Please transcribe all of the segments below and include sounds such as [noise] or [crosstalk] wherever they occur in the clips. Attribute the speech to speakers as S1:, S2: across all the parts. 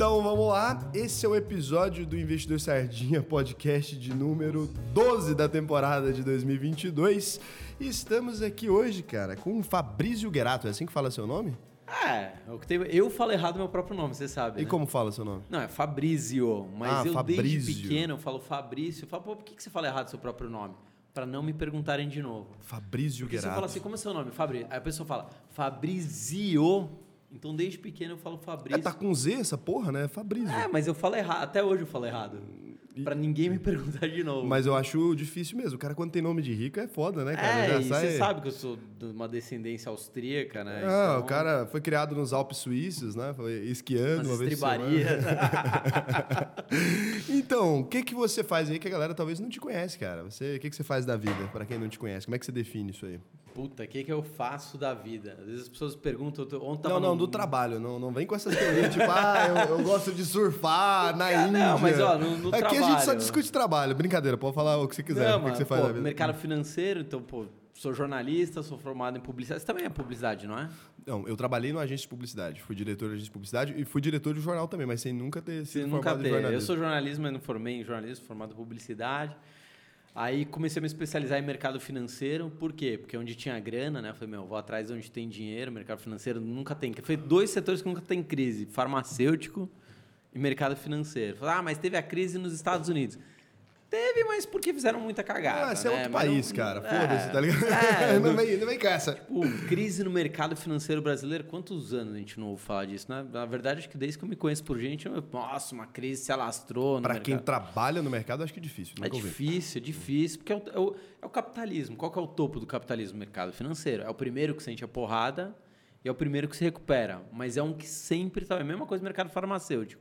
S1: Então vamos lá, esse é o episódio do Investidor Sardinha, podcast de número 12 da temporada de 2022. E estamos aqui hoje, cara, com o Fabrício Gerato, é assim que fala seu nome?
S2: É, eu falo errado meu próprio nome, você sabe.
S1: E
S2: né?
S1: como fala seu nome?
S2: Não, é Fabrício, mas
S1: Ah,
S2: eu
S1: Fabrício.
S2: desde pequeno eu falo Fabrício. Eu falo, pô, por que que você fala errado seu próprio nome? Pra não me perguntarem de novo.
S1: Fabrício
S2: Porque você
S1: Gerato.
S2: fala assim, como é seu nome? Fabrício. Aí a pessoa fala, Fabrizio. Então desde pequeno eu falo
S1: É,
S2: Fabrício.
S1: tá com Z essa porra, né? Fabrício.
S2: É, mas eu falo errado. Até hoje eu falo errado. Pra ninguém me [laughs] perguntar de novo.
S1: Mas eu acho difícil mesmo. O cara, quando tem nome de rico, é foda, né, cara?
S2: é,
S1: Já
S2: e
S1: sai-
S2: você sabe que eu sou de uma descendência austríaca, né?
S1: Ah,
S2: Então,
S1: o cara foi criado nos Alpes Suíços, né? Foi esquiando uma vez. [laughs] Então, o que que você faz aí que a galera talvez não te conhece, cara? Você, o que que você faz da vida, pra quem não te conhece? Como é que você define isso aí?
S2: Puta, o que, que eu faço da vida? Às vezes as pessoas perguntam. Ontem
S1: não, não,
S2: num-
S1: do trabalho. Não, não vem com essas teorias, tipo, ah, eu, eu gosto de surfar na
S2: Ah,
S1: Índia.
S2: não, mas, ó, no- no
S1: Aqui a gente só
S2: trabalho.
S1: discute trabalho. Brincadeira, pode falar o que você quiser.
S2: Não,
S1: o que, que você faz
S2: pô,
S1: da vida.
S2: mercado financeiro, então, pô, sou jornalista, sou formado em publicidade. Você também é publicidade, não é?
S1: Não, eu trabalhei numa agência de publicidade. Fui diretor de agência de publicidade e fui diretor de jornal também, mas sem nunca ter
S2: Você
S1: sido
S2: nunca
S1: formado em
S2: teve. Eu
S1: jornalismo.
S2: sou jornalismo, mas não formei em jornalismo, formado em publicidade. Aí comecei a me especializar em mercado financeiro, por quê? Porque onde tinha grana, né? Eu falei, meu, vou atrás de onde tem dinheiro, mercado financeiro nunca tem. Foi dois setores que nunca tem crise: farmacêutico e mercado financeiro. Falei, ah, mas teve a crise nos Estados Unidos. Teve, mas porque fizeram muita cagada.
S1: Ah, esse é
S2: né?
S1: outro
S2: Mas
S1: país,
S2: não-
S1: cara.
S2: é,
S1: Foda-se, tá ligado?
S2: é, [laughs]
S1: não, vem, não vem com essa.
S2: Pô, crise no mercado financeiro brasileiro, quantos anos a gente não ouve falar disso, né? Na verdade, acho que desde que eu me conheço por gente, eu, nossa, uma crise se alastrou no
S1: Pra
S2: mercado.
S1: quem trabalha no mercado, acho que é difícil.
S2: É difícil, é difícil, porque é o, é o- é o capitalismo. Qual que é o topo do capitalismo? Mercado financeiro. É o primeiro que sente a porrada e é o primeiro que se recupera. Mas é um que sempre tá. É a mesma coisa no mercado farmacêutico.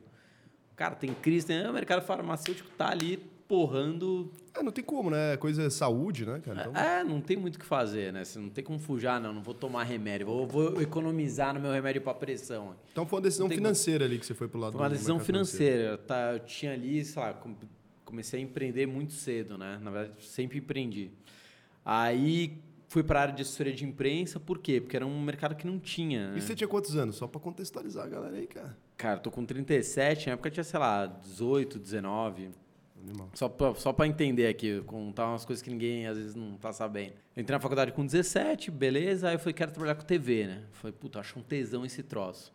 S2: Cara, tem crise, tem, o mercado farmacêutico tá ali porrando.
S1: É, não tem como, né? Coisa é saúde, né, cara? Então,
S2: É, não tem muito o que fazer, né? Você não tem como fugir, ah, não, não vou tomar remédio, vou, vou economizar no meu remédio para pressão.
S1: então foi uma decisão
S2: tem
S1: financeira ali que você foi pro lado
S2: Foi uma decisão
S1: financeiro.
S2: financeira. Tá, eu tinha ali, sei lá, com- comecei a empreender muito cedo, né? Na verdade, sempre empreendi. Aí fui para a área de assessoria de imprensa, por quê? Porque era um mercado que não tinha. né?
S1: E você tinha quantos anos? Só pra contextualizar a galera aí, cara.
S2: Cara, tô com 37, na época tinha, sei lá, 18, 19. Só pra, só pra entender aqui, contar umas coisas que ninguém às vezes não tá sabendo. Eu entrei na faculdade com 17, beleza, aí eu falei, quero trabalhar com TV, né? Falei, puta, acho um tesão esse troço.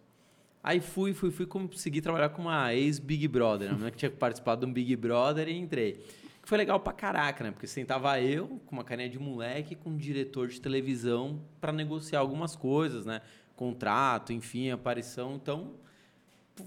S2: Aí fui, fui, fui conseguir trabalhar com uma ex-Big Brother, né? Uma que tinha participado de um Big Brother e entrei. Que foi legal pra caraca, né? Porque sentava eu, com uma carinha de moleque, com um diretor de televisão pra negociar algumas coisas, né? Contrato, enfim, aparição. Então,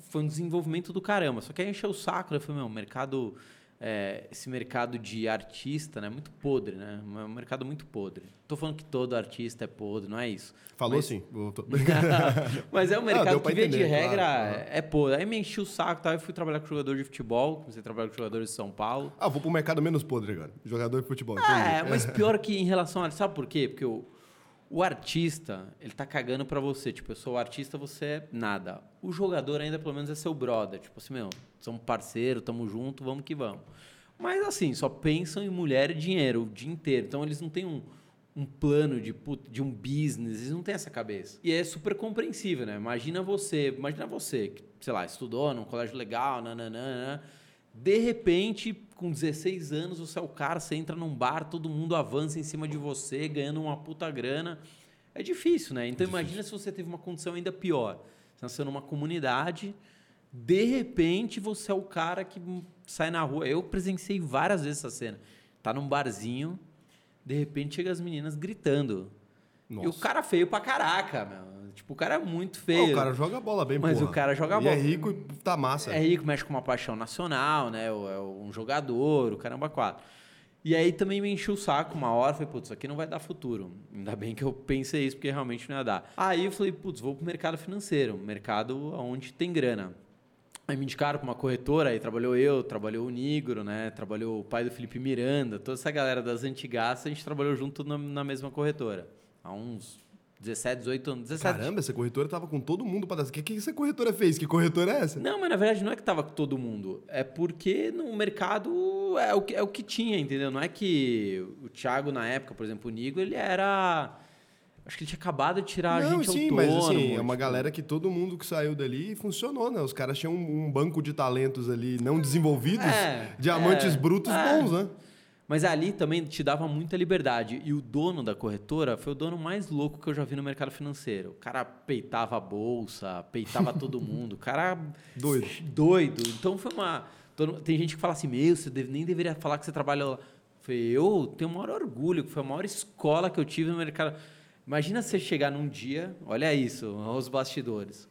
S2: foi um desenvolvimento do caramba. Só que aí encheu o saco, né? Eu falei, meu, mercado. É, esse mercado de artista, né? Muito podre, né? É um mercado muito podre. Tô falando que todo artista é podre, não é isso.
S1: Falou
S2: Mas-
S1: sim. Eu [laughs] [laughs]
S2: Mas é um mercado
S1: deu
S2: que, via de regra,
S1: claro, claro.
S2: é podre. Aí me enchi o saco, tá? Eu fui trabalhar com jogador de futebol, comecei a trabalhar com jogadores de São Paulo.
S1: ah, vou pro mercado menos podre agora. Jogador de futebol.
S2: É,
S1: entendi.
S2: mas pior que em relação a. Sabe por quê? Porque o, o artista, ele tá cagando pra você. Tipo, eu sou o artista, você é nada. O jogador ainda, pelo menos, é seu brother. Tipo assim, meu, somos parceiro, tamo junto, vamos que vamos. Mas assim, só pensam em mulher e dinheiro o dia inteiro. Então eles não têm um, um plano de, de um business, eles não têm essa cabeça. E é super compreensível, né? Imagina você, imagina você, que, sei lá, estudou num colégio legal, nananana. De repente, com 16 anos, você é o cara, você entra num bar, todo mundo avança em cima de você, ganhando uma puta grana. É difícil, né? Então imagina se você teve uma condição ainda pior. Você nasceu numa comunidade, de repente você é o cara que sai na rua. Eu presenciei várias vezes essa cena. Tá num barzinho, de repente chega as meninas gritando. E o
S1: Nossa.
S2: cara feio pra caraca, meu. Tipo, o cara é muito feio.
S1: o cara joga bola bem,
S2: Mas
S1: porra.
S2: o cara joga
S1: E
S2: bola.
S1: é rico e tá massa.
S2: É rico, mexe com uma paixão nacional, né? É um jogador, o caramba quatro. E aí também me encheu o saco uma hora, falei, putz, isso aqui não vai dar futuro. Ainda bem que eu pensei isso, porque realmente não ia dar. Aí eu falei, putz, vou pro mercado financeiro, mercado onde tem grana. Aí me indicaram para uma corretora, aí trabalhou eu, trabalhou o Nigro, né? Trabalhou o pai do Felipe Miranda, toda essa galera das antigas, a gente trabalhou junto na, na mesma corretora. Há uns 17, 18 anos. 17,
S1: Caramba, essa corretora tava com todo mundo pra dar. O que, que essa corretora fez? Que corretora é essa?
S2: Não, mas na verdade não é que tava com todo mundo. É porque no mercado é o que, é o que tinha, entendeu? Não é que o Thiago, na época, por exemplo, o Nigo, ele era. Acho que ele tinha acabado de tirar a
S1: Não,
S2: gente
S1: sim,
S2: autônomo.
S1: mas assim, é uma
S2: tipo,
S1: galera que todo mundo que saiu dali funcionou, né? Os caras tinham um, um banco de talentos ali não desenvolvidos,
S2: É,
S1: diamantes
S2: é,
S1: brutos
S2: é.
S1: bons, né?
S2: Mas ali também te dava muita liberdade. E o dono da corretora foi o dono mais louco que eu já vi no mercado financeiro. O cara peitava a bolsa, peitava [laughs] todo mundo. O cara.
S1: Doido.
S2: Doido. Então foi uma. Tem gente que fala assim: Meu, você nem deveria falar que você trabalhou lá. Eu tenho o maior orgulho, foi a maior escola que eu tive no mercado. Imagina você chegar num dia, olha isso, os bastidores.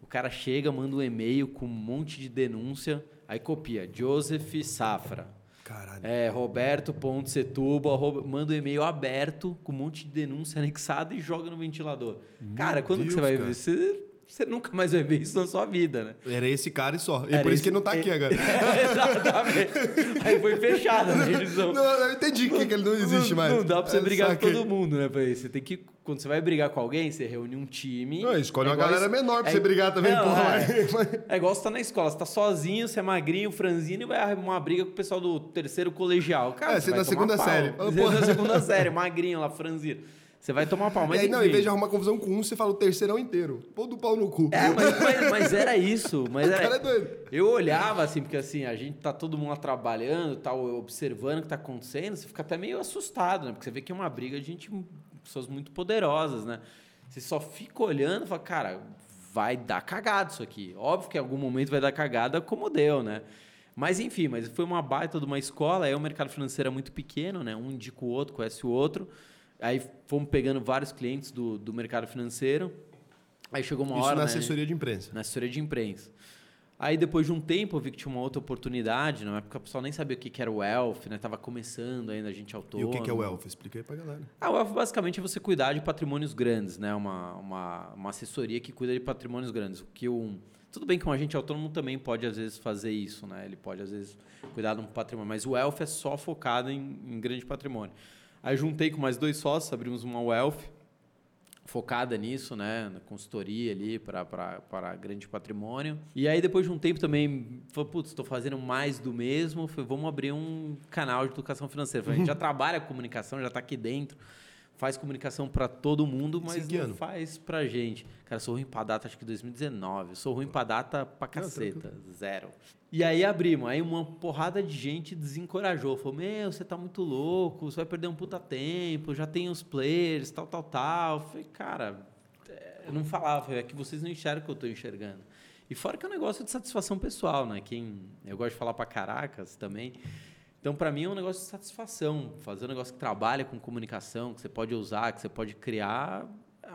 S2: O cara chega, manda um e-mail com um monte de denúncia, aí copia Joseph Safra.
S1: Caralho.
S2: É, roberto.setubo, arroba- manda um e-mail aberto com um monte de denúncia anexada e joga no ventilador. cara, quando que
S1: Deus,
S2: você vai
S1: cara.
S2: ver? Você, você nunca mais vai ver isso na sua vida, né?
S1: Era esse cara e só. E
S2: Era
S1: por isso
S2: esse-
S1: que ele não tá aqui
S2: é-
S1: agora. [laughs]
S2: Exatamente. Aí foi fechada né? a edição.
S1: Não, eu entendi que, ele não existe
S2: não,
S1: mais.
S2: Não dá pra você
S1: É,
S2: brigar com todo mundo, né? Você tem que. Quando você vai brigar com alguém, você reúne um time.
S1: Não, escolhe
S2: É
S1: uma galera
S2: es-
S1: menor pra
S2: é-
S1: você brigar também,
S2: Não,
S1: porra.
S2: é. [laughs] É igual você tá na escola, você tá sozinho, você é magrinho, franzino e vai arrumar uma briga com o pessoal do terceiro colegial. Cara,
S1: É, você
S2: vai
S1: na
S2: tomar
S1: segunda
S2: pau.
S1: série.
S2: Você na segunda [laughs] série, magrinho lá, franzino. Você vai tomar pau,
S1: E
S2: mas
S1: aí, não, em vez de arrumar confusão com um, você fala o terceirão inteiro. Pô do pau no cu.
S2: É, mas, mas- mas era isso. Mas
S1: o
S2: era...
S1: cara é doido.
S2: Eu olhava assim, porque assim, a gente tá todo mundo lá trabalhando, tá observando o que tá acontecendo, você fica até meio assustado, né? Porque você vê que é uma briga de gente, pessoas muito poderosas, né? Você só fica olhando e fala, cara, vai dar cagada isso aqui. Óbvio que em algum momento vai dar cagada, como deu, né? Mas enfim, mas foi uma baita de uma escola, aí o mercado financeiro é muito pequeno, né? Um indica o outro, conhece o outro. Aí fomos pegando vários clientes do, do mercado financeiro. Aí chegou uma
S1: Isso
S2: hora.
S1: na
S2: né?
S1: assessoria de imprensa.
S2: na assessoria de imprensa. Aí depois de um tempo eu vi que tinha uma outra oportunidade, na época o pessoal nem sabia o que que era o Wealth, né? Tava começando ainda a gente
S1: E
S2: autônomo.
S1: o que, que é o Elf? Explica aí pra galera.
S2: Ah, o Wealth basicamente é você cuidar de patrimônios grandes, né? Uma, uma, uma assessoria que cuida de patrimônios grandes. O que um, tudo bem que um agente autônomo também pode às vezes fazer isso, né? Ele pode às vezes cuidar de um patrimônio, mas o Wealth é só focado em, em grande patrimônio. Aí juntei com mais dois sócios, abrimos uma Wealth focada nisso, né, na consultoria ali para para grande patrimônio. E aí depois de um tempo também, falei, putz, estou fazendo mais do mesmo, falei, vamos abrir um canal de educação financeira. Falei, a gente já [laughs] trabalha com comunicação, já está aqui dentro, faz comunicação para todo mundo, mas
S1: que
S2: não faz pra gente. Cara, sou ruim para data, acho que 2019. Eu sou ruim para data pra caceta, zero. E aí abrimos, aí uma porrada de gente desencorajou. Falou, meu, você tá muito louco, você vai perder um puta tempo, já tem os players, tal, tal, tal. Eu falei, cara, é, eu não falava, é que vocês não enxergam o que eu tô enxergando. E fora que é um negócio de satisfação pessoal, né? Quem, eu gosto de falar pra caracas também. Então, para mim, é um negócio de satisfação. Fazer um negócio que trabalha com comunicação, que você pode usar, que você pode criar, é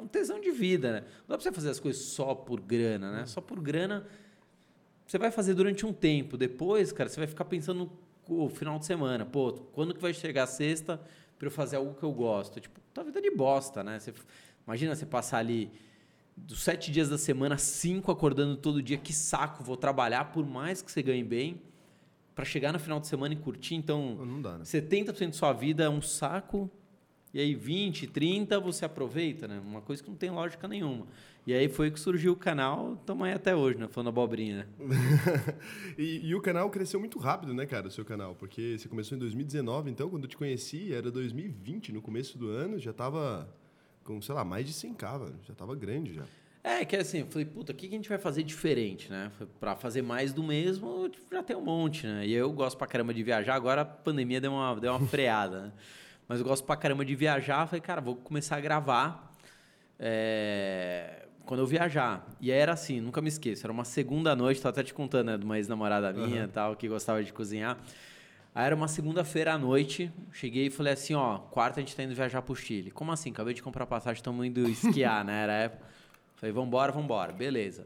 S2: um- é tesão de vida, né? Não dá pra você fazer as coisas só por grana, né? Só por grana, você vai fazer durante um tempo. Depois, cara, você vai ficar pensando no final de semana. Pô, quando que vai chegar a sexta para eu fazer algo que eu gosto? Tipo, tua vida de bosta, né? Você, imagina você passar ali dos sete dias da semana, cinco acordando todo dia. Que saco, vou trabalhar, por mais que você ganhe bem, para chegar no final de semana e curtir. Então,
S1: Não dá, né?
S2: 70% de sua vida é um saco, e aí 20, 30 você aproveita, né? Uma coisa que não tem lógica nenhuma. E aí foi que surgiu o canal, estamos aí até hoje, né? Falando abobrinha. né? [laughs]
S1: e, e o canal cresceu muito rápido, né, cara, o seu canal? Porque você começou em 2019, então, quando eu te conheci, era 2020, no começo do ano, já tava com, sei lá, mais de 100k, velho. Já tava grande já.
S2: É, que assim, eu falei, puta, o que que a gente vai fazer diferente, né? Pra fazer mais do mesmo, já tem um monte, né? E eu gosto pra caramba de viajar, agora a pandemia deu uma, deu uma [laughs] freada, né? Mas eu gosto pra caramba de viajar, falei, cara, vou começar a gravar é, quando eu viajar. E aí era assim, nunca me esqueço, era uma segunda noite, tô até te contando, né, de uma ex-namorada minha e tal, que gostava de cozinhar. Aí era uma segunda-feira à noite, cheguei e falei assim, ó, quarta a gente tá indo viajar pro Chile. Como assim? Acabei de comprar passagem, estamos indo esquiar, [laughs] né? Era a época. Falei, vambora, vambora, beleza.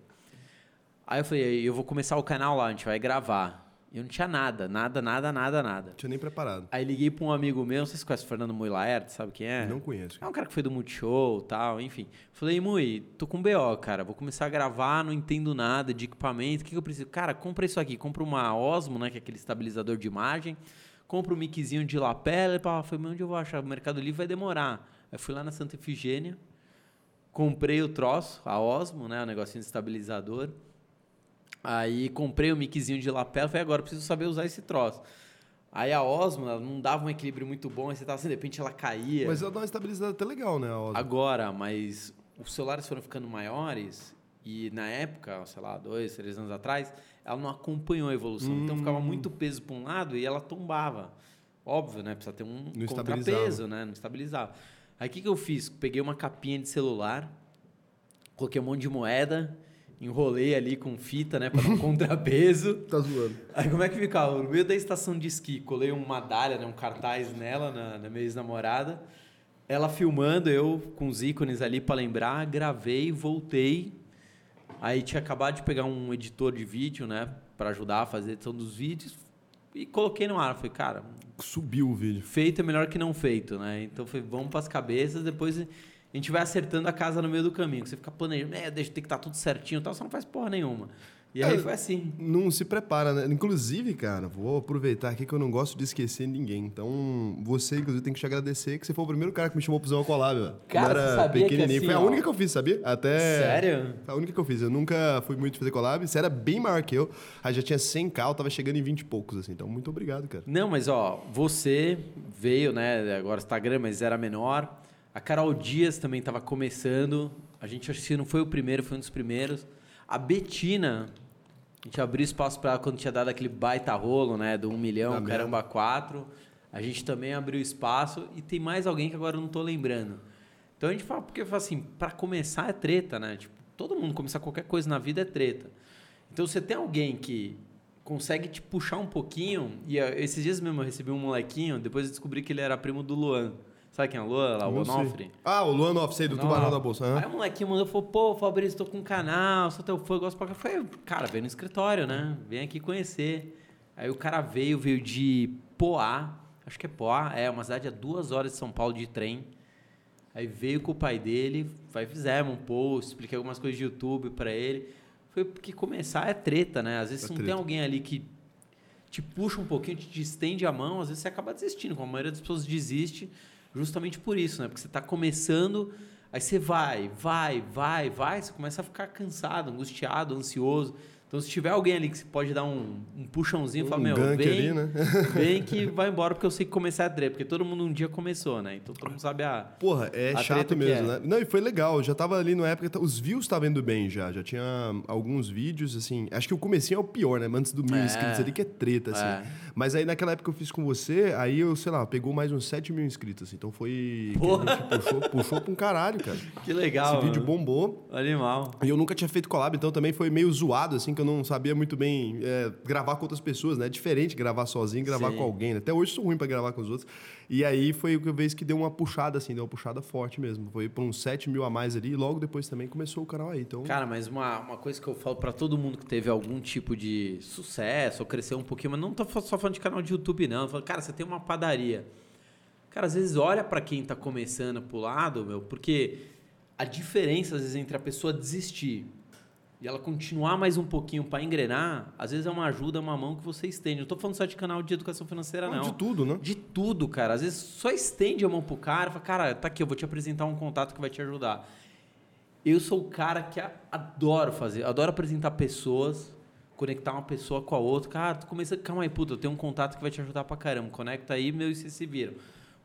S2: Aí eu falei, eu vou começar o canal lá, a gente vai gravar. E eu não tinha nada, nada, nada, nada, nada.
S1: Não tinha nem preparado.
S2: Aí liguei pra um amigo meu, não sei se conhece o Fernando Mui Laerte, sabe quem é?
S1: Não conheço.
S2: É um cara que foi do Multishow e tal, enfim. Falei, Mui, tô com BO, cara. Vou começar a gravar, não entendo nada de equipamento. O que, que eu preciso? Cara, compra isso aqui. Compra uma Osmo, né? Que é aquele estabilizador de imagem. Compra um miczinho de lapela. E pá, falei, mas onde eu vou achar? O Mercado Livre vai demorar. Aí fui lá na Santa Efigênia. Comprei o troço, a Osmo, né? O negocinho de estabilizador. Aí comprei o miczinho de lapela. Falei, agora preciso saber usar esse troço. Aí a Osmo, ela não dava um equilíbrio muito bom, aí você tava assim, de repente ela caía.
S1: Mas ela dá uma estabilizada até legal, né, a Osmo?
S2: Agora, mas os celulares foram ficando maiores e na época, sei lá, dois, três anos atrás, ela não acompanhou a evolução. Então ficava
S1: Hum.
S2: muito peso para um lado e ela tombava. Óbvio, né? Precisa ter um
S1: Não
S2: contrapeso, né? Não estabilizava. Aí o que, que eu fiz? Peguei uma capinha de celular, coloquei um monte de moeda, enrolei ali com fita, né? Para dar um contrapeso.
S1: Tá zoando.
S2: Aí como é que ficava? No meio da estação de esqui, colei uma medalha, né, um cartaz nela, na, na minha ex-namorada. Ela filmando, eu com os ícones ali para lembrar, gravei, voltei. Aí tinha acabado de pegar um editor de vídeo, né, para ajudar a fazer a edição dos vídeos e coloquei no ar. Falei, cara,
S1: Subiu o vídeo.
S2: feito é melhor que não feito, né? Então foi, vamos para as cabeças, depois a gente vai acertando a casa no meio do caminho. Você fica planejando, é, deixa ter que estar tudo certinho, e tal, você não faz porra nenhuma. E aí
S1: É,
S2: foi assim.
S1: Não se prepara, né? Inclusive, cara, vou aproveitar aqui que eu não gosto de esquecer ninguém. Então, você, inclusive, tem que te agradecer que você foi o primeiro cara que me chamou pra fazer uma collab.
S2: Cara, você
S1: era
S2: sabia que
S1: pequenininho.
S2: assim,
S1: Foi a
S2: ó-
S1: única que eu fiz, sabia? Até...
S2: Sério?
S1: Foi a única que eu fiz. Eu nunca fui muito fazer collab. Você era bem maior que eu. Aí já tinha 100k, eu tava chegando em 20 e poucos, assim. Então, muito obrigado, cara.
S2: Não, mas ó, você veio, né? Agora Instagram, mas era menor. A Carol Dias também estava começando. A gente acho que não foi o primeiro, foi um dos primeiros. A Betina, a gente abriu espaço para ela quando tinha dado aquele baita rolo, né? Do 1 milhão,
S1: Da
S2: caramba, 4. A gente também abriu espaço. E tem mais alguém que agora eu não tô lembrando. Então a gente fala, porque fala assim, para começar é treta, né? Tipo, todo mundo começar qualquer coisa na vida é treta. Então você tem alguém que consegue te puxar um pouquinho, e ah, esses dias mesmo eu recebi um molequinho, depois eu descobri que ele era primo do Luan. Sabe quem é o Luan? Lá, o. Onofre?
S1: Ah, o Luan Off, sei, do Tubarão
S2: Não.
S1: da Bolsa.
S2: Aí
S1: Aham.
S2: o molequinho mandou, falou, pô, Fabrício, tô com um canal, sou teu fã, gosto pra cá. Foi, cara, veio no escritório, né? Vem aqui conhecer. Aí o cara veio, veio de Poá, acho que é Poá, é uma cidade a duas horas de São Paulo de trem. Aí veio com o pai dele, vai fizemos um post, expliquei algumas coisas de YouTube pra ele. Foi porque começar é treta, né? Às vezes
S1: É
S2: não
S1: treta.
S2: tem alguém ali que te puxa um pouquinho, te estende a mão, às vezes você acaba desistindo, como a maioria das pessoas desiste, justamente por isso, né? Porque você está começando, aí você vai, vai, vai, vai, você começa a ficar cansado, angustiado, ansioso. Então, se tiver alguém ali que você pode dar um, um puxãozinho, fala,
S1: Um
S2: meu,
S1: gank
S2: vem,
S1: ali, né? [laughs]
S2: vem que [laughs] vai embora, porque eu sei que começar é treta, porque todo mundo um dia começou, né? Então, todo mundo sabe a...
S1: Porra, é
S2: A
S1: chato mesmo,
S2: é.
S1: né? Não, e foi legal. Eu já tava ali na época, os views estavam indo bem já. Já tinha alguns vídeos, assim. Acho que o comecinho é o pior, né? Antes do mil
S2: É.
S1: inscritos ali, que é treta, assim.
S2: É.
S1: Mas aí naquela época que eu fiz com você, aí eu, sei lá, pegou mais uns 7 mil inscritos, assim. Então foi. a puxou, puxou pra um caralho, cara. [laughs]
S2: Que legal,
S1: Esse vídeo
S2: mano.
S1: bombou.
S2: Animal.
S1: E eu nunca tinha feito collab, então também foi meio zoado, assim, que eu não sabia muito bem é, gravar com outras pessoas, né? É diferente gravar sozinho e gravar
S2: Sim.
S1: com alguém, né? Até hoje sou ruim pra gravar com os outros. E aí foi a vez que deu uma puxada, assim, deu uma puxada forte mesmo. Foi pra uns 7 mil a mais ali e logo depois também começou o canal aí. Então,
S2: Cara, mas uma, uma coisa que eu falo pra todo mundo que teve algum tipo de sucesso ou cresceu um pouquinho, mas não tô só falando de canal de YouTube, não. Eu falo, cara, você tem uma padaria. Cara, às vezes olha pra quem tá começando pro lado, meu, porque a diferença, às vezes, entre a pessoa desistir e ela continuar mais um pouquinho pra engrenar, às vezes é uma ajuda, uma mão que você estende. Não tô falando só de canal de educação financeira, não.
S1: de tudo, né?
S2: De tudo, cara. Às vezes só estende a mão pro cara e fala, cara, tá aqui, eu vou te apresentar um contato que vai te ajudar. Eu sou o cara que adoro fazer, adoro apresentar pessoas, conectar uma pessoa com a outra. Cara, tu começa, calma aí, puta, eu tenho um contato que vai te ajudar pra caramba. Conecta aí, meu, e vocês se viram.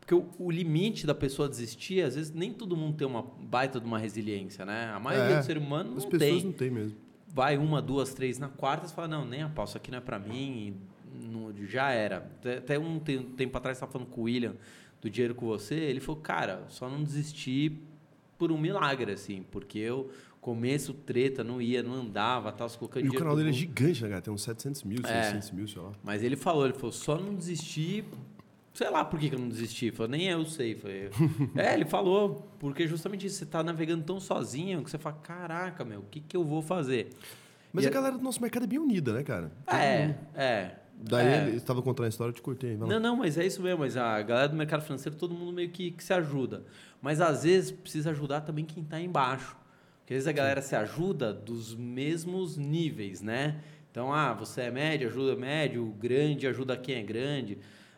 S2: Porque o, o limite da pessoa desistir, às vezes nem todo mundo tem uma baita de uma resiliência, né? A maioria
S1: É,
S2: do ser humano
S1: As
S2: não
S1: pessoas
S2: tem
S1: não tem mesmo.
S2: vai uma, duas, três na quarta, você fala, não, nem a pau, isso aqui não é pra mim, e não- já era. Até, um te- tempo atrás, estava falando com o William do Dinheiro com Você, ele falou, cara, só não desisti por um milagre, assim, porque eu, começo, treta, não ia, não andava, tal, se colocando
S1: E o canal dele é gigante, né, cara? Tem uns 700 mil,
S2: É.
S1: 600 mil, sei lá.
S2: Mas ele falou, ele falou, só não desisti, sei lá por que, que eu não desisti. Falei, nem eu sei. Falei, [laughs] é, ele falou, porque justamente isso, você tá navegando tão sozinho que você fala, caraca, meu, o que, que eu vou fazer?
S1: Mas
S2: E
S1: a galera do nosso mercado é bem unida, né, cara?
S2: É, é.
S1: Daí
S2: é.
S1: ele estava contando a história, eu te cortei. lá.
S2: Não, não, mas é isso mesmo. Mas a galera do mercado financeiro, todo mundo meio que, que se ajuda. Mas às vezes precisa ajudar também quem está embaixo. Porque às vezes a galera se ajuda dos mesmos níveis, né? Então, ah, você é médio, ajuda médio, grande ajuda quem é grande.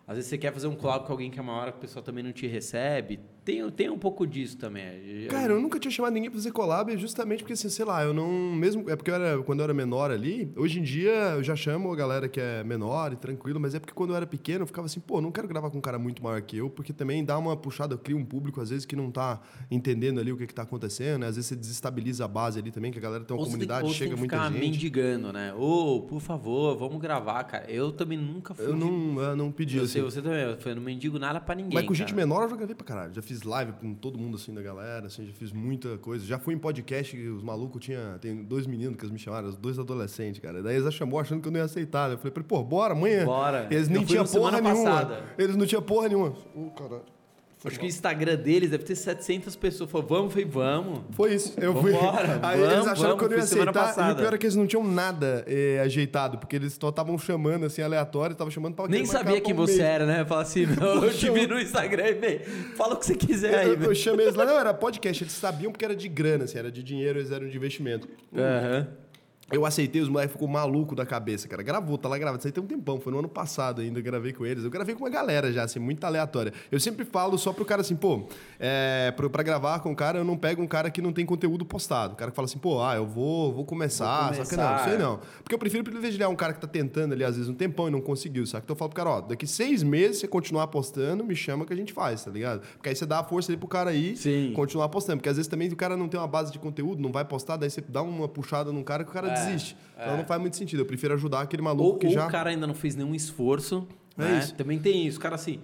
S2: Às vezes você quer fazer um collab com alguém que é maior, que o pessoal também não te recebe. Tem, tem um pouco disso também.
S1: Cara, eu nunca tinha chamado ninguém pra fazer collab, justamente porque, assim, sei lá, eu não. Mesmo. É porque eu era, quando eu era menor ali, hoje em dia eu já chamo a galera que é menor e tranquilo, mas é porque quando eu era pequeno eu ficava assim, pô, não quero gravar com um cara muito maior que eu, porque também dá uma puxada, eu crio um público, às vezes, que não tá entendendo ali o que, que tá acontecendo, né? Às vezes você desestabiliza a base ali também, que a galera tem uma
S2: ou
S1: comunidade,
S2: tem,
S1: chega
S2: tem
S1: muita
S2: ficar
S1: gente.
S2: mendigando, né? Ô, por favor, vamos gravar, cara. Eu também nunca fui.
S1: Eu não, eu não pedi
S2: Eu
S1: assim.
S2: sei, você também. Eu não mendigo nada pra ninguém.
S1: Mas com gente
S2: cara.
S1: menor eu já gravei pra caralho. Já fiz live com todo mundo assim da galera, assim, já fiz muita coisa. Já fui em podcast que os malucos tinha. Tem dois meninos que eles me chamaram, os dois adolescentes, cara. Daí eles já chamou achando que eu não ia aceitar. Eu falei, pô, bora, amanhã.
S2: Bora.
S1: Eles nem tinham porra nenhuma.
S2: passada.
S1: Eles não tinham porra nenhuma. Ô, caralho. Foi
S2: Acho que o. Instagram deles deve ter 700 pessoas. Falou, vamos, falei, vamos.
S1: Foi isso. Eu fui.
S2: Vambora, [laughs]
S1: Aí
S2: vamos,
S1: eles acharam que eu não ia
S2: vamos,
S1: aceitar. E o
S2: passada.
S1: pior é que eles não tinham nada eh, ajeitado, porque eles só estavam chamando assim, aleatório, estavam chamando pra
S2: Nem sabia quem você era, né? Fala assim, não, eu te vi no Instagram e vem, fala o que você quiser aí.
S1: Eu, eu
S2: velho.
S1: chamei eles lá, não, era podcast, eles sabiam porque era de grana, assim, era de dinheiro, eles eram de investimento.
S2: Aham.
S1: Eu aceitei, os moleques ficou maluco da cabeça, cara. Gravou, tá lá gravado. Isso aí tem um tempão, foi no ano passado ainda, eu gravei com eles. Eu gravei com uma galera já, assim, muito aleatória. Eu sempre falo só pro cara assim, pô, é, pro- pra gravar com o cara, eu não pego um cara que não tem conteúdo postado. O cara que fala assim, pô, ah, eu vou, vou começar,
S2: Vou
S1: só que não,
S2: começar,
S1: sei
S2: é.
S1: não. Porque eu prefiro privilegiar um cara que tá tentando ali, às vezes, um tempão e não conseguiu, sabe? Então eu falo pro cara, ó, daqui seis meses, você continuar apostando, me chama que a gente faz, tá ligado? Porque aí você dá a força ali pro cara aí,
S2: Sim.
S1: continuar apostando. Porque às vezes também o cara não tem uma base de conteúdo, não vai postar, daí você dá uma puxada num cara que o cara
S2: É,
S1: desiste.
S2: é.
S1: Então não faz muito sentido. Eu prefiro ajudar aquele maluco
S2: Ou,
S1: que
S2: ou
S1: já.
S2: o cara ainda não fez nenhum esforço.
S1: É
S2: né?
S1: isso.
S2: Também tem isso. O cara assim,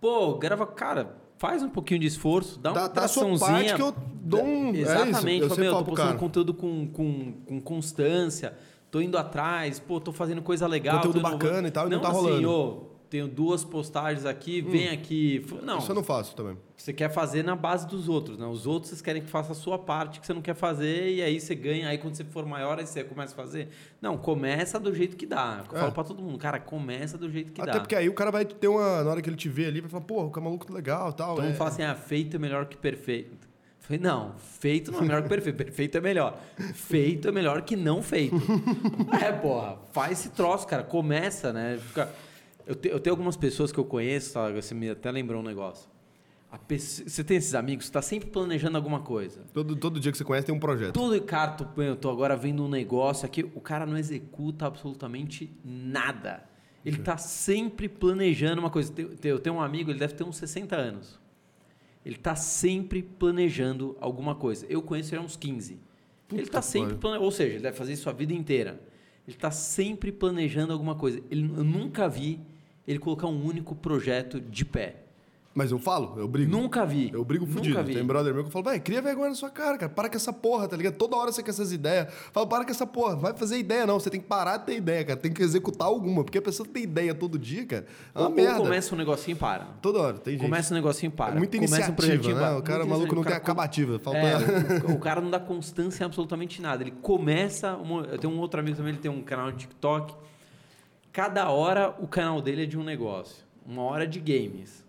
S2: pô, grava, cara, faz um pouquinho de esforço, dá uma
S1: Dá- dá a sua parte que eu dou um- é
S2: Exatamente.
S1: eu
S2: Fala, meu,
S1: falo
S2: tô postando
S1: cara.
S2: conteúdo com, com, com constância, tô indo atrás, pô, tô fazendo coisa legal.
S1: Conteúdo bacana e tal, e não tá
S2: assim,
S1: rolando.
S2: ô, tenho duas postagens aqui, vem aqui. Não,
S1: Isso eu não faço também.
S2: você quer fazer na base dos outros, né? Os outros vocês querem que faça a sua parte que você não quer fazer e aí você ganha. Aí quando você for maior, aí você começa a fazer. Não, começa do jeito que dá. Eu
S1: É.
S2: falo pra todo mundo, cara, começa do jeito que
S1: Até
S2: dá.
S1: porque aí o cara vai ter uma. Na hora que ele te vê ali, vai falar, pô, o cara maluco tá legal e tal.
S2: Todo
S1: é...
S2: fala assim, ah, feito é melhor que perfeito. Falei, não, feito não é melhor que perfeito. Perfeito é melhor. Feito é melhor que não feito. [laughs] é, porra, faz esse troço, cara. Começa, né? Fica- Eu, te- eu tenho algumas pessoas que eu conheço, tá? você me até lembrou um negócio. Pessoa- Você tem esses amigos que está sempre planejando alguma coisa.
S1: todo, todo dia que você conhece tem um projeto.
S2: Todo cara, tô, eu tô agora vendo um negócio aqui, o cara não executa absolutamente nada. Ele tá sempre planejando uma coisa. Eu tenho um amigo, ele deve ter uns 60 anos. Ele tá sempre planejando alguma coisa. Eu conheço ele há uns 15. ele tá sempre planejando, ou seja, ele deve fazer isso a vida inteira. Ele tá sempre planejando alguma coisa. Ele, eu nunca vi ele colocar um único projeto de pé.
S1: Mas eu falo, eu brigo.
S2: Nunca vi.
S1: Eu brigo
S2: Nunca
S1: fudido.
S2: vi.
S1: Tem brother meu que eu falo, vai, cria vergonha na sua cara, cara. Para com essa porra, tá ligado? Toda hora você quer essas ideias. Fala, para com essa porra. Vai fazer ideia, não. Você tem que parar de ter ideia, cara. Tem que executar alguma. Porque a pessoa tem ideia todo dia, cara. É uma
S2: Ou, ou
S1: merda.
S2: começa um negocinho e para.
S1: Toda hora, tem gente.
S2: Começa um negocinho e para.
S1: Muita
S2: Começa
S1: iniciativa,
S2: um
S1: né? O cara maluco não tem acabativa. Falta...
S2: É, o, o cara não dá constância em absolutamente nada. Ele começa. uma- eu tenho um outro amigo também, ele tem um canal de TikTok. Cada hora o canal dele é de um negócio. Uma hora de games.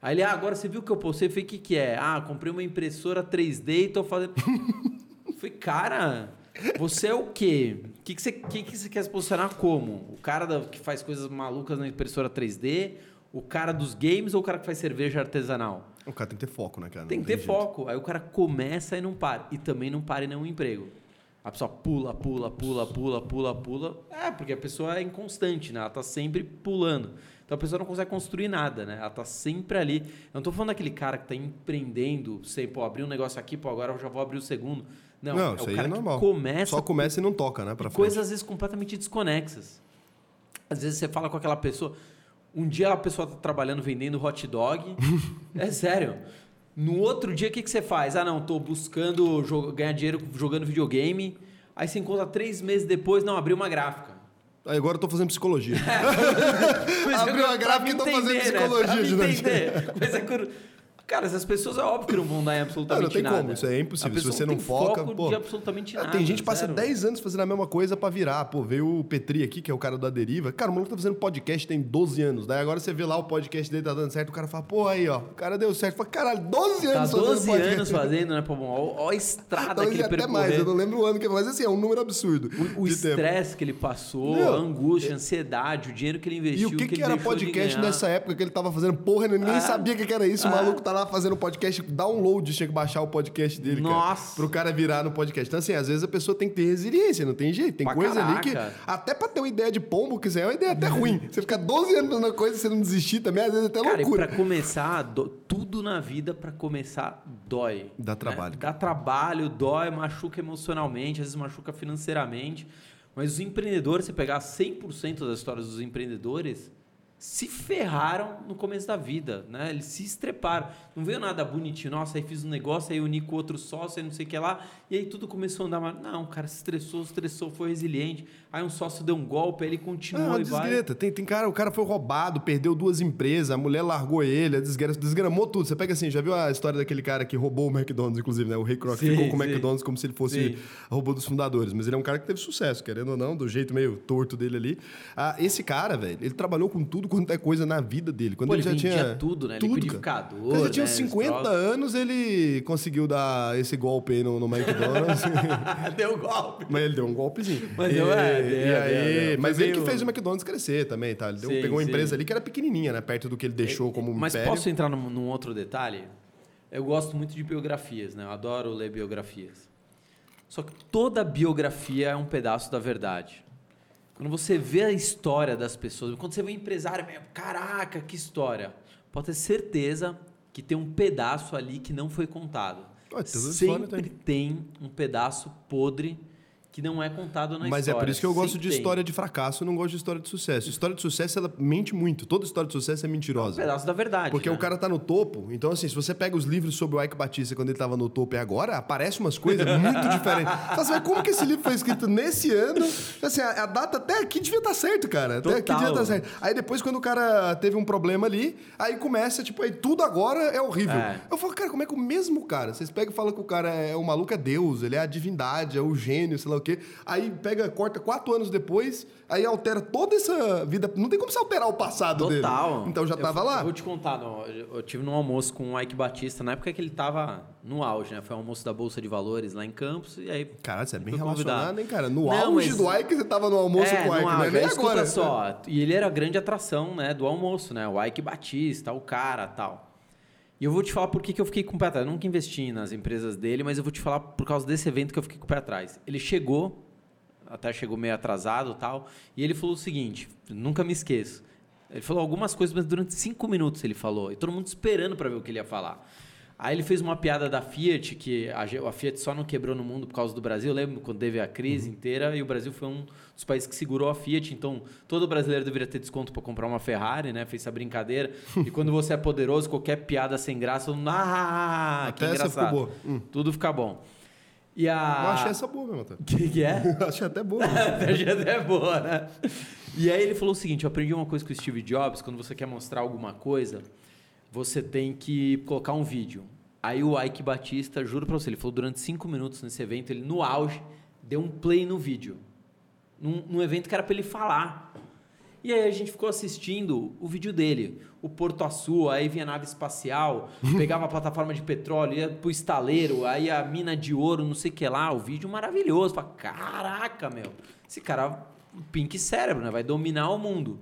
S2: Aí ele, ah, agora você viu o que eu postei? Eu falei, o que, que é? Ah, comprei uma impressora 3D e tô fazendo. [laughs] Eu falei, cara, você é o quê? O que, que, você, que, que você quer se posicionar como? O cara da- que faz coisas malucas na impressora 3D? O cara dos games ou o cara que faz cerveja artesanal?
S1: O cara tem que ter foco, né, cara?
S2: Tem que ter
S1: jeito.
S2: foco. Aí o cara começa e não para. E também não para em nenhum emprego. A pessoa pula, pula, pula, pula, pula, pula. É, porque a pessoa é inconstante, né? Ela tá sempre pulando. Então a pessoa não consegue construir nada, né? Ela tá sempre ali. Eu não tô falando daquele cara que tá empreendendo, sei, pô, abrir um negócio aqui, pô, agora eu já vou abrir o segundo. Não,
S1: Não,
S2: é
S1: isso
S2: o
S1: aí
S2: cara
S1: é normal.
S2: que começa
S1: Só começa e não toca, né? Pra
S2: coisas às vezes completamente desconexas. Às vezes você fala com aquela pessoa, um dia a pessoa tá trabalhando vendendo hot dog, [laughs] é sério. No outro dia o que, que você faz? Ah, não, tô buscando ganhar dinheiro jogando videogame. Aí você encontra três meses depois, não, abriu uma gráfica.
S1: Aí agora eu tô fazendo psicologia. [laughs] Abriu
S2: eu-
S1: a
S2: pra
S1: gráfica e tô fazendo
S2: né?
S1: psicologia
S2: Pra
S1: de noite.
S2: entender. Mas é cur- Cara, essas pessoas é óbvio que não vão dar em
S1: Não,
S2: absolutamente
S1: não tem
S2: nada.
S1: como, isso é impossível. Se você não
S2: tem
S1: foca, pô.
S2: de absolutamente
S1: Ah,
S2: nada.
S1: Tem gente que passa
S2: zero.
S1: 10 anos fazendo a mesma coisa pra virar. Pô, veio o Petri aqui, que é o cara da Deriva. Cara, o maluco tá fazendo podcast tem 12 anos. Daí agora você vê lá o podcast dele tá dando certo, o cara fala, pô, aí, ó, o cara deu certo. Fala, caralho, 12
S2: Tá
S1: anos fazendo
S2: 12
S1: podcast.
S2: anos fazendo, né, Pô, ó, ó a estrada
S1: Talvez
S2: que ele
S1: até
S2: percorreu.
S1: mais, eu não lembro o ano que é, mas assim, é um número absurdo.
S2: O estresse que ele passou,
S1: Meu,
S2: a angústia, a ansiedade, o dinheiro que ele
S1: E
S2: investiu.
S1: o que, que,
S2: ele
S1: era podcast nessa época que ele tava fazendo porra, ninguém
S2: Ah.
S1: sabia o que, que era isso. O
S2: Ah.
S1: maluco tá lá fazendo podcast, download, tinha que baixar o podcast dele,
S2: Nossa.
S1: cara. Pro cara virar no podcast. Então, assim, às vezes a pessoa tem que ter resiliência, não tem jeito. Tem
S2: Pra
S1: coisa ali que.
S2: caraca.
S1: Até pra ter uma ideia de pombo, que isso é uma ideia até ruim. Você ficar 12 anos uma coisa e você não desistir também, às vezes é até
S2: Cara, e
S1: loucura.
S2: pra começar, do- tudo na vida pra começar dói.
S1: Dá
S2: né?
S1: trabalho.
S2: Dá trabalho, dói, machuca emocionalmente, às vezes machuca financeiramente. Mas os empreendedores, se pegar 100% das histórias dos empreendedores, se ferraram no começo da vida, né? Eles se estreparam. Não veio nada bonitinho. Nossa, aí fiz um negócio, aí uni com outro sócio, aí não sei o que lá. E aí tudo começou a andar mal. Não, o cara se estressou, estressou, foi resiliente. Aí um sócio deu um golpe, aí ele
S1: É
S2: continuou
S1: uma
S2: e vai.
S1: desgreta. Tem, tem cara, o cara foi roubado, perdeu duas empresas, a mulher largou ele, a desgra- desgramou tudo. Você pega assim, já viu a história daquele cara que roubou o McDonald's, inclusive, né? O Ray Kroc
S2: Sim,
S1: ficou com o. McDonald's como se ele fosse
S2: Sim.
S1: roubou dos fundadores. Mas ele é um cara que teve sucesso, querendo ou não, do jeito meio torto dele ali. Ah, esse cara, velho, ele trabalhou com tudo quanto é coisa na vida dele. Quando
S2: Pô,
S1: ele
S2: ele
S1: já tinha.
S2: tudo, né?
S1: Tudo,
S2: Liquidificador,
S1: Quando ele já tinha
S2: né?
S1: 50
S2: Esses
S1: anos, ele conseguiu dar esse golpe aí no, no [laughs] McDonald's.
S2: Deu golpe.
S1: Mas ele deu um golpezinho.
S2: Mas
S1: e,
S2: deu, é,
S1: e
S2: deu,
S1: aí,
S2: deu.
S1: Mas
S2: Foi
S1: ele que fez o McDonald's crescer também, tá? Ele deu-
S2: Sim,
S1: pegou uma
S2: sim.
S1: empresa ali que era pequenininha, né? Perto do que ele deixou como um
S2: Mas
S1: império.
S2: posso entrar num, num outro detalhe? Eu gosto muito de biografias, né? Eu adoro ler biografias. Só que toda biografia é um pedaço da verdade. Quando você vê a história das pessoas, quando você vê um empresário, meu, caraca, que história. Pode ter certeza que tem um pedaço ali que não foi contado.
S1: Ué,
S2: Sempre tem um pedaço podre que não é contado na
S1: Mas
S2: história.
S1: é por isso que eu gosto
S2: Sempre
S1: de
S2: tem.
S1: história de fracasso, eu não gosto de história de sucesso. História de sucesso, ela mente muito. Toda história de sucesso é
S2: Um
S1: mentirosa.
S2: pedaço da verdade.
S1: Porque
S2: né?
S1: o cara tá no topo, então assim, se você pega os livros sobre o Ike Batista quando ele tava no topo e agora, aparece umas coisas muito [laughs] diferentes. Você vai, como que esse livro foi escrito nesse ano? Assim, a, a data até aqui devia estar certo, cara. Até aqui
S2: Total.
S1: devia estar certo. Aí depois, quando o cara teve um problema ali, aí começa, tipo, aí tudo agora é horrível.
S2: É.
S1: Eu falo, cara, como é que o mesmo cara, vocês pegam e falam que o cara é o maluco, é Deus, ele é a divindade, é o gênio, sei lá o quê. Aí pega, corta quatro anos depois, aí altera toda essa vida. Não tem como você alterar o passado dele.
S2: Total.
S1: Então já
S2: Eu
S1: tava
S2: fu-
S1: lá.
S2: Eu vou te contar, não, eu eu tive num almoço com o Ike Batista, na época que ele tava no auge, né? Foi um almoço da Bolsa de Valores lá em Campos, e aí...
S1: Caralho, você é bem relacionado, hein, cara? No
S2: Não,
S1: auge
S2: mas-
S1: do Ike, você tava no almoço
S2: é,
S1: com o Ike,
S2: no
S1: né?
S2: auge,
S1: Nem agora.
S2: só, e ele era a grande atração, né, do almoço, né? O Ike Batista, o cara, tal. E eu vou te falar por que que eu fiquei com o pé atrás. Eu nunca investi nas empresas dele, mas eu vou te falar por causa desse evento que eu fiquei com o pé atrás. Ele chegou, até chegou meio atrasado tal, e ele falou o seguinte, nunca me esqueço. Ele falou algumas coisas, mas durante cinco minutos ele falou, e todo mundo esperando para ver o que ele ia falar. Aí ele fez uma piada da Fiat, que a, a Fiat só não quebrou no mundo por causa do Brasil. Lembra quando teve a crise inteira e o Brasil foi um dos países que segurou a Fiat. Então, todo brasileiro deveria ter desconto para comprar uma Ferrari, né? Fez essa brincadeira. [laughs] e quando você é poderoso, qualquer piada sem graça, todo mundo, ah, que
S1: Até essa
S2: engraçado.
S1: ficou boa. Hum.
S2: Tudo fica bom. E a...
S1: Eu achei essa boa mesmo, tá?
S2: O [laughs] que, que é?
S1: Eu [laughs] achei até boa.
S2: A já é boa, né? E aí ele falou o seguinte: eu aprendi uma coisa com o Steve Jobs, quando você quer mostrar alguma coisa, você tem que colocar um vídeo. Aí o Ike Batista, juro pra você, ele falou durante cinco minutos nesse evento, ele no auge, deu um play no vídeo. Num, num evento que era pra ele falar. E aí a gente ficou assistindo o vídeo dele. O Porto Açul, aí vinha a nave espacial, [laughs] pegava a plataforma de petróleo, ia pro estaleiro, aí a mina de ouro, não sei o que lá. O vídeo maravilhoso. Fala, caraca, meu. Esse cara, pink cérebro, né? Vai dominar o mundo.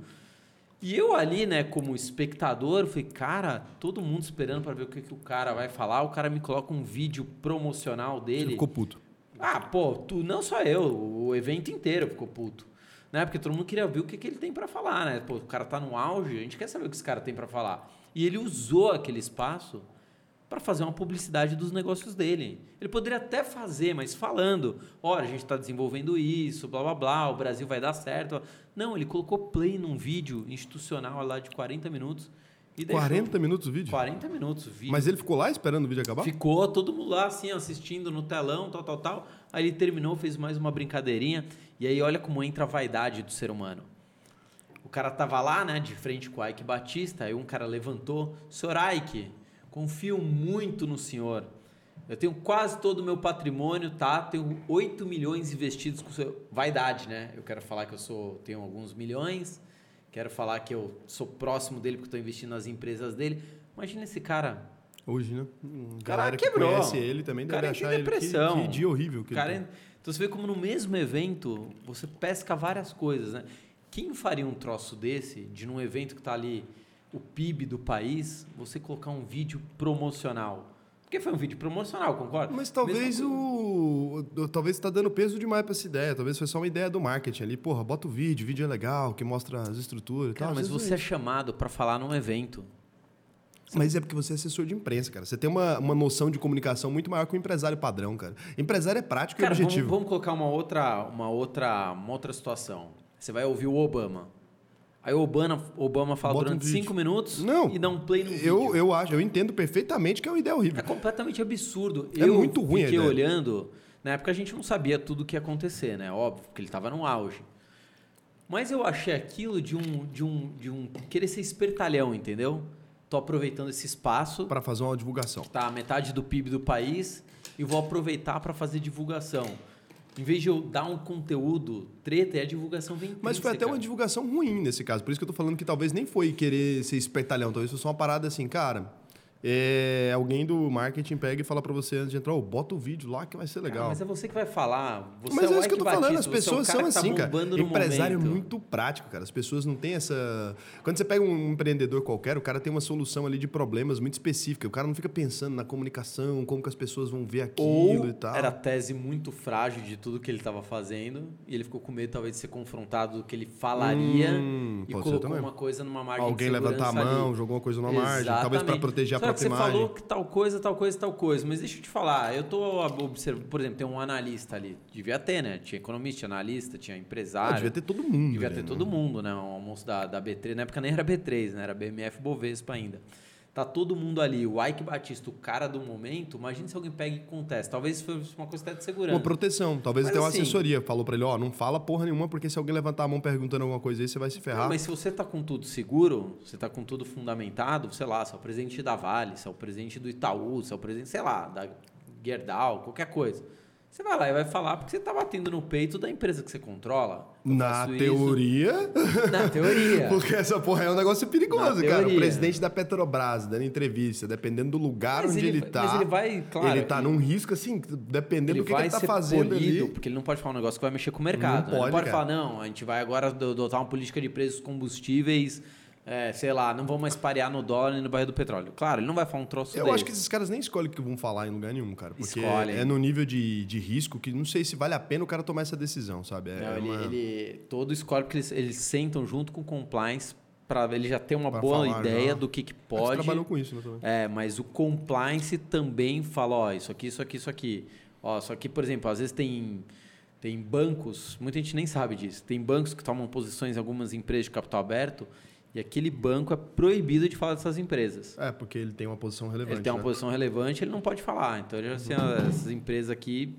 S2: E eu ali, né, como espectador, falei, cara, todo mundo esperando para ver o que, que o cara vai falar. O cara me coloca um vídeo promocional
S1: Você
S2: dele.
S1: ficou puto.
S2: Ah, pô, tu, não só eu, o evento inteiro ficou puto. Né? Porque todo mundo queria ver o que, que ele tem pra falar, né? Pô, o cara tá no auge, a gente quer saber o que esse cara tem pra falar. E ele usou aquele espaço para fazer uma publicidade dos negócios dele. Ele poderia até fazer, mas falando, olha, a gente está desenvolvendo isso, blá blá blá, o Brasil vai dar certo. Não, ele colocou play num vídeo institucional lá de 40 minutos e deixou
S1: 40 minutos o vídeo?
S2: 40 minutos o vídeo.
S1: Mas ele ficou lá esperando o vídeo acabar?
S2: Ficou todo mundo lá, assim, assistindo no telão, tal, tal, tal. Aí ele terminou, fez mais uma brincadeirinha. E aí olha como entra a vaidade do ser humano. O cara tava lá, né, de frente com o Ike Batista, aí um cara levantou. Senhor Ike, confio muito no senhor. Eu tenho quase todo o meu patrimônio, tá? Tenho 8 milhões investidos com. Vaidade, né? Eu quero falar que eu sou, tenho alguns milhões. Quero falar que eu sou próximo dele porque estou investindo nas empresas dele. Imagina esse cara
S1: Hoje, né? Hum,
S2: cara
S1: que
S2: quebrou.
S1: conhece ele também deve
S2: cara
S1: achar ele que,
S2: depressão.
S1: que dia horrível. Que
S2: Cara,
S1: ele tem.
S2: então você vê como no mesmo evento você pesca várias coisas, né? Quem faria um troço desse, de num evento que tá ali o PIB do país você colocar um vídeo promocional. Porque foi um vídeo promocional, concorda?
S1: Mas talvez o. Talvez está dando peso demais para essa ideia. Talvez foi só uma ideia do marketing ali. Porra, bota o vídeo, o vídeo é legal, que mostra as estruturas e
S2: Cara,
S1: tal.
S2: mas você é chamado para falar num evento.
S1: Mas é porque você é assessor de imprensa, cara. Você tem uma, uma noção de comunicação muito maior que o empresário padrão, cara. Empresário é prático
S2: Cara,
S1: e
S2: vamos,
S1: objetivo.
S2: vamos colocar uma outra, uma, outra, uma outra situação. Você vai ouvir o Obama. Aí o Obama, Obama fala
S1: Bota um
S2: durante
S1: vídeo.
S2: cinco minutos
S1: Não.
S2: e dá um play no
S1: Eu,
S2: vídeo.
S1: eu acho, eu entendo perfeitamente que é uma ideia horrível.
S2: É completamente absurdo.
S1: É
S2: eu
S1: muito ruim a
S2: fiquei
S1: ideia.
S2: olhando. Na época a gente não sabia tudo o que ia acontecer, né? Óbvio, porque ele estava no auge. Mas eu achei aquilo de um, de um, de um querer ser espertalhão, entendeu? Tô aproveitando esse espaço,
S1: Para fazer uma divulgação.
S2: tá a metade do PIB do país, e vou aproveitar para fazer divulgação. Em vez de eu dar um conteúdo treta, é a divulgação vem
S1: Mas foi até
S2: intrínseca.
S1: uma divulgação ruim nesse caso. Por isso que eu tô falando que talvez nem foi querer ser espertalhão. Talvez foi só uma parada assim, cara. É, alguém do marketing pega e fala para você antes de entrar, ô, bota o vídeo lá que vai ser
S2: Cara,
S1: legal.
S2: mas é você que vai falar. Você
S1: Mas
S2: é,
S1: é isso que eu tô
S2: Ike
S1: falando,
S2: Batista,
S1: as
S2: é
S1: pessoas
S2: cara
S1: são
S2: que tá
S1: assim, cara.
S2: bombando no
S1: Empresário é
S2: momento.
S1: muito prático, cara. As pessoas não têm essa. Quando você pega um empreendedor qualquer, o cara tem uma solução ali de problemas muito específica. O cara não fica pensando na comunicação, como que as pessoas vão ver aquilo
S2: Ou
S1: e tal.
S2: era a tese muito frágil de tudo que ele estava fazendo e ele ficou com medo talvez de ser confrontado do que ele falaria
S1: Hum,
S2: e colocou uma coisa numa margem
S1: Alguém levantar a mão,
S2: ali.
S1: jogou uma coisa numa margem, talvez para
S2: Exatamente.
S1: proteger a
S2: Só que você
S1: imagem.
S2: falou que tal coisa, tal coisa, tal coisa, mas deixa eu te falar, eu tô observando, por exemplo, tem um analista ali, devia ter, né? Tinha economista, tinha analista, tinha
S1: Ah,
S2: empresário.
S1: devia ter todo mundo.
S2: Devia ter
S1: né?
S2: todo mundo, né? O almoço da, da B3, na época nem era B3, né? Era BMF Bovespa ainda. Tá todo mundo ali. O Ike Batista, o cara do momento, imagina se alguém pega e contesta. Talvez fosse uma coisa até de segurança.
S1: Uma proteção. Talvez até uma
S2: assim-
S1: assessoria. Falou pra ele, ó, não fala porra nenhuma, porque se alguém levantar a mão perguntando alguma coisa aí, você vai se ferrar.
S2: Não, mas se você tá com tudo seguro, você tá com tudo fundamentado, sei lá, se é o presidente da Vale, se é o presidente do Itaú, se é o presidente, sei lá, da Gerdau, qualquer coisa. Você vai lá e vai falar porque você tá batendo no peito da empresa que você controla. Eu
S1: Na
S2: faço isso-
S1: teoria,
S2: Na teoria. [laughs]
S1: porque essa porra é um negócio perigoso,
S2: Na
S1: cara. O
S2: teoria.
S1: presidente da Petrobras dando entrevista, dependendo do lugar
S2: Mas
S1: onde
S2: ele
S1: ele,
S2: vai-
S1: tá.
S2: mas ele vai, claro,
S1: Ele tá
S2: ele-
S1: num risco, assim, dependendo
S2: ele
S1: do que, ele tá fazendo
S2: polido,
S1: ali.
S2: porque ele não pode falar um negócio que vai mexer com o mercado.
S1: Não
S2: né?
S1: pode,
S2: não pode
S1: cara.
S2: falar, não, a gente vai agora ado- adotar uma política de preços combustíveis, é, sei lá, não vamos mais parear no dólar e no barril do petróleo. Claro, ele não vai falar um troço
S1: Eu
S2: desse.
S1: acho que esses caras nem escolhem o que vão falar em lugar nenhum, cara. Porque
S2: Escolhem.
S1: é no nível de, de risco que não sei se vale a pena o cara tomar essa decisão, sabe? É
S2: Não, ele,
S1: uma-
S2: ele- todo escolhe porque eles, eles sentam junto com o compliance para ele já ter uma
S1: Pra
S2: boa
S1: falar
S2: ideia
S1: já.
S2: do que, que
S1: Ah, Você
S2: pode.
S1: trabalhou com isso, né? também.
S2: É, mas o compliance também fala, ó, isso aqui, isso aqui, isso aqui. Ó, só que, por exemplo, às vezes tem, tem bancos, muita gente nem sabe disso, tem bancos que tomam posições em algumas empresas de capital aberto e aquele banco é proibido de falar dessas empresas.
S1: É, porque ele tem uma posição relevante.
S2: Ele tem uma
S1: né?
S2: posição relevante, ele não pode falar. Então, ele, assim, essas empresas aqui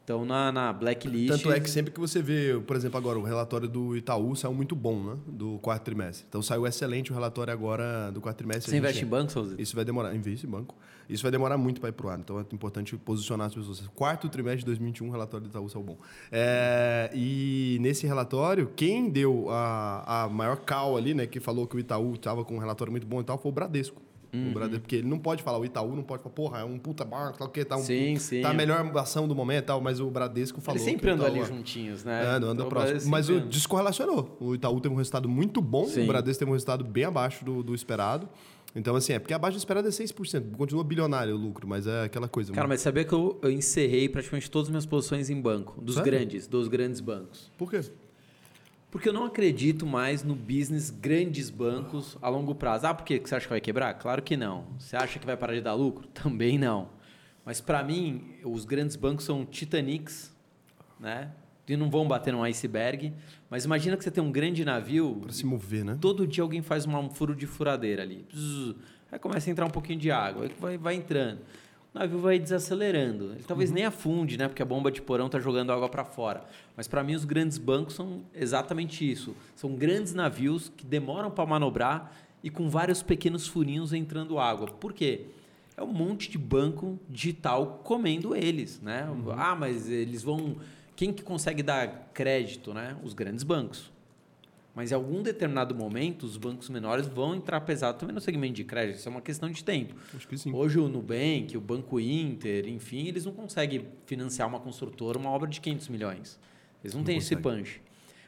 S2: estão na, na blacklist.
S1: Tanto é que sempre que você vê, por exemplo, agora o relatório do Itaú saiu muito bom, né? Do quarto trimestre. Então saiu excelente o relatório agora do quarto trimestre.
S2: Você investe em banco, Souza?
S1: Isso vai demorar, investe em banco. Isso vai demorar muito para ir pro ar. Então é importante posicionar as pessoas. Quarto trimestre de 2021, o relatório do Itaú saiu bom. É, e nesse relatório, quem deu a, a maior cal ali, né? Que falou que o Itaú estava com um relatório muito bom e tal, foi o Bradesco.
S2: Uhum.
S1: O Bradesco, porque ele não pode falar, o Itaú não pode falar, porra, é um puta banco, tal, que tá, um,
S2: Sim, sim.
S1: tá a melhor ação do momento e tal, mas o Bradesco falou.
S2: Eles sempre
S1: o
S2: andam ali juntinhos, né?
S1: é, não anda próximo. Mas o descorrelacionou. O Itaú teve um resultado muito bom,
S2: Sim.
S1: o Bradesco teve um resultado bem abaixo do, do esperado. Então, assim, é porque abaixo do esperado é 6%. Continua bilionário o lucro, mas é aquela coisa.
S2: Cara, mas sabia que eu, eu encerrei praticamente todas as minhas posições em banco, dos
S1: Sério?
S2: grandes, dos grandes bancos.
S1: Por quê?
S2: Porque eu não acredito mais no business grandes bancos a longo prazo. Ah, por quê? Que Você acha que vai quebrar? Claro que não. Você acha que vai parar de dar lucro? [laughs] Também não. Mas para mim, os grandes bancos são Titanics, né? E não vão bater num iceberg. Mas imagina que você tem um grande navio
S1: Pra se mover, né?
S2: Todo dia alguém faz um furo de furadeira ali. Aí começa a entrar um pouquinho de água, aí vai, vai entrando. O navio vai desacelerando. Ele talvez nem afunde, né? Porque a bomba de porão está jogando água para fora. Mas para mim os grandes bancos são exatamente isso. São grandes navios que demoram para manobrar e com vários pequenos furinhos entrando água. Por quê? É um monte de banco digital comendo eles, né? Ah, mas eles vão. Quem que consegue dar crédito, né? Os grandes bancos. Mas em algum determinado momento, os bancos menores vão entrar pesado também no segmento de crédito. Isso é uma questão de tempo.
S1: Acho que sim.
S2: Hoje o Nubank, o Banco Inter, enfim, eles não conseguem financiar uma construtora uma obra de 500 milhões. Eles não,
S1: Não
S2: têm esse
S1: conseguem.
S2: punch.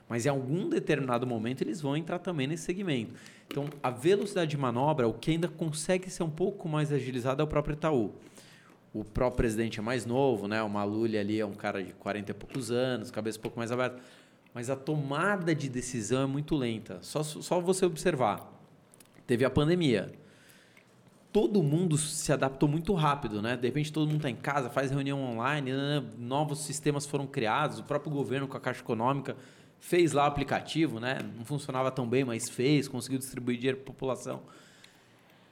S2: Mas em algum determinado momento eles vão entrar também nesse segmento. Então, a velocidade de manobra, o que ainda consegue ser um pouco mais agilizado é o próprio Itaú. O próprio presidente é mais novo, né? O Maluli ali é um cara de 40 e poucos anos, cabeça um pouco mais aberta. Mas a tomada de decisão é muito lenta. Só, só você observar. Teve a pandemia todo mundo se adaptou muito rápido, né? De repente todo mundo está em casa, faz reunião online, né? novos sistemas foram criados, o próprio governo com a Caixa Econômica fez lá o aplicativo, né? Não funcionava tão bem, mas fez, conseguiu distribuir dinheiro para a população.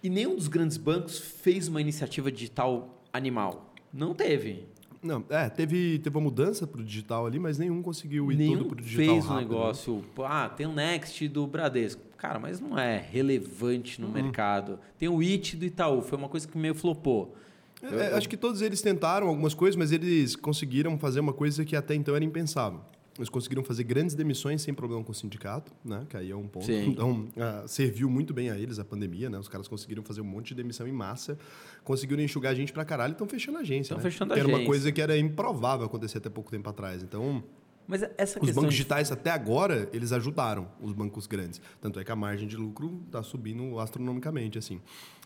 S2: E nenhum dos grandes bancos fez uma iniciativa digital animal. Não teve.
S1: Não, é, teve, teve uma mudança para o digital ali, mas nenhum conseguiu ir
S2: nenhum
S1: todo para o digital
S2: fez
S1: rápido,
S2: um negócio, né? ah, tem o Next do Bradesco. Cara, mas não é relevante no uhum. mercado. Tem o IT do Itaú, foi uma coisa que meio flopou.
S1: É, eu, eu... Acho que todos eles tentaram algumas coisas, mas eles conseguiram fazer uma coisa que até então era impensável. Eles conseguiram fazer grandes demissões sem problema com o sindicato, né? Que aí é um ponto. Sim. Então, uh, serviu muito bem a eles a pandemia, né? Os caras conseguiram fazer um monte de demissão em massa, conseguiram enxugar a gente pra caralho e estão fechando a agência. Estão
S2: né? fechando
S1: a
S2: agência.
S1: Era uma coisa que era improvável acontecer até pouco tempo atrás. Então.
S2: Mas essa
S1: os bancos digitais até agora eles ajudaram os bancos grandes, tanto é que a margem de lucro está subindo astronomicamente assim.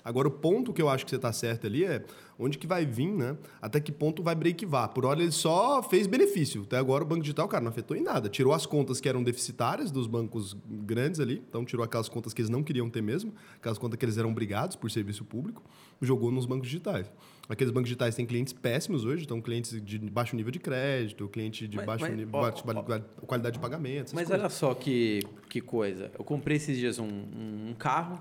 S1: Agora o ponto que eu acho que você está certo ali é onde que vai vir, né? Até que ponto vai breakvar? Por hora ele só fez benefício. Até agora o banco digital, cara, não afetou em nada. Tirou as contas que eram deficitárias dos bancos grandes ali, então tirou aquelas contas que eles não queriam ter mesmo, aquelas contas que eles eram obrigados por serviço público, jogou nos bancos digitais. Aqueles bancos digitais têm clientes péssimos hoje, então clientes de baixo nível de crédito, cliente de mas, baixo mas, nível, ó, ó, qualidade de pagamento.
S2: Mas
S1: coisas.
S2: olha só que, que coisa. Eu comprei esses dias um, um carro,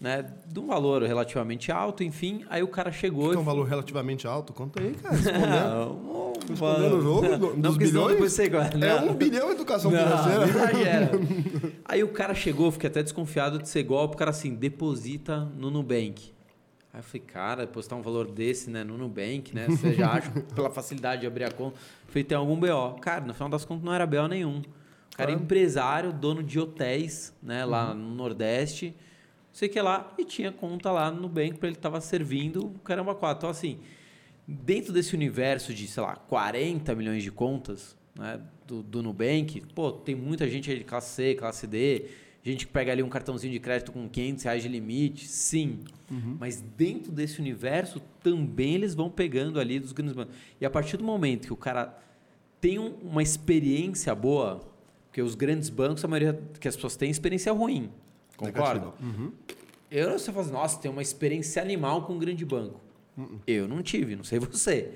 S2: né, de um valor relativamente alto, enfim. Aí o cara chegou.
S1: Que
S2: é
S1: um valor relativamente alto? Conta aí, cara. [laughs] Não, Respondendo o jogo
S2: não,
S1: dos bilhões.
S2: Você,
S1: é um bilhão educação não, financeira. Exagera. [laughs]
S2: aí o cara chegou, fiquei até desconfiado de ser golpe. O cara assim, deposita no Nubank. Aí eu falei, cara, depositar um valor desse né, no Nubank, né? Você já acha [laughs] pela facilidade de abrir a conta. Falei, tem algum BO. Cara, no final das contas não era BO nenhum. O cara é empresário, dono de hotéis, né, lá uhum. no Nordeste. Sei que lá, e tinha conta lá no Nubank para ele estava servindo caramba quatro. Então, assim, dentro desse universo de, sei lá, 40 milhões de contas né, do, do Nubank, pô, tem muita gente aí de classe C, classe D gente que pega ali um cartãozinho de crédito com 500 reais de limite, sim. Uhum. Mas dentro desse universo, também eles vão pegando ali dos grandes bancos. E a partir do momento que o cara tem uma experiência boa, porque os grandes bancos, a maioria que as pessoas têm experiência ruim. Concorda? Uhum. Eu, você fala assim, nossa, tem uma experiência animal com um grande banco. Uhum. Eu não tive, não sei [laughs] você.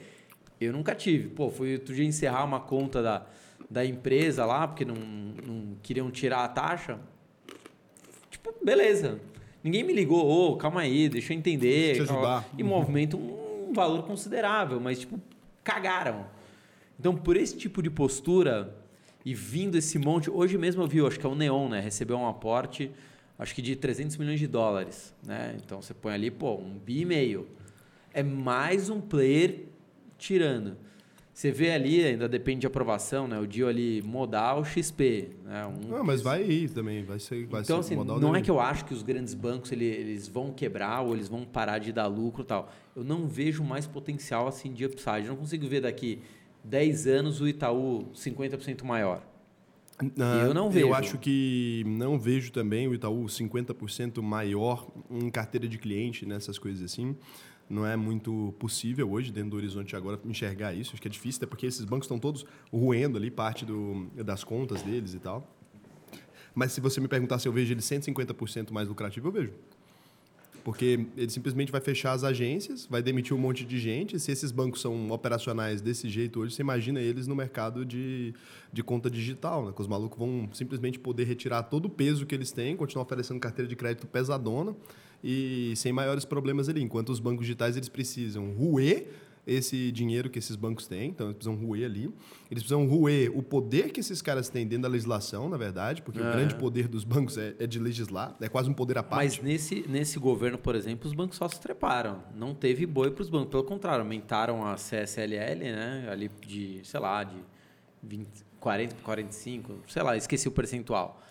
S2: Eu nunca tive. Pô, fui outro dia encerrar uma conta da, da empresa lá, porque não, não queriam tirar a taxa beleza. Ninguém me ligou, ô, oh, calma aí, deixa eu entender.
S1: Deixa eu ajudar.
S2: E movimento um valor considerável, mas, tipo, cagaram. Então, por esse tipo de postura e vindo esse monte. Hoje mesmo eu vi, acho que é o Neon, né? Recebeu um aporte, acho que de 300 milhões de dólares, né? Então você põe ali, pô, um bi e meio. É mais um player tirando. Você vê ali, ainda depende de aprovação, né? O deal ali modal XP. Né? Um,
S1: não, mas vai ir também, vai ser, vai
S2: então,
S1: ser
S2: assim, modal Não dele. é que eu acho que os grandes bancos ele, eles vão quebrar ou eles vão parar de dar lucro e tal. Eu não vejo mais potencial assim de upside. Eu não consigo ver daqui 10 anos o Itaú 50% maior.
S1: Ah, eu não vejo. Eu acho que não vejo também o Itaú 50% maior em carteira de cliente, nessas coisas assim não é muito possível hoje, dentro do horizonte agora, enxergar isso. Acho que é difícil, até porque esses bancos estão todos roendo ali parte do, das contas deles e tal. Mas se você me perguntar se eu vejo ele 150% mais lucrativo, eu vejo. Porque ele simplesmente vai fechar as agências, vai demitir um monte de gente. Se esses bancos são operacionais desse jeito hoje, você imagina eles no mercado de, de conta digital, né? Que os malucos vão simplesmente poder retirar todo o peso que eles têm, continuar oferecendo carteira de crédito pesadona e sem maiores problemas ali. Enquanto os bancos digitais eles precisam ruer esse dinheiro que esses bancos têm, então eles precisam ruer ali. Eles precisam ruer o poder que esses caras têm dentro da legislação, na verdade, porque é. o grande poder dos bancos é, é, de legislar, é quase um poder à parte.
S2: Mas nesse, nesse governo, por exemplo, os bancos só se treparam. Não teve boi para os bancos. Pelo contrário, aumentaram a CSLL, né? Ali de, sei lá, de 20, 40 para 45, sei lá, esqueci o percentual.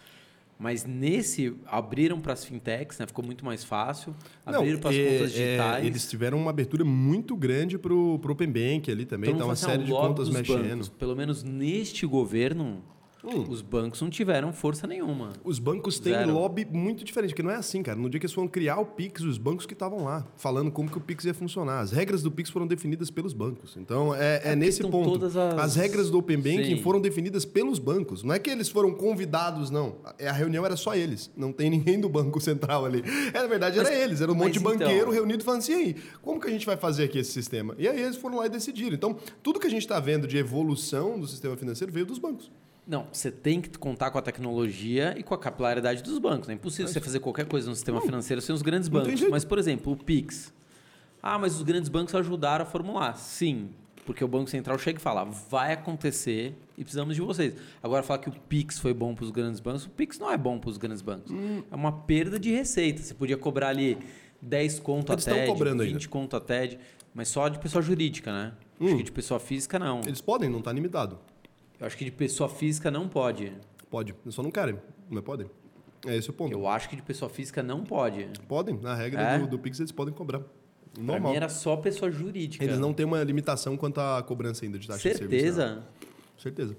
S2: Mas nesse, abriram para as fintechs, né? ficou muito mais fácil. Abriram para as é, contas digitais.
S1: É, eles tiveram uma abertura muito grande para o Open Bank ali também. Então, tá uma série de contas mexendo. Bancos,
S2: pelo menos neste governo, Os bancos não tiveram força nenhuma.
S1: Os bancos têm
S2: Zero.
S1: lobby muito diferente, porque não é assim, cara. No dia que eles foram criar o Pix, os bancos que estavam lá, falando como que o Pix ia funcionar. As regras do Pix foram definidas pelos bancos. Então, é, é
S2: porque
S1: nesse ponto.
S2: todas as-
S1: regras do Open Banking
S2: Sim.
S1: foram definidas pelos bancos. Não é que eles foram convidados, não. A a reunião era só eles. Não tem [laughs] ninguém do Banco Central ali. É, na verdade, era
S2: Mas-
S1: eles. Era um monte de
S2: então-
S1: banqueiro reunido falando assim, e aí, como que a gente vai fazer aqui esse sistema? E aí eles foram lá e decidiram. Então, tudo que a gente está vendo de evolução do sistema financeiro veio dos bancos.
S2: Não, você tem que contar com a tecnologia e com a capilaridade dos bancos. É impossível você fazer qualquer coisa no sistema financeiro sem os grandes
S1: não
S2: bancos. Mas, por exemplo, o Pix. Ah, mas os grandes bancos ajudaram a formular. Sim, porque o Banco Central chega e fala, vai acontecer e precisamos de vocês. Agora, falar que o Pix foi bom para os grandes bancos, o Pix não é bom para os grandes bancos.
S1: Hum.
S2: É uma perda de receita. Você podia cobrar ali 10 conto
S1: Eles
S2: a TED,
S1: cobrando
S2: 20
S1: ainda.
S2: conto a TED, mas só de pessoa jurídica, né? Acho
S1: Hum.
S2: que de pessoa física, não.
S1: Eles podem, não está limitado.
S2: Eu acho que de pessoa física não pode.
S1: Pode, só não querem, mas podem. É esse o ponto.
S2: Eu acho que de pessoa física não pode.
S1: Podem, na regra
S2: É?
S1: do, do Pix eles podem cobrar.
S2: Pra
S1: Normal.
S2: mim era só pessoa jurídica.
S1: Eles não têm uma limitação quanto à cobrança ainda de taxa de serviço.
S2: Certeza?
S1: né? Certeza.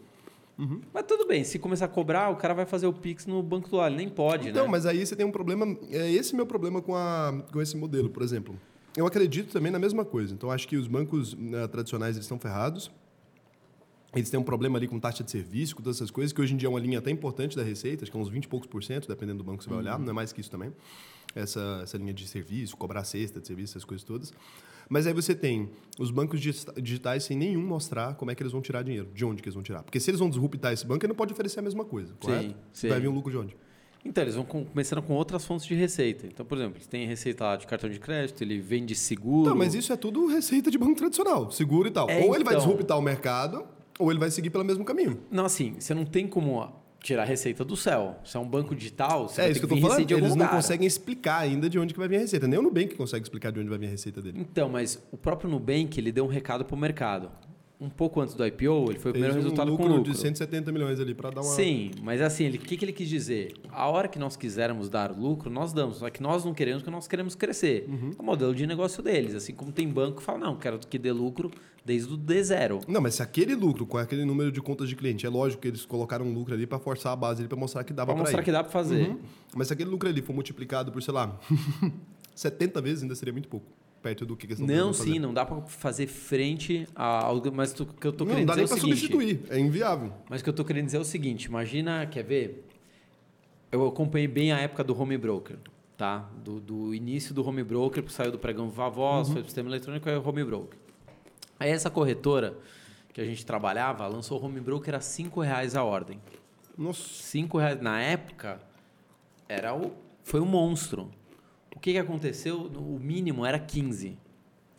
S2: Mas tudo bem, se começar a cobrar, o cara vai fazer o Pix no banco do lado. Ele nem pode,
S1: Então,
S2: né?
S1: mas aí você tem um problema. É esse meu problema com, a, com esse modelo, por exemplo. Eu acredito também na mesma coisa. Então, acho que os bancos né, tradicionais eles estão ferrados. Eles têm um problema ali com taxa de serviço, com todas essas coisas, que hoje em dia é uma linha até importante da receita, acho que é uns 20 e poucos por cento, dependendo do banco que você vai olhar, não é mais que isso também. Essa, essa linha de serviço, cobrar cesta de serviço, essas coisas todas. Mas aí você tem os bancos digita- digitais sem nenhum mostrar como é que eles vão tirar dinheiro, de onde que eles vão tirar. Porque se eles vão disruptar esse banco, ele não pode oferecer a mesma coisa, correto?
S2: sim.
S1: Vai vir um lucro de onde?
S2: Então, eles vão com- começando com outras fontes de receita. Então, por exemplo, eles têm receita lá de cartão de crédito, ele vende seguro.
S1: Não, mas isso é tudo receita de banco tradicional, seguro e tal.
S2: É,
S1: ou ele vai
S2: então.
S1: disruptar o mercado, ou ele vai seguir pelo mesmo caminho.
S2: Não, assim, você não tem como tirar receita do céu. Se é um banco digital, você
S1: é
S2: vai
S1: isso
S2: ter
S1: que eu tô falando. Eles não
S2: lugar.
S1: conseguem explicar ainda de onde que vai vir a receita. Nem o Nubank consegue explicar de onde vai vir a receita dele.
S2: Então, mas o próprio Nubank, ele deu um recado pro mercado. Um pouco antes do IPO, ele foi o primeiro
S1: um
S2: resultado
S1: lucro,
S2: com lucro.
S1: de 170 milhões ali para dar uma...
S2: Sim, mas assim, o que, que ele quis dizer? A hora que nós quisermos dar lucro, nós damos. Só que nós não queremos, porque nós queremos crescer.
S1: Uhum.
S2: É o modelo de negócio deles. Assim como tem banco que fala, não, quero que dê lucro desde o D0.
S1: Não, mas se aquele lucro, com aquele número de contas de cliente, é lógico que eles colocaram um lucro ali para forçar a base para mostrar que dava
S2: Para
S1: para
S2: mostrar
S1: ir.
S2: que dá para fazer.
S1: Uhum. Mas se aquele lucro ali for multiplicado por, sei lá, [laughs] 70 vezes, ainda seria muito pouco. Perto do que eles estão
S2: Não,
S1: tentando fazer.
S2: sim, não dá para fazer frente a algo. Mas o que eu tô
S1: Não,
S2: querendo
S1: dá
S2: dizer
S1: nem
S2: é o
S1: para
S2: seguinte.
S1: substituir. É inviável.
S2: Mas o que eu tô querendo dizer é o seguinte: imagina, quer ver? Eu acompanhei bem a época do home broker, tá? Do, do início do home broker, saiu do pregão Viva Voz, foi pro sistema eletrônico, aí o home broker. Aí essa corretora que a gente trabalhava lançou o home broker a 5 reais a ordem.
S1: Nossa.
S2: 5 reais na época era o, foi um monstro. O que, que aconteceu? O mínimo era 15.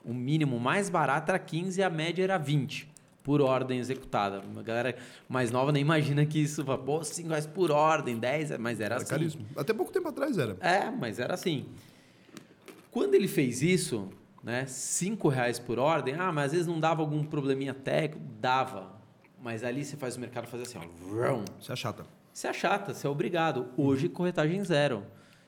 S2: O mínimo mais barato era 15 e a média era 20 por ordem executada. A galera mais nova nem imagina que isso, fala, pô, 5 reais por ordem, 10, mas era
S1: É
S2: assim.
S1: caríssimo. Até pouco tempo atrás era.
S2: É, mas era assim. Quando ele fez isso, né, 5 reais por ordem, ah, mas às vezes não dava algum probleminha técnico, dava. Mas ali você faz o mercado fazer assim, ó, vrum,
S1: Você é chata.
S2: você é chata, você é obrigado. Hoje, corretagem zero.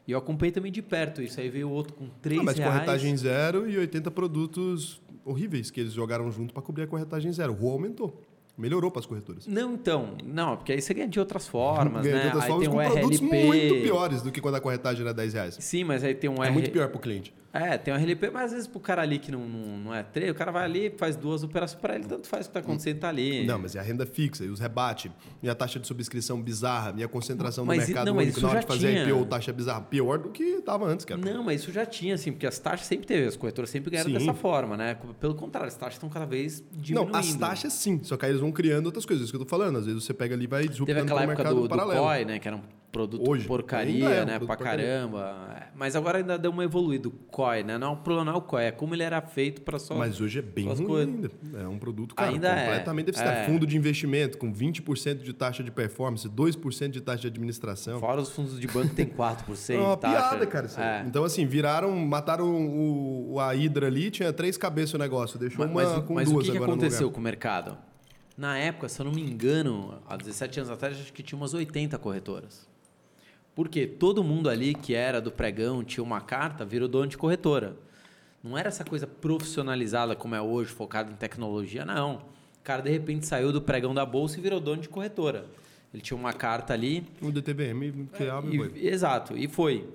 S2: E eu acompanhei também de perto isso. Aí veio outro com 3
S1: Ah, mas
S2: reais.
S1: corretagem zero e 80 produtos horríveis que eles jogaram junto para cobrir a corretagem zero. O ROA aumentou. Melhorou para as corretoras.
S2: Não, então. Não, porque aí você ganha de outras formas,
S1: Ganha
S2: né?
S1: de outras
S2: aí
S1: formas
S2: tem
S1: com
S2: um
S1: produtos
S2: RLP.
S1: muito piores do que quando a corretagem era 10 reais.
S2: Sim, mas aí tem um
S1: É
S2: R...
S1: muito pior para o cliente.
S2: É, tem um RLP, mas às vezes pro cara ali que não, não, não é treino, o cara vai ali, faz duas operações para ele, tanto faz o que tá acontecendo, tá ali.
S1: Não, mas é a renda fixa, e os rebate, e a taxa de subscrição bizarra, e a concentração
S2: Mas
S1: no mercado
S2: não,
S1: único na hora de fazer
S2: tinha.
S1: IPO, taxa bizarra. Pior do que estava antes, cara.
S2: Não, mas isso já tinha, assim, porque as taxas sempre teve, as corretoras sempre ganharam
S1: Sim.
S2: dessa forma, né? Pelo contrário, as taxas estão cada vez diminuindo.
S1: Não, as taxas sim, só que aí eles vão criando outras coisas, isso que eu tô falando. Às vezes você pega ali e vai
S2: Teve
S1: disruptando
S2: aquela
S1: para o
S2: época
S1: mercado
S2: do, do
S1: paralelo.
S2: COI, né? Que era um produto
S1: Hoje,
S2: porcaria,
S1: é um
S2: né?
S1: produto
S2: Pra
S1: porcaria.
S2: caramba. É, Mas agora ainda deu uma evoluída. O COI, né? Não, o problema não é o COI, é como ele era feito para só...
S1: Mas hoje é bem ruim
S2: coisas.
S1: ainda. É um produto cara,
S2: Ainda é.
S1: completamente deficitário.
S2: É.
S1: Fundo de investimento com 20% de taxa de performance, 2% de taxa de administração.
S2: Fora os fundos de banco tem 4%. [laughs]
S1: É uma
S2: taxa.
S1: piada, cara.
S2: É.
S1: Então, assim, viraram, mataram o, o- a Hidra ali, tinha três cabeças o negócio, deixou
S2: Mas,
S1: uma
S2: mas,
S1: com
S2: mas o
S1: duas
S2: que, que
S1: agora no
S2: aconteceu com o mercado? Na época, se eu não me engano, há 17 anos atrás, acho que tinha umas 80 corretoras. Porque todo mundo ali que era do pregão, tinha uma carta, virou dono de corretora. Não era essa coisa profissionalizada como é hoje, focado em tecnologia, não. O cara, de repente, saiu do pregão da bolsa e virou dono de corretora. Ele tinha uma carta ali.
S1: O DTVM que abre
S2: E-
S1: foi.
S2: exato, e foi.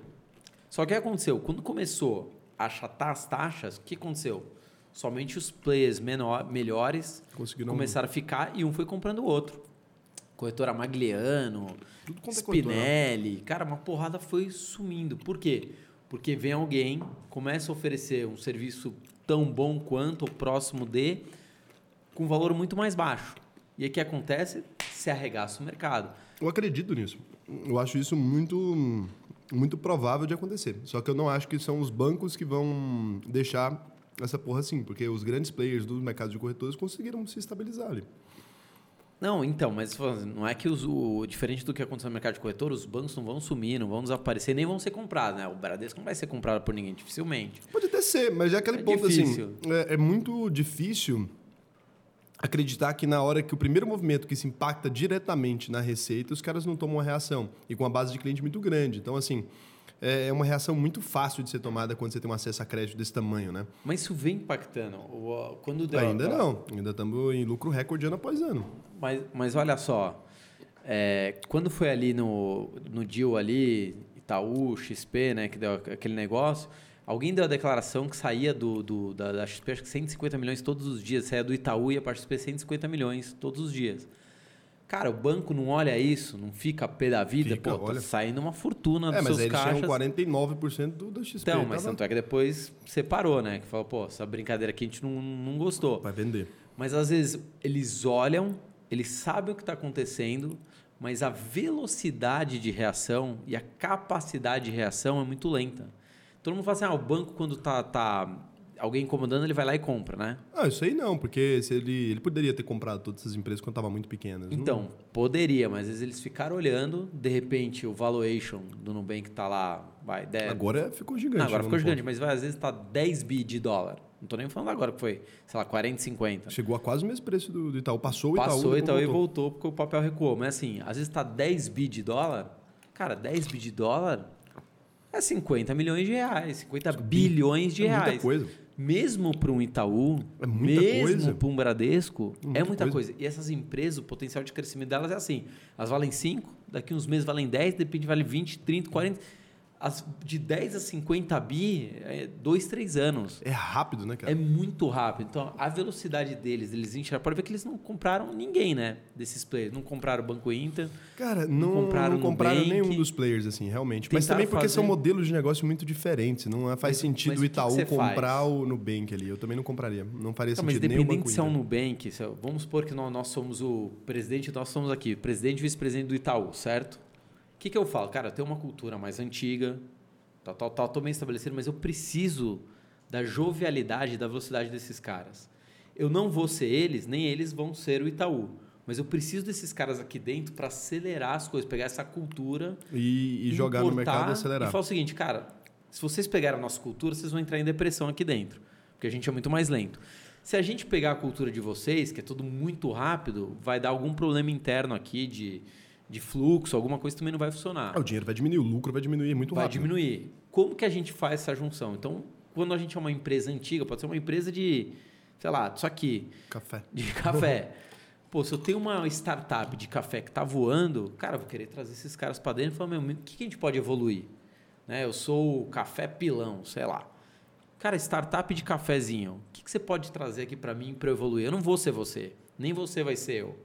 S2: Só que o que aconteceu? Quando começou a achatar as taxas, o que aconteceu? Somente os players menor, melhores
S1: Conseguiram
S2: começaram a ficar e um foi comprando o outro. Corretora Magliano,
S1: é.
S2: Spinelli. Cara, uma porrada foi sumindo. Por quê? Porque vem alguém, começa a oferecer um serviço tão bom quanto ou próximo de, com valor muito mais baixo. E aí o que acontece? Se arregaça o mercado.
S1: Eu acredito nisso. Eu acho isso muito, muito provável de acontecer. Só que eu não acho que são os bancos que vão deixar essa porra assim, porque os grandes players do mercado de corretores conseguiram se estabilizar ali.
S2: Não, então, mas não é que os, o diferente do que aconteceu no mercado de corretor, os bancos não vão sumir, não vão desaparecer, nem vão ser comprados, né? O Bradesco não vai ser comprado por ninguém, dificilmente.
S1: Pode até ser, mas é aquele
S2: É
S1: ponto
S2: difícil.
S1: assim. É, é muito difícil acreditar que na hora que o primeiro movimento que se impacta diretamente na receita, os caras não tomam uma reação. E com uma base de cliente muito grande. Então, assim, é uma reação muito fácil de ser tomada quando você tem um acesso a crédito desse tamanho, né?
S2: Mas isso vem impactando. Quando deu
S1: Ainda não. Ainda estamos em lucro recorde ano após ano.
S2: Mas, mas olha só, é, quando foi ali no, no deal ali, Itaú, XP, né, que deu aquele negócio, alguém deu a declaração que saía do, do- da, da XP, acho que 150 milhões todos os dias, saía do Itaú e ia para a XP 150 milhões todos os dias. Cara, o banco não olha isso, não fica a pé da vida,
S1: Fica,
S2: pô,
S1: olha.
S2: tá saindo uma fortuna dos
S1: É, mas
S2: seus
S1: eles
S2: caixas.
S1: tinham 49% do, da XP.
S2: Então, mas
S1: tava-
S2: tanto é que depois separou, né? Que falou, pô, essa brincadeira aqui a gente não, não gostou.
S1: Vai vender.
S2: Mas às vezes eles olham, eles sabem o que está acontecendo, mas a velocidade de reação e a capacidade de reação é muito lenta. Todo mundo fala assim, ah, o banco quando tá, tá alguém incomodando, ele vai lá e compra, né?
S1: Ah, isso aí não, porque se ele, ele poderia ter comprado todas essas empresas quando estavam muito pequenas. não-
S2: Então, poderia, mas às vezes eles ficaram olhando, de repente o valuation do Nubank tá lá, vai, 10,
S1: Agora ficou gigante.
S2: Não, agora ficou gigante,
S1: ponto.
S2: mas vai, às vezes tá 10 bi de dólar. Não tô nem falando agora que foi, sei lá, 40, 50.
S1: Chegou a quase o mesmo preço do, do Itaú. Passou o Itaú.
S2: Passou e
S1: depois
S2: tal e
S1: voltou.
S2: voltou porque o papel recuou. Mas assim, às vezes tá 10 bi de dólar. Cara, 10 bi de dólar é 50 milhões de reais, 50 bilhões de
S1: É muita
S2: reais.
S1: coisa.
S2: Mesmo para um Itaú,
S1: É
S2: mesmo para um Bradesco, é
S1: Muita
S2: muita
S1: coisa.
S2: coisa. E essas empresas, o potencial de crescimento delas é assim: elas valem 5, daqui uns meses valem 10, de repente vale 20, 30, 40. As, de 10 a 50 bi, é 2, 3 anos.
S1: É rápido, né, cara?
S2: É muito rápido. Então, a velocidade deles, eles enxergam. Pode ver que eles não compraram ninguém, né? Desses players. Não compraram o Banco Inter.
S1: Cara, não, não
S2: compraram
S1: compraram,
S2: Nubank.
S1: nenhum dos players, assim, realmente. Mas também porque são
S2: fazer-
S1: modelos de negócio muito diferentes. Não é- faz
S2: Mas-
S1: sentido
S2: mas
S1: o
S2: o que que
S1: Itaú comprar
S2: faz?
S1: o Nubank ali. Eu também não compraria. Não faria
S2: Não, mas
S1: sentido nem o
S2: independente
S1: Banco
S2: se é um. Nubank, é- vamos supor que nós, nós somos o presidente, nós somos aqui, presidente e vice-presidente do Itaú, certo? O que, que eu falo? Cara, eu tenho uma cultura mais antiga, tal, tal, tal, tô bem estabelecido, mas eu preciso da jovialidade, da velocidade desses caras. Eu não vou ser eles, nem eles vão ser o Itaú. Mas eu preciso desses caras aqui dentro para acelerar as coisas, pegar essa cultura
S1: E, e jogar no mercado e acelerar.
S2: E falar o seguinte, cara, se vocês pegarem a nossa cultura, vocês vão entrar em depressão aqui dentro, porque a gente é muito mais lento. Se a gente pegar a cultura de vocês, que é tudo muito rápido, vai dar algum problema interno aqui de, de fluxo, alguma coisa também não vai funcionar.
S1: Ah, o dinheiro vai diminuir, o lucro vai diminuir muito
S2: vai
S1: rápido.
S2: diminuir. Como que a gente faz essa junção? Então, quando a gente é uma empresa antiga, pode ser uma empresa de, sei lá, isso aqui,
S1: Café. [laughs]
S2: de café. Pô, se eu tenho uma startup de café que está voando, cara, eu vou querer trazer esses caras para dentro e falar, meu, o que, que a gente pode evoluir? Né? Eu sou o café pilão, sei lá. Cara, startup de cafezinho, o que, que você pode trazer aqui para mim para eu evoluir? Eu não vou ser você, nem você vai ser eu.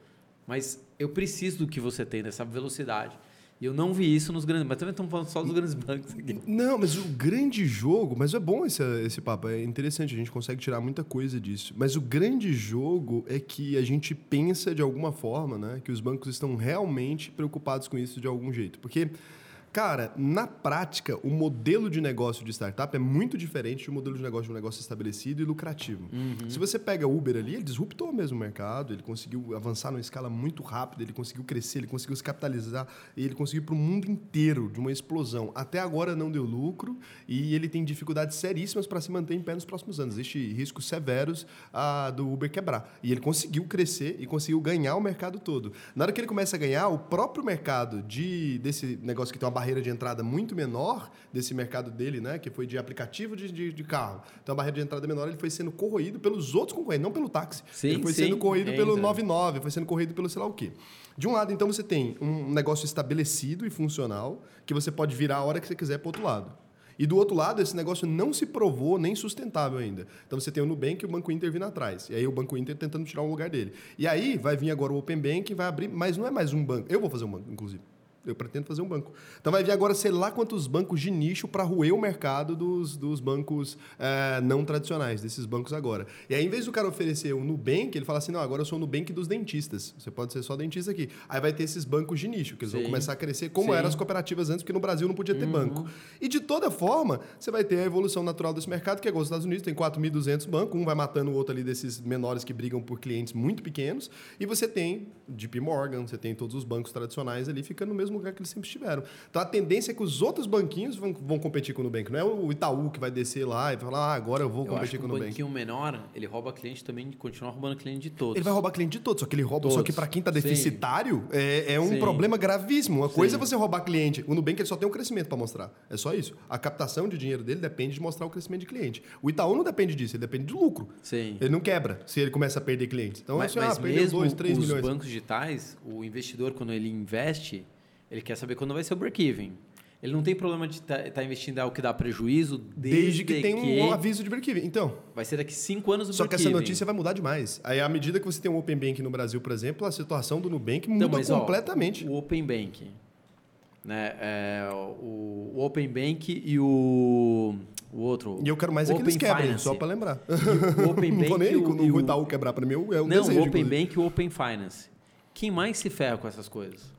S2: Mas eu preciso do que você tem, dessa velocidade. E eu não vi isso nos grandes... Mas também estamos falando só dos grandes bancos aqui.
S1: Não, mas o grande jogo, mas é bom esse, esse papo, é interessante, a gente consegue tirar muita coisa disso. Mas o grande jogo é que a gente pensa de alguma forma, né, que os bancos estão realmente preocupados com isso de algum jeito. Porque, cara, na prática, o modelo de negócio de startup é muito diferente do modelo de negócio de um negócio estabelecido e lucrativo. Se você pega o Uber ali, ele disruptou mesmo o mercado, ele conseguiu avançar numa escala muito rápida, ele conseguiu crescer, ele conseguiu se capitalizar, e ele conseguiu para o mundo inteiro de uma explosão. Até agora não deu lucro e ele tem dificuldades seríssimas para se manter em pé nos próximos anos. Existem riscos severos ah, do Uber quebrar. E ele conseguiu crescer e conseguiu ganhar o mercado todo. Na hora que ele começa a ganhar, o próprio mercado de, desse negócio que tem uma barreira de entrada muito menor desse mercado dele, né? Que foi de aplicativo de, de, de carro. Então a barreira de entrada menor ele foi sendo corroído pelos outros concorrentes, não pelo táxi.
S2: Sim,
S1: ele foi
S2: sim,
S1: sendo corroído pelo
S2: ainda.
S1: 99, foi sendo corroído pelo sei lá o quê. De um lado, então, você tem um negócio estabelecido e funcional que você pode virar a hora que você quiser para outro lado. E do outro lado, esse negócio não se provou nem sustentável ainda. Então você tem o Nubank e o Banco Inter vindo atrás. E aí o Banco Inter tentando tirar um lugar dele. E aí vai vir agora o Open Bank e vai abrir, mas não é mais um banco. Eu vou fazer um banco, inclusive. Eu pretendo fazer um banco. Então vai vir agora, sei lá quantos bancos de nicho para roer o mercado dos, dos bancos eh, não tradicionais, desses bancos agora. E aí, em vez do cara oferecer o Nubank, ele fala assim: não, agora eu sou o Nubank dos dentistas. Você pode ser só dentista aqui. Aí vai ter esses bancos de nicho, que eles vão
S2: Sim.
S1: começar a crescer, como
S2: Sim.
S1: eram as cooperativas antes, porque no Brasil não podia ter banco. E de toda forma, você vai ter a evolução natural desse mercado, que é igual os Estados Unidos, tem 4.200 bancos, um vai matando o outro ali desses menores que brigam por clientes muito pequenos, e você tem JP Morgan, você tem todos os bancos tradicionais ali ficando no mesmo lugar que eles sempre estiveram. Então a tendência é que os outros banquinhos vão, vão competir com o Nubank. Não é o Itaú que vai descer lá e falar, ah, agora eu vou
S2: Eu
S1: competir com
S2: um
S1: o Nubank.
S2: banquinho menor, ele rouba cliente também continua roubando cliente de todos.
S1: Ele vai roubar cliente de todos, só que ele rouba. Só
S2: Todos.
S1: que para quem tá
S2: Sim.
S1: deficitário, é, é um
S2: Sim.
S1: problema gravíssimo. Uma coisa é
S2: Sim.
S1: você roubar cliente. O Nubank ele só tem um crescimento para mostrar. É só isso. A captação de dinheiro dele depende de mostrar o crescimento de cliente. O Itaú não depende disso, ele depende do lucro.
S2: Sim.
S1: Ele não quebra se ele começa a perder clientes. Então,
S2: mas
S1: assim,
S2: mas
S1: ah,
S2: mesmo
S1: 2, 3
S2: os
S1: milhões.
S2: bancos digitais, o investidor, quando ele investe, ele quer saber quando vai ser o break-even. Ele não tem problema de estar investindo em algo que dá prejuízo desde,
S1: Desde que tem um aviso de break-even. Então,
S2: Vai ser daqui cinco anos o
S1: só que essa notícia vai mudar demais. Aí, à medida que você tem um Open Bank no Brasil, por exemplo, a situação do Nubank muda
S2: Não, mas, ó,
S1: completamente.
S2: o Open Bank, né? é, o, o Open Bank e o, o outro.
S1: E eu quero mais é que eles quebrem,
S2: Finance.
S1: só para lembrar.
S2: E o Open [laughs]
S1: não vou
S2: Bank
S1: nem
S2: o-
S1: quando
S2: e
S1: o
S2: o-
S1: Itaú quebrar para mim, é um
S2: Não,
S1: desejo.
S2: o Open
S1: inclusive.
S2: Bank e o Open Finance. Quem mais se ferra com essas coisas?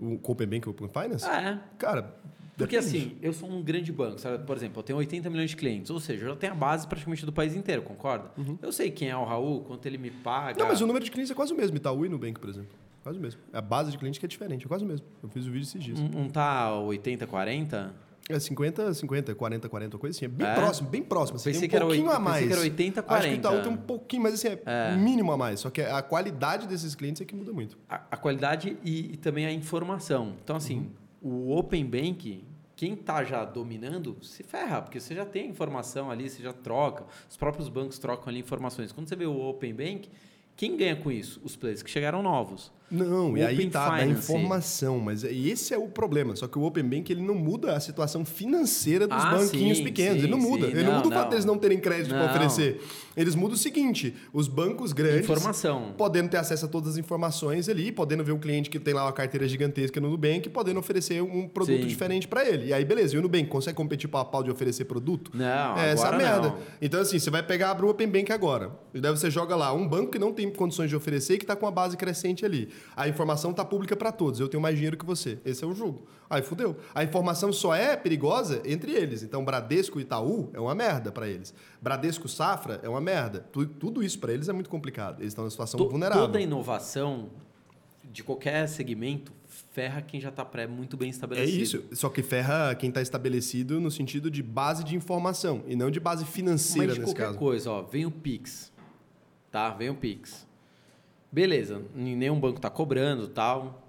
S1: O Open Bank o Open Finance?
S2: É.
S1: Cara,
S2: Porque
S1: depende.
S2: assim, eu sou um grande banco, sabe? Por exemplo, eu tenho 80 milhões de clientes, ou seja, eu já tenho a base praticamente do país inteiro, concorda? Eu sei quem é o Raul, quanto ele me paga.
S1: Uhum. Não, mas o número de clientes é quase o mesmo. Itaú e Nubank, por exemplo. Quase o mesmo. A base de cliente que é diferente, é quase o mesmo. Eu fiz o vídeo esses dias.
S2: Um, um tá 80, 40?
S1: É 50, 50, 40, 40, coisa assim. É bem
S2: É?
S1: próximo, bem próximo. Assim,
S2: Pensei
S1: tem um
S2: que era
S1: pouquinho
S2: oit-
S1: a mais.
S2: pensei que era 80,
S1: Acho que o Itaú
S2: 40.
S1: tem um pouquinho, mas assim, é, mínimo a mais. Só que a qualidade desses clientes é que muda muito.
S2: A, a qualidade e, e também a informação. Então, assim, o Open Bank, quem tá já dominando, se ferra, porque você já tem a informação ali, você já troca. Os próprios bancos trocam ali informações. Quando você vê o Open Bank, quem ganha com isso? Os players que chegaram novos.
S1: Não, e aí tá,
S2: Finance.
S1: informação, mas e esse é o problema. Só que o Open Bank ele não muda a situação financeira dos
S2: Ah,
S1: banquinhos
S2: sim,
S1: pequenos.
S2: sim,
S1: ele não muda.
S2: sim.
S1: Ele não,
S2: Não,
S1: muda o fato deles não terem crédito para oferecer. Eles mudam o seguinte: os bancos grandes.
S2: Informação.
S1: Podendo ter acesso a todas as informações ali, podendo ver o cliente que tem lá uma carteira gigantesca no Nubank, podendo oferecer um produto diferente para ele. E aí, beleza, e o Nubank consegue competir pau a pau de oferecer produto?
S2: Não,
S1: é essa a merda.
S2: não.
S1: Então, assim, você vai pegar, abre o Open Bank agora. E daí você joga lá um banco que não tem condições de oferecer e que está com uma base crescente ali. A informação está pública para todos. Eu tenho mais dinheiro que você. Esse é o jogo. Aí fudeu. A informação só é perigosa entre eles. Então, Bradesco e Itaú é uma merda para eles. Bradesco Safra é uma merda. Tu- Tudo isso para eles é muito complicado. Eles estão numa situação
S2: To-
S1: vulnerável.
S2: Toda inovação de qualquer segmento ferra quem já está pré muito bem
S1: É
S2: estabelecido.
S1: isso. Só que ferra quem está estabelecido no sentido de base de informação e não de base financeira
S2: Mas de
S1: nesse
S2: qualquer
S1: caso.
S2: coisa, ó, vem o Pix. Tá? Vem o Pix. Beleza, nenhum banco tá cobrando tal.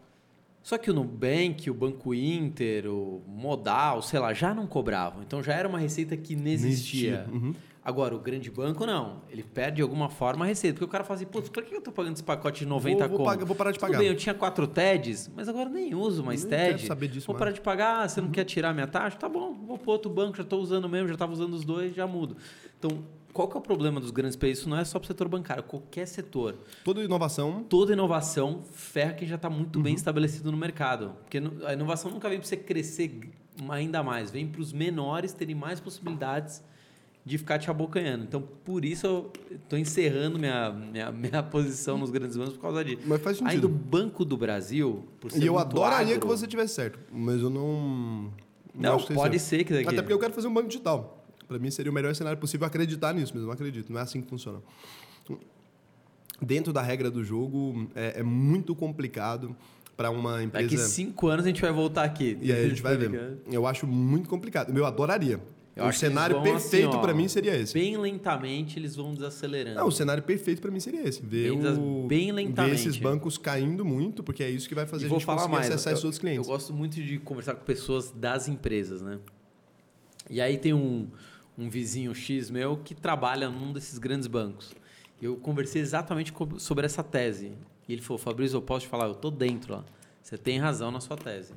S2: Só que o Nubank, o Banco Inter, o Modal, sei lá, já não cobravam. Então já era uma receita que não existia.
S1: Uhum.
S2: Agora, o grande banco não. Ele perde de alguma forma a receita. Porque o cara fala assim, putz, por que eu tô pagando esse pacote de 90
S1: Vou- vou pagar- vou parar de
S2: Tudo
S1: pagar.
S2: bem, eu tinha quatro TEDs, mas agora nem uso mais
S1: Nem quero
S2: TED.
S1: saber disso
S2: Vou
S1: mais.
S2: parar de pagar, você não quer tirar minha taxa? Tá bom, vou pro outro banco, já estou usando mesmo, já estava usando os dois, já mudo. Então, qual que é o problema dos grandes países? Isso não é só para o setor bancário, qualquer setor.
S1: Toda inovação
S2: Toda inovação ferra quem já está muito
S1: Uhum.
S2: bem estabelecido no mercado. Porque a inovação nunca vem para você crescer ainda mais, vem para os menores terem mais possibilidades de ficar te abocanhando. Então, por isso eu estou encerrando minha, minha, minha [laughs] posição nos grandes bancos por causa disso.
S1: Mas faz sentido.
S2: Ainda o Banco do Brasil, por ser
S1: E eu adoraria
S2: agro-
S1: que você tivesse certo, mas eu não.
S2: Não,
S1: que
S2: pode
S1: seja.
S2: ser que daqui...
S1: Até porque eu quero fazer um banco digital. Para mim seria o melhor cenário possível acreditar nisso, mas não acredito. Não é assim que funciona. Dentro da regra do jogo, é, é muito complicado para uma empresa.
S2: Daqui cinco anos a gente vai voltar aqui.
S1: E aí a gente vai ver. [laughs] Eu acho muito complicado. Eu adoraria.
S2: Eu
S1: o cenário
S2: vão,
S1: perfeito
S2: assim, ó,
S1: pra mim seria esse.
S2: Bem lentamente eles vão desacelerando.
S1: Não, o cenário perfeito pra mim seria esse. Ver,
S2: Bem
S1: o,
S2: bem
S1: ver
S2: lentamente.
S1: esses bancos caindo muito, porque é isso que vai
S2: E
S1: fazer a
S2: vou
S1: gente
S2: falar
S1: conseguir
S2: mais.
S1: acessar
S2: eu,
S1: esses outros clientes.
S2: Eu gosto muito de conversar com pessoas das empresas, né? E aí tem um, um vizinho X meu que trabalha num desses grandes bancos. Eu conversei exatamente sobre essa tese. E ele falou, Fabrício, eu posso te falar, eu tô dentro lá. Você tem razão na sua tese.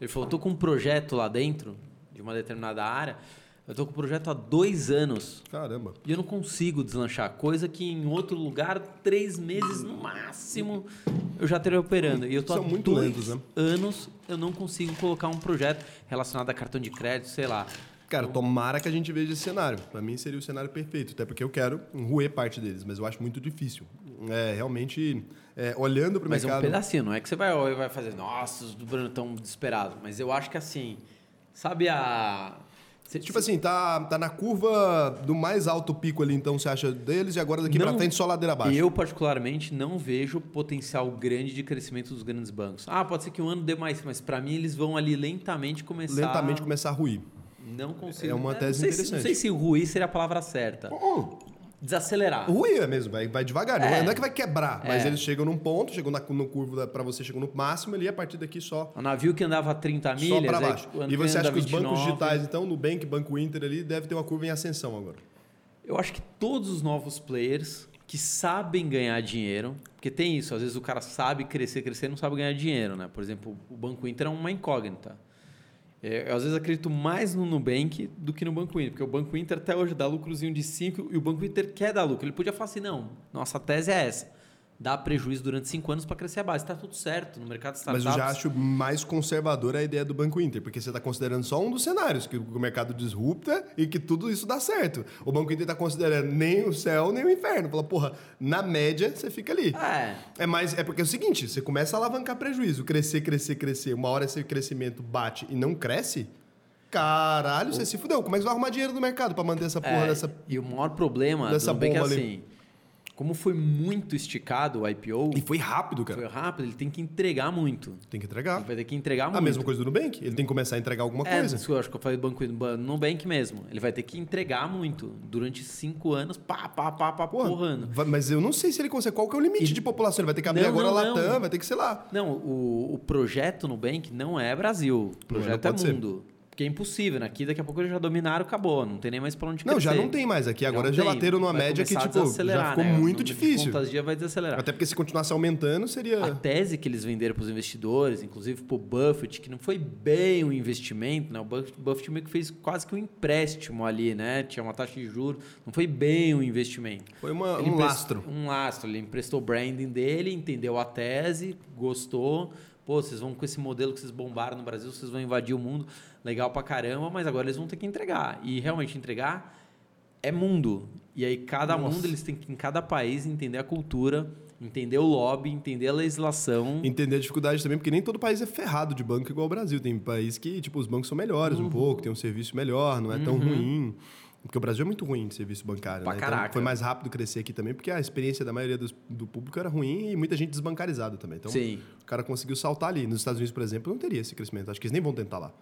S2: Ele falou, eu tô com um projeto lá dentro, de uma determinada área. Eu tô com um projeto há dois anos.
S1: Caramba.
S2: E eu não consigo deslanchar. Coisa que em outro lugar, três meses no máximo, eu já teria operando. E eu tô
S1: São
S2: há
S1: muito
S2: dois
S1: lentos, né?
S2: anos, eu não consigo colocar um projeto relacionado a cartão de crédito, sei lá.
S1: Cara, tomara que a gente veja esse cenário. Pra mim seria o cenário perfeito, até porque eu quero roer parte deles, mas eu acho muito difícil. É, realmente, é, olhando para o
S2: Mas é um
S1: mercado...
S2: pedacinho, não é que você vai, vai fazer, nossa, os do Bruno estão desesperados. Mas eu acho que assim, sabe a. Cê-
S1: Tipo assim, tá, tá na curva do mais alto pico ali, então você acha deles, e agora daqui pra
S2: Não-
S1: frente só ladeira abaixo.
S2: Eu, particularmente, não vejo potencial grande de crescimento dos grandes bancos. Ah, pode ser que um ano dê mais, mas para mim eles vão ali lentamente começar.
S1: Lentamente começar a ruir.
S2: Não consigo.
S1: É uma
S2: não
S1: tese
S2: sei se-
S1: interessante.
S2: não sei se ruir seria a palavra certa. Desacelerar.
S1: Ruir é mesmo, vai, vai devagar. Não, é,
S2: É.
S1: não é que vai quebrar, mas
S2: É.
S1: eles chegam num ponto, chegam na, no curvo para você, chegam no máximo ali, a partir daqui só,
S2: O navio que andava a 30 milhas.
S1: só para baixo. E você acha que os bancos
S2: 29,
S1: digitais, então, Nubank, Banco Inter ali, deve ter uma curva em ascensão agora.
S2: Eu acho que todos os novos players que sabem ganhar dinheiro, porque tem isso, às vezes o cara sabe crescer, crescer não sabe ganhar dinheiro, né? Por exemplo, o Banco Inter é uma incógnita. É, eu às vezes acredito mais no Nubank do que no Banco Inter, porque o Banco Inter até hoje dá lucrozinho de 5 e o Banco Inter quer dar lucro. Ele podia falar assim, não, nossa tese é essa. Dá prejuízo durante 5 anos para crescer a base. Está tudo certo no mercado de
S1: Mas
S2: startups.
S1: eu já acho mais conservadora a ideia do Banco Inter, porque você está considerando só um dos cenários, que o mercado disrupta e que tudo isso dá certo. O Banco Inter está considerando nem o céu, nem o inferno. Fala, porra, na média você fica ali.
S2: É,
S1: É mais é porque é o seguinte, você começa a alavancar prejuízo, crescer, crescer, crescer. Uma hora esse crescimento bate e não cresce. Caralho, você se fudeu. Como é que você vai arrumar dinheiro no mercado para manter essa porra
S2: É,
S1: dessa
S2: E o maior problema
S1: dessa
S2: do Nubank é
S1: bomba ali.
S2: Como foi muito esticado o IPO,
S1: E foi rápido, cara.
S2: foi rápido, ele tem que entregar muito.
S1: Tem que entregar.
S2: Ele vai ter que entregar
S1: A
S2: muito.
S1: mesma coisa do Nubank. Ele tem que começar a entregar alguma
S2: É,
S1: coisa.
S2: isso eu acho que eu falei do banco do Nubank mesmo. Ele vai ter que entregar muito. Durante cinco anos, pá, pá, pá, pá,
S1: Porra,
S2: porrando.
S1: mas eu não sei se ele consegue. Qual que é o limite
S2: E-
S1: de população? Ele vai ter que abrir
S2: Não,
S1: agora
S2: não,
S1: a
S2: não.
S1: Latam, vai ter que, sei lá.
S2: Não, o, o projeto Nubank não é Brasil. O
S1: Não,
S2: projeto
S1: não
S2: é
S1: pode ser.
S2: Porque é impossível, né? Aqui daqui a pouco eles já dominaram, acabou. Não tem nem mais pra onde
S1: Não,
S2: crescer.
S1: já não tem mais aqui. Agora já bateram numa média que, tipo, já
S2: desacelerar,
S1: ficou
S2: né?
S1: Muito
S2: de
S1: difícil.
S2: contas dia vai desacelerar.
S1: Até porque se continuasse aumentando, seria.
S2: A tese que eles venderam para os investidores, inclusive para o Buffett, que não foi bem um investimento, né? O Buffett, Buffett meio que fez quase que um empréstimo ali, né? Tinha uma taxa de juros, não foi bem um investimento.
S1: Foi uma-
S2: Ele
S1: um lastro.
S2: Um lastro. Ele emprestou o branding dele, entendeu a tese, gostou. Pô, vocês vão com esse modelo que vocês bombaram no Brasil, vocês vão invadir o mundo. Legal pra caramba, mas agora eles vão ter que entregar. E realmente entregar é mundo. E aí cada
S1: Nossa.
S2: mundo, eles têm que, em cada país, entender a cultura, entender o lobby, entender a legislação.
S1: Entender a dificuldade também, porque nem todo país é ferrado de banco igual o Brasil. Tem país que, tipo, os bancos são melhores
S2: Uhum.
S1: um pouco, tem um serviço melhor, não é tão ruim. Porque o Brasil é muito ruim de serviço bancário,
S2: Pra
S1: né?
S2: caraca.
S1: Então foi mais rápido crescer aqui também, porque a experiência da maioria dos- do público era ruim e muita gente desbancarizada também. Então,
S2: Sim.
S1: o cara conseguiu saltar ali. Nos Estados Unidos, por exemplo, não teria esse crescimento. Acho que eles nem vão tentar lá.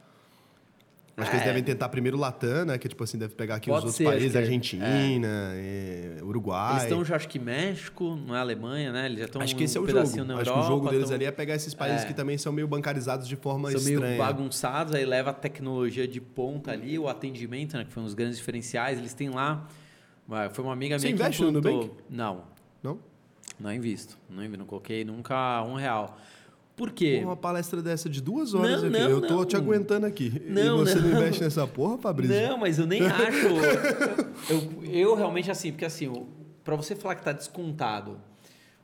S1: Acho que eles
S2: É.
S1: devem tentar primeiro Latam, né? Que, tipo assim, deve pegar aqui
S2: Pode
S1: os outros
S2: ser,
S1: países,
S2: que é.
S1: Argentina, eh, Uruguai.
S2: Eles estão já, acho que México, não é Alemanha, né? Eles já estão
S1: Acho que esse é o jogo.
S2: na
S1: Acho
S2: Europa.
S1: que o jogo deles
S2: tão-
S1: ali é pegar esses países
S2: É.
S1: que também são meio bancarizados de forma
S2: são
S1: estranha.
S2: meio bagunçados, aí leva a tecnologia de ponta ali, o atendimento, né, que foi um dos grandes diferenciais. Eles têm lá. Foi uma amiga
S1: Você
S2: minha que
S1: investe no
S2: implantou-
S1: Nubank?
S2: Não,
S1: Não?
S2: não invisto. Não, não coloquei nunca um real. Por quê?
S1: Uma palestra dessa de duas horas
S2: Não,
S1: aqui.
S2: não,
S1: eu tô
S2: não.
S1: te aguentando aqui.
S2: Não,
S1: e você não, investe nessa porra, Fabrício?
S2: Não, mas eu nem [laughs] acho. eu, eu realmente assim, porque assim, para você falar que tá descontado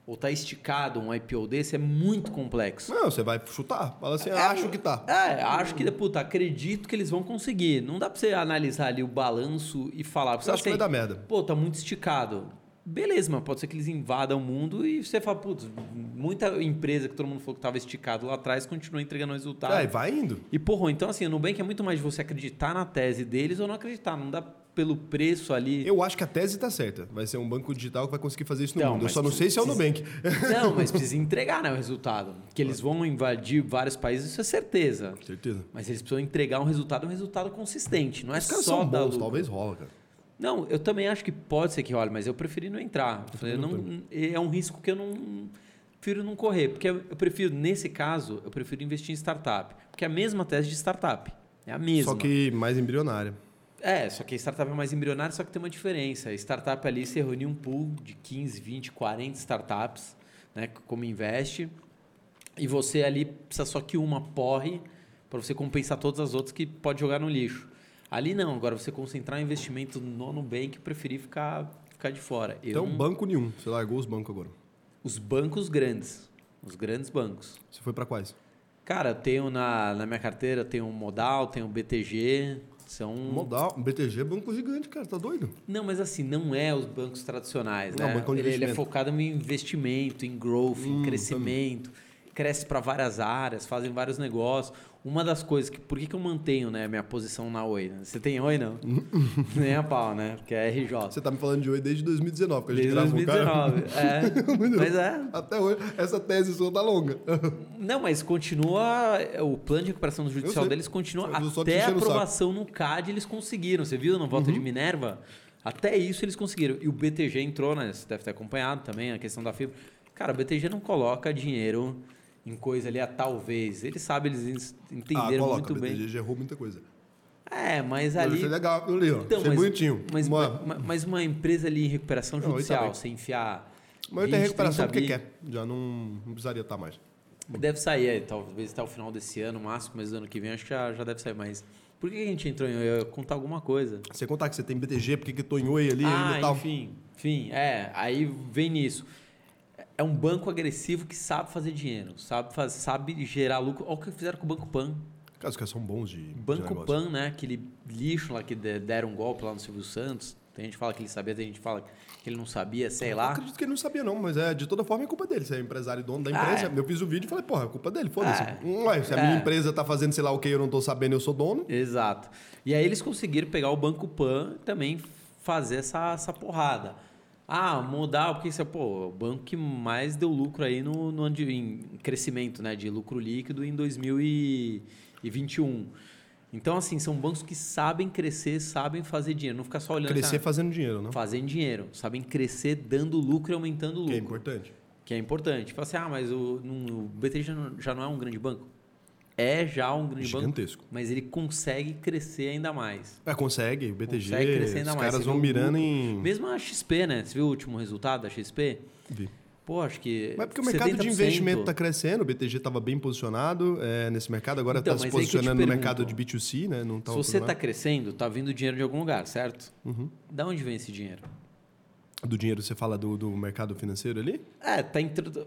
S2: ou tá esticado um IPO desse é muito complexo.
S1: Não, você vai chutar. Fala assim, acho que tá.
S2: É, acho que, puta, acredito que eles vão conseguir. Não dá pra você analisar ali o balanço e falar. Porque
S1: Eu acho que
S2: assim,
S1: vai dar merda.
S2: Pô, tá muito esticado. Beleza, mas pode ser que eles invadam o mundo e você fala, putz, muita empresa que todo mundo falou que tava esticado lá atrás continua entregando resultado.
S1: É, e vai indo.
S2: E, porra, então assim, o Nubank é muito mais de você acreditar na tese deles ou não acreditar. Não dá pelo preço ali.
S1: Eu acho que a tese está certa. Vai ser um banco digital que vai conseguir fazer isso no
S2: Então,
S1: mundo. Eu só não sei se é o Nubank.
S2: Não, [laughs] mas precisa entregar né, o resultado. Que eles vão invadir vários países, isso é certeza.
S1: Certeza.
S2: Mas eles precisam entregar um resultado, um resultado consistente. Não é
S1: Os caras
S2: só
S1: são
S2: dar
S1: bons, talvez rola, cara.
S2: Não, eu também acho que pode ser que role, mas eu preferi não entrar. Eu
S1: não
S2: não, é um risco que eu não prefiro não correr, porque eu prefiro nesse caso, eu prefiro investir em startup, porque é a mesma tese de startup, é a mesma.
S1: Só que mais embrionária.
S2: É, só que a startup é mais embrionária, só que tem uma diferença. A startup ali você reúne um pool de 15, 20, 40 startups, né, como investe, e você ali precisa só que uma porre para você compensar todas as outras que pode jogar no lixo. Ali não, agora você concentrar investimento no Nubank, eu preferi ficar, ficar de fora. Eu
S1: Então,
S2: não-
S1: banco nenhum. Você largou os bancos agora.
S2: Os bancos grandes, os grandes bancos.
S1: Você foi para quais?
S2: Cara, eu tenho na, na minha carteira, tenho o Modal, tenho o BTG, são...
S1: Modal. BTG é banco gigante, cara. Tá doido?
S2: Não, mas assim, não é os bancos tradicionais,
S1: Não,
S2: né?
S1: banco de
S2: ele, ele é focado em investimento, em growth,
S1: Hum,
S2: em crescimento, cresce para várias áreas, fazem vários negócios. Uma das coisas que por que, que eu mantenho, né, minha posição na Oi? né? Você tem Oi não? [laughs] Nem a pau, né? Porque é RJ.
S1: Você tá me falando de hoje desde 2019, que a gente
S2: Desde
S1: gravou,
S2: 2019.
S1: cara. [laughs]
S2: É. Mas é.
S1: Até hoje, essa tese sua tá longa. [laughs]
S2: Não, mas continua. O plano de recuperação do judicial deles continua até a aprovação no CAD, eles conseguiram. Você viu na volta
S1: Uhum.
S2: de Minerva? Até isso eles conseguiram. E o BTG entrou, né? Você deve ter acompanhado também a questão da fibra. Cara, o BTG não coloca dinheiro em coisa ali a talvez. Eles sabem, eles
S1: Ah,
S2: entenderam
S1: coloca.
S2: muito bem.
S1: BTG errou muita coisa.
S2: É, mas
S1: Mas
S2: ali.
S1: Achei legal aquilo ali, ó.
S2: Então, mas,
S1: bonitinho.
S2: Mas,
S1: uma,
S2: ma- mas uma empresa ali em recuperação
S1: Não, tá
S2: judicial,
S1: bem.
S2: você enfiar.
S1: mas ele tem
S2: 20,
S1: recuperação
S2: 30
S1: porque quer. Já não, não precisaria estar mais.
S2: Deve sair, aí, talvez até o final desse ano, máximo, mas do ano que vem acho que já, já deve sair. Mas por que a gente entrou em. Eu ia contar alguma coisa.
S1: Você contar que você tem BTG, porque que tô em Oi ali
S2: ah,
S1: ainda tal.
S2: enfim, enfim, é. Aí vem nisso. É um banco agressivo que sabe fazer dinheiro, sabe, faz, sabe gerar lucro. Olha o que fizeram com o Banco Pan.
S1: Os caras são bons de, de
S2: Banco
S1: negócio.
S2: Pan, né? Aquele lixo lá que de- deram um golpe lá no Silvio Santos. Tem gente que fala que ele sabia, tem gente que fala que ele não sabia, sei
S1: Eu
S2: lá.
S1: acredito que ele não sabia, não, mas é, de toda forma é culpa dele. Você é empresário e dono da
S2: Ah,
S1: empresa.
S2: é.
S1: Eu fiz o vídeo e falei, porra, é culpa dele, foda-se.
S2: É.
S1: Ué, se a
S2: É.
S1: minha empresa tá fazendo sei lá o que eu não tô sabendo, eu sou dono.
S2: Exato. E aí eles conseguiram pegar o Banco Pan e também fazer essa, essa porrada. Ah, mudar, porque isso é pô, o banco que mais deu lucro aí no, no ano de em crescimento, né, de lucro líquido em 2021. Então, assim, são bancos que sabem crescer, sabem fazer dinheiro. Não ficar só olhando
S1: Crescer
S2: assim,
S1: fazendo dinheiro,
S2: ah,
S1: não?
S2: fazendo dinheiro. Sabem crescer dando lucro e aumentando o
S1: Que é
S2: lucro.
S1: importante.
S2: Que é importante. Fala assim, ah, mas o, não- o BT já não, já não é um grande banco. É já um grande banco,
S1: Gigantesco.
S2: mas ele consegue crescer ainda mais.
S1: É, consegue, o BTG,
S2: Consegue crescer ainda
S1: os
S2: mais.
S1: caras vão mirando em...
S2: Mesmo a XP, né? Você viu o último resultado da XP?
S1: Vi.
S2: Pô, acho que.
S1: Mas porque o mercado de
S2: 70%.
S1: investimento está crescendo, o BTG estava bem posicionado é, nesse mercado, agora está
S2: Então,
S1: se
S2: eu te
S1: posicionando no mercado de B2C, né? Não tá
S2: Se você está crescendo, tá vindo dinheiro de algum lugar, certo?
S1: Uhum.
S2: Da onde vem esse dinheiro?
S1: Do dinheiro você fala do, do mercado financeiro ali?
S2: É, tá, tá-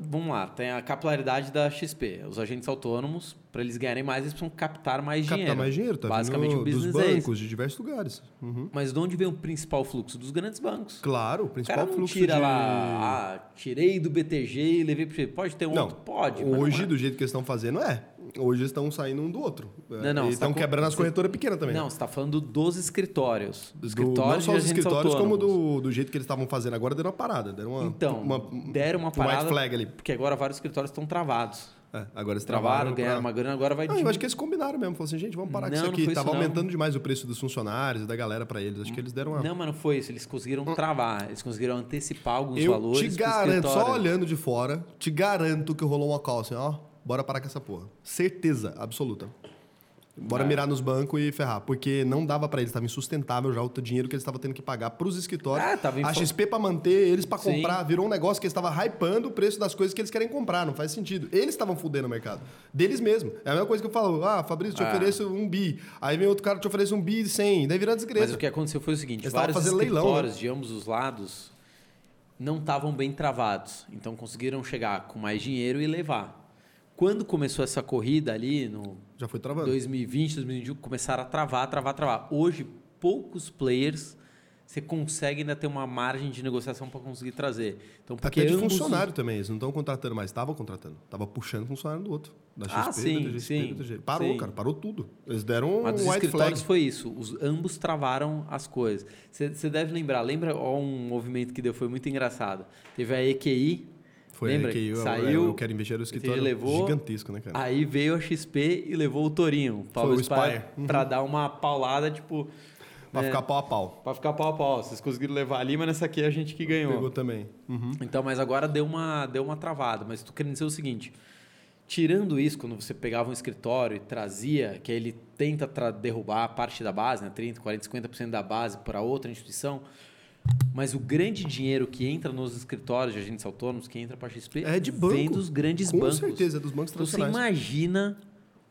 S2: Vamos lá, tem a capilaridade da XP. Os agentes autônomos, para eles ganharem mais, eles precisam captar mais
S1: Captar
S2: dinheiro.
S1: mais dinheiro, tá
S2: Basicamente,
S1: vindo
S2: o
S1: dos
S2: business é esse.
S1: bancos, de diversos lugares. Uhum.
S2: Mas de onde vem o principal fluxo? Dos grandes bancos.
S1: Claro, o
S2: O
S1: principal
S2: cara não
S1: fluxo
S2: tira
S1: de...
S2: lá, ah, tirei do BTG e levei para Pode ter um
S1: Não,
S2: outro? Pode.
S1: Hoje,
S2: é.
S1: do jeito que eles estão fazendo, é. Hoje estão saindo um do outro.
S2: Não, não,
S1: E estão
S2: tá com-
S1: quebrando as
S2: você-
S1: corretoras pequenas também.
S2: Não, você está falando dos escritórios.
S1: Do-
S2: escritórios
S1: não só os escritórios, como
S2: autônomos.
S1: do, do jeito que eles estavam fazendo agora, deram uma parada. Deram uma,
S2: Então,
S1: uma,
S2: deram uma
S1: um
S2: parada.
S1: white flag ali.
S2: Porque agora vários escritórios estão travados.
S1: É, agora eles
S2: Travaram,
S1: travaram.
S2: ganharam
S1: pra-
S2: uma grana, agora vai
S1: Não, eu acho que eles combinaram mesmo. Falaram assim, gente, vamos parar com
S2: Não,
S1: isso
S2: não
S1: aqui. Tava
S2: isso,
S1: aumentando demais o preço dos funcionários e da galera pra eles. Acho que eles deram uma.
S2: Não, mas não foi isso. Eles conseguiram travar. Eles conseguiram antecipar alguns
S1: eu
S2: valores.
S1: te garanto, só olhando de fora, te garanto que rolou uma call assim, ó. Bora parar com essa porra. Certeza absoluta. Bora mirar nos bancos e ferrar. Porque não dava pra eles, tava insustentável já o dinheiro que eles estavam tendo que pagar pros escritórios.
S2: É, tava
S1: a XP pra manter, eles pra
S2: Sim.
S1: comprar, virou um negócio que eles estavam hypando o preço das coisas que eles querem comprar. Não faz sentido. Eles estavam fudendo o mercado. Deles mesmo. É a mesma coisa que eu falo, ah, Fabrício, te
S2: É.
S1: ofereço um bi. Aí vem outro cara, te oferece um bi e 100. Daí vira
S2: Mas
S1: desgreza.
S2: o que aconteceu foi o seguinte:
S1: Eles
S2: vários
S1: fazendo leilão, né?
S2: escritórios de ambos os lados não estavam bem travados. Então conseguiram chegar com mais dinheiro e levar. Quando começou essa corrida ali, no
S1: Já foi travando.
S2: 2020, 2021, começaram a travar, travar, travar. Hoje, poucos players você consegue ainda ter uma margem de negociação para conseguir trazer. Então, porque
S1: Até de
S2: ambos-
S1: funcionário também, eles não estão contratando mais, estavam contratando. Tava puxando funcionário do outro. Da XP,
S2: Ah, sim,
S1: da GSP,
S2: sim,
S1: da GSP. Parou,
S2: sim.
S1: cara, parou tudo. Eles deram
S2: Mas
S1: um white
S2: escritórios
S1: flag.
S2: foi isso. Os, ambos travaram as coisas. Você deve lembrar, lembra ó, um movimento que deu, foi muito engraçado. Teve a EQI,
S1: Foi
S2: lembra?
S1: que eu,
S2: Saiu,
S1: eu, quero investir no escritório
S2: levou-
S1: gigantesco, né, cara?
S2: aí veio a XP e levou o Torinho, Paulo
S1: o
S2: Spire.
S1: Uhum.
S2: pra dar uma paulada, tipo...
S1: Pra
S2: né,
S1: ficar pau a pau.
S2: pra ficar pau a pau. Vocês conseguiram levar ali, mas nessa aqui é a gente que ganhou.
S1: Pegou também. Uhum.
S2: Então, mas agora deu uma, deu uma travada. Mas tô querendo dizer o seguinte: tirando isso, quando você pegava um escritório e trazia, que aí ele tenta derrubar a parte da base, né, 30, 40, 50% da base para outra instituição. Mas o grande dinheiro que entra nos escritórios de agentes autônomos, que entra para a XP,
S1: É de banco.
S2: vem dos grandes
S1: Com
S2: bancos.
S1: certeza, é dos bancos
S2: Então você imagina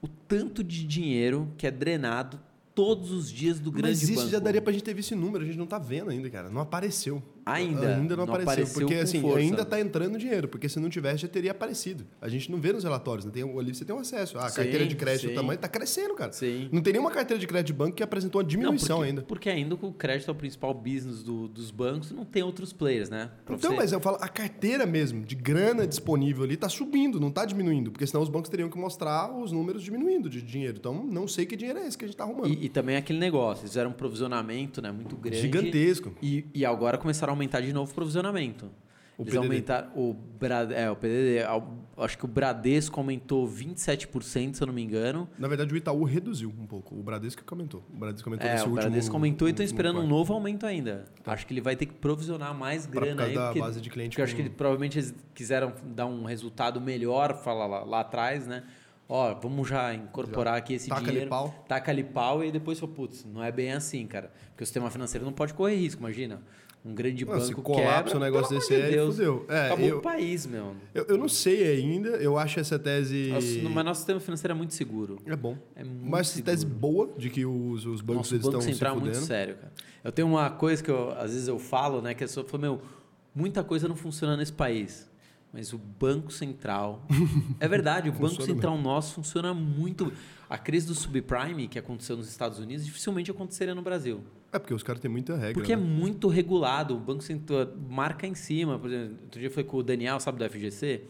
S2: o tanto de dinheiro que é drenado todos os dias do grande
S1: Mas isso
S2: banco.
S1: já daria pra gente ter visto esse número, a gente não tá vendo ainda, cara. Não apareceu.
S2: Ainda?
S1: Ainda não,
S2: Não
S1: apareceu.
S2: apareceu
S1: porque assim,
S2: força.
S1: ainda tá entrando dinheiro, porque se não tivesse já teria aparecido. A gente não vê nos relatórios, né? Tem, ali você tem um acesso. Ah, a
S2: Sim,
S1: carteira de crédito,
S2: sim.
S1: o tamanho tá crescendo, cara.
S2: Sim.
S1: Não tem nenhuma carteira de crédito de banco que apresentou uma
S2: Não,
S1: diminuição
S2: porque,
S1: ainda.
S2: Porque ainda o crédito é o principal business do- dos bancos, não tem outros players, né? Pra
S1: Então,
S2: você-
S1: mas eu falo, a carteira mesmo, de grana disponível ali, tá subindo, não tá diminuindo. Porque senão os bancos teriam que mostrar os números diminuindo de dinheiro. Então, não sei que dinheiro é esse que a gente tá arrumando.
S2: E, e também aquele negócio, eles fizeram um provisionamento né, muito grande.
S1: Gigantesco.
S2: E, e agora começaram a aumentar de novo o provisionamento.
S1: O
S2: eles
S1: PDD.
S2: aumentaram o, Bra- é, o PDD. Acho que o Bradesco aumentou 27%, se eu não me engano.
S1: Na verdade, o Itaú reduziu um pouco. O Bradesco que aumentou. O Bradesco aumentou
S2: É, o
S1: último...
S2: Bradesco aumentou e estão
S1: último
S2: esperando um novo aumento ainda. Acho que ele vai ter que provisionar mais
S1: Pra-
S2: grana
S1: por causa
S2: aí.
S1: da
S2: porque,
S1: base de cliente
S2: porque eu acho
S1: com-
S2: que ele- provavelmente eles quiseram dar um resultado melhor fala lá, lá atrás, né? Ó, vamos já incorporar aqui esse
S1: Taca-lhe
S2: dinheiro.
S1: pau.
S2: Taca-lhe pau e depois, putz, não é bem assim, cara. Porque o sistema financeiro não pode correr risco, imagina. Um grande
S1: Não,
S2: banco
S1: se colapsa
S2: quebra,
S1: um negócio desse aí,
S2: Deus.
S1: fudeu. É,
S2: Acabou
S1: eu-
S2: o país, meu.
S1: Eu, eu não sei ainda, eu acho essa tese.
S2: Nosso- mas nosso sistema financeiro é muito seguro.
S1: É bom.
S2: É muito
S1: Mas essa tese boa de que os, os bancos
S2: Nosso
S1: eles
S2: Banco
S1: estão se
S2: Central é muito
S1: fudendo.
S2: sério, cara. Eu tenho uma coisa que eu, às vezes eu falo, né? Que a pessoa fala, meu, muita coisa não funciona nesse país. Mas o Banco Central. [laughs] é verdade, o Banco Central nosso funciona muito. A crise do subprime que aconteceu nos Estados Unidos dificilmente aconteceria no Brasil.
S1: É porque os caras têm muita regra.
S2: Porque é
S1: né?
S2: muito regulado. O Banco Central marca em cima. Por exemplo, outro dia foi com o Daniel, sabe, do FGC.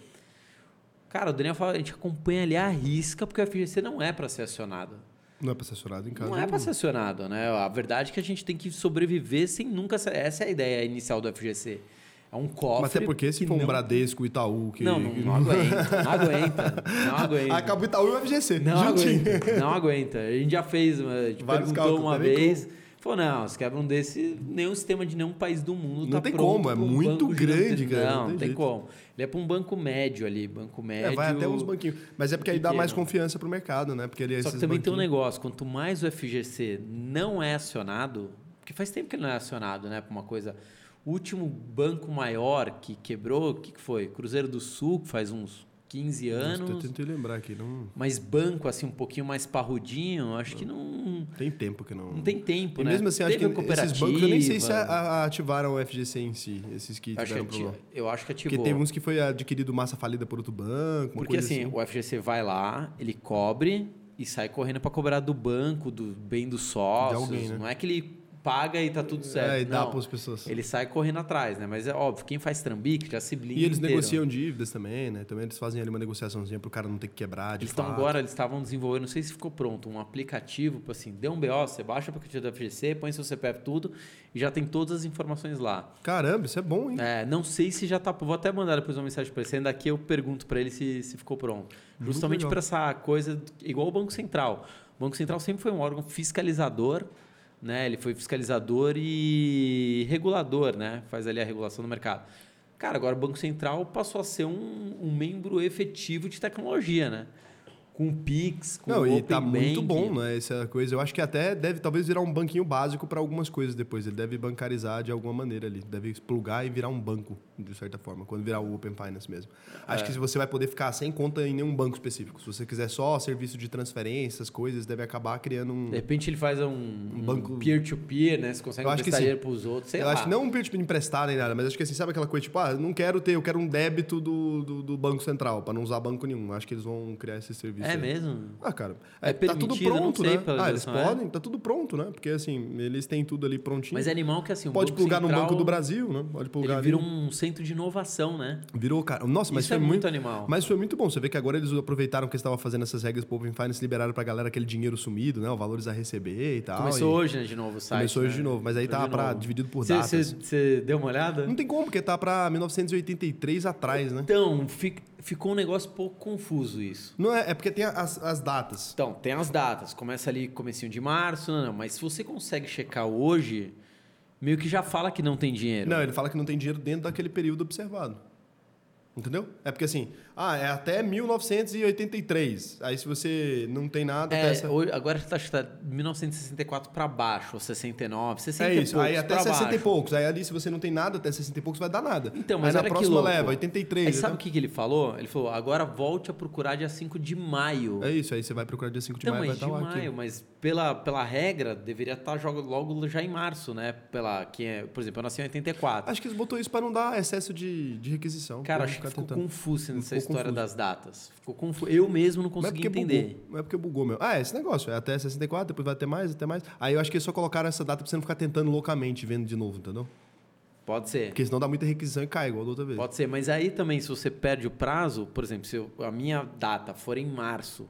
S2: Cara, o Daniel fala, a gente acompanha ali a risca, porque o FGC não é para ser acionado.
S1: Não é pra ser acionado em casa.
S2: Não é para ser acionado, né? A verdade é que a gente tem que sobreviver sem nunca ser. Essa é a ideia inicial do FGC. É um cofre.
S1: Mas até porque se for um
S2: não-
S1: Bradesco, Itaú, que.
S2: Não, não, não aguenta. Não [laughs] aguenta. Não aguenta.
S1: Acaba o Itaú e o FGC.
S2: Não
S1: juntinho.
S2: aguenta. Não aguenta. A gente já fez, a gente
S1: Vários
S2: perguntou uma
S1: não tem
S2: Falou, não, se quebra um desse, nenhum sistema de nenhum país do mundo
S1: Não
S2: tá
S1: tem como, é
S2: um
S1: muito grande, cara,
S2: Não,
S1: não tem
S2: tem como. Ele é para um banco médio ali, banco médio.
S1: É, vai até uns banquinhos. Mas é porque aí dá mais confiança pro mercado, né? Porque ele
S2: Só que também tem um
S1: banquinhos-
S2: negócio, quanto mais o FGC não é acionado, porque faz tempo que ele não é acionado, né, para uma coisa. O último banco maior que quebrou, o que, que foi? Cruzeiro do Sul, que faz uns 15
S1: Nossa,
S2: anos.
S1: Eu tentei lembrar aqui. Não
S2: Mas banco assim um pouquinho mais parrudinho, acho que não
S1: tem tempo que não.
S2: não tem tempo,
S1: E
S2: né?
S1: mesmo assim, acho
S2: Teve
S1: que esses bancos, eu nem sei se a- a- ativaram o FGC em si, esses que
S2: Acho que
S1: tiveram
S2: ati-
S1: problema.
S2: eu acho que
S1: Porque
S2: ativou.
S1: teve uns que foi adquirido massa falida por outro banco,
S2: Porque
S1: coisa
S2: assim, o FGC vai lá, ele cobre e sai correndo para cobrar do banco, do bem dos sócios.
S1: alguém, né?
S2: Não é que ele paga e tá tudo certo.
S1: É, e dá para as pessoas.
S2: Ele sai correndo atrás, né? Mas é óbvio, quem faz trambique já se blinda
S1: E eles
S2: inteiro.
S1: negociam dívidas também, né? Também eles fazem ali uma negociaçãozinha pro cara não ter que quebrar de
S2: Eles estão agora, eles estavam desenvolvendo, não sei se ficou pronto, um aplicativo, tipo assim, deu um BO, você baixa o aplicativo da FGC, põe seu CPF tudo e já tem todas as informações lá.
S1: Caramba, isso é bom, hein?
S2: É, não sei se já tá. Vou até mandar depois uma mensagem para ele. Daqui eu pergunto para ele se, se ficou pronto. Justamente para essa coisa, igual o Banco Central. O Banco Central sempre foi um órgão fiscalizador, né? Ele foi fiscalizador e regulador, né? Faz ali a regulação do mercado. Cara, agora o Banco Central passou a ser um, um membro efetivo de tecnologia, né? Com o Pix, com
S1: Não, e tá muito
S2: Banking.
S1: bom, né? Essa coisa. Eu acho que até deve talvez virar um banquinho básico para algumas coisas depois. Ele deve bancarizar de alguma maneira ali. Deve plugar e virar um banco. De certa forma, quando virar o Open Finance mesmo. Acho
S2: É.
S1: que se você vai poder ficar sem conta em nenhum banco específico. Se você quiser só serviço de transferência, essas coisas, deve acabar criando um.
S2: De repente ele faz um, um
S1: banco-
S2: peer-to-peer, né? Você consegue emprestar dinheiro pros outros, sei
S1: eu
S2: lá.
S1: acho que não um peer-to-peer emprestado nem nada, mas acho que assim, sabe aquela coisa tipo, ah, não quero ter, eu quero um débito do, do, do Banco Central, para não usar banco nenhum. Acho que eles vão criar esse serviço.
S2: É
S1: aí.
S2: mesmo?
S1: Ah, cara,
S2: É
S1: tá tudo pronto, né? Ah, eles
S2: é?
S1: podem, tá tudo pronto, né? Porque assim, eles têm tudo ali prontinho.
S2: Mas é animal que assim, o
S1: Pode
S2: Banco
S1: plugar no
S2: Central,
S1: Banco do Brasil, né? Pode plugar
S2: Ele
S1: ali.
S2: vira um centro de inovação, né?
S1: Virou, cara. Nossa, mas
S2: Isso
S1: foi
S2: é
S1: muito,
S2: animal.
S1: Mas foi muito bom. Você vê que agora eles aproveitaram que estavam fazendo essas regras pro Open Finance, liberaram pra galera aquele dinheiro sumido, né? Os valores a receber e tal.
S2: Começou
S1: e
S2: hoje, né, de novo o site.
S1: Começou hoje
S2: né?
S1: de novo, mas aí tá pra,
S2: novo.
S1: dividido por
S2: Cê-
S1: datas.
S2: cê- Você deu uma olhada?
S1: Não tem como, porque tá pra 1983 atrás, né?
S2: Então, fi- ficou um negócio pouco confuso isso.
S1: Não é, é porque tem as, as datas.
S2: Então, tem as datas. Começa ali comecinho de março, não, não, mas se você consegue checar hoje, meio que já fala que não tem dinheiro.
S1: Não, ele fala que não tem dinheiro dentro daquele período observado. Entendeu? É porque assim, ah, é até 1983. Aí se você não tem nada,
S2: É,
S1: essa...
S2: agora tá, que tá 1964 para baixo, ou 69, 60
S1: É
S2: e
S1: isso, aí até
S2: pra
S1: 60 e
S2: baixo.
S1: poucos. Aí ali, se você não tem nada, até 60 e poucos vai dar nada.
S2: Então,
S1: aí
S2: mas
S1: na
S2: olha que
S1: próxima leva, 83.
S2: Aí sabe o
S1: então-
S2: que, que ele falou? Ele falou, agora volte a procurar dia 5 de maio.
S1: É isso, aí você vai procurar dia 5 de
S2: Então,
S1: maio, vai
S2: mas de
S1: estar lá
S2: maio,
S1: aqui.
S2: mas pela, pela regra, deveria estar jogo- logo já em março, né? Pela, que é, por exemplo, eu nasci em 84.
S1: Acho que eles botou isso para não dar excesso de, de requisição.
S2: Cara, acho
S1: não
S2: que ficou
S1: tentando.
S2: confuso nessa história
S1: confuso.
S2: das datas. Ficou confuso. Eu mesmo não
S1: Mas é
S2: consegui
S1: porque
S2: entender.
S1: bugou. Não é porque bugou, meu. Ah, é esse negócio. É até 64, depois vai ter mais, até mais. Aí eu acho que eles só colocaram essa data pra você não ficar tentando loucamente vendo de novo, entendeu?
S2: Pode ser.
S1: Porque senão dá muita requisição e cai, igual da outra vez.
S2: Pode ser, mas aí também, se você perde o prazo, por exemplo, se eu- a minha data for em março,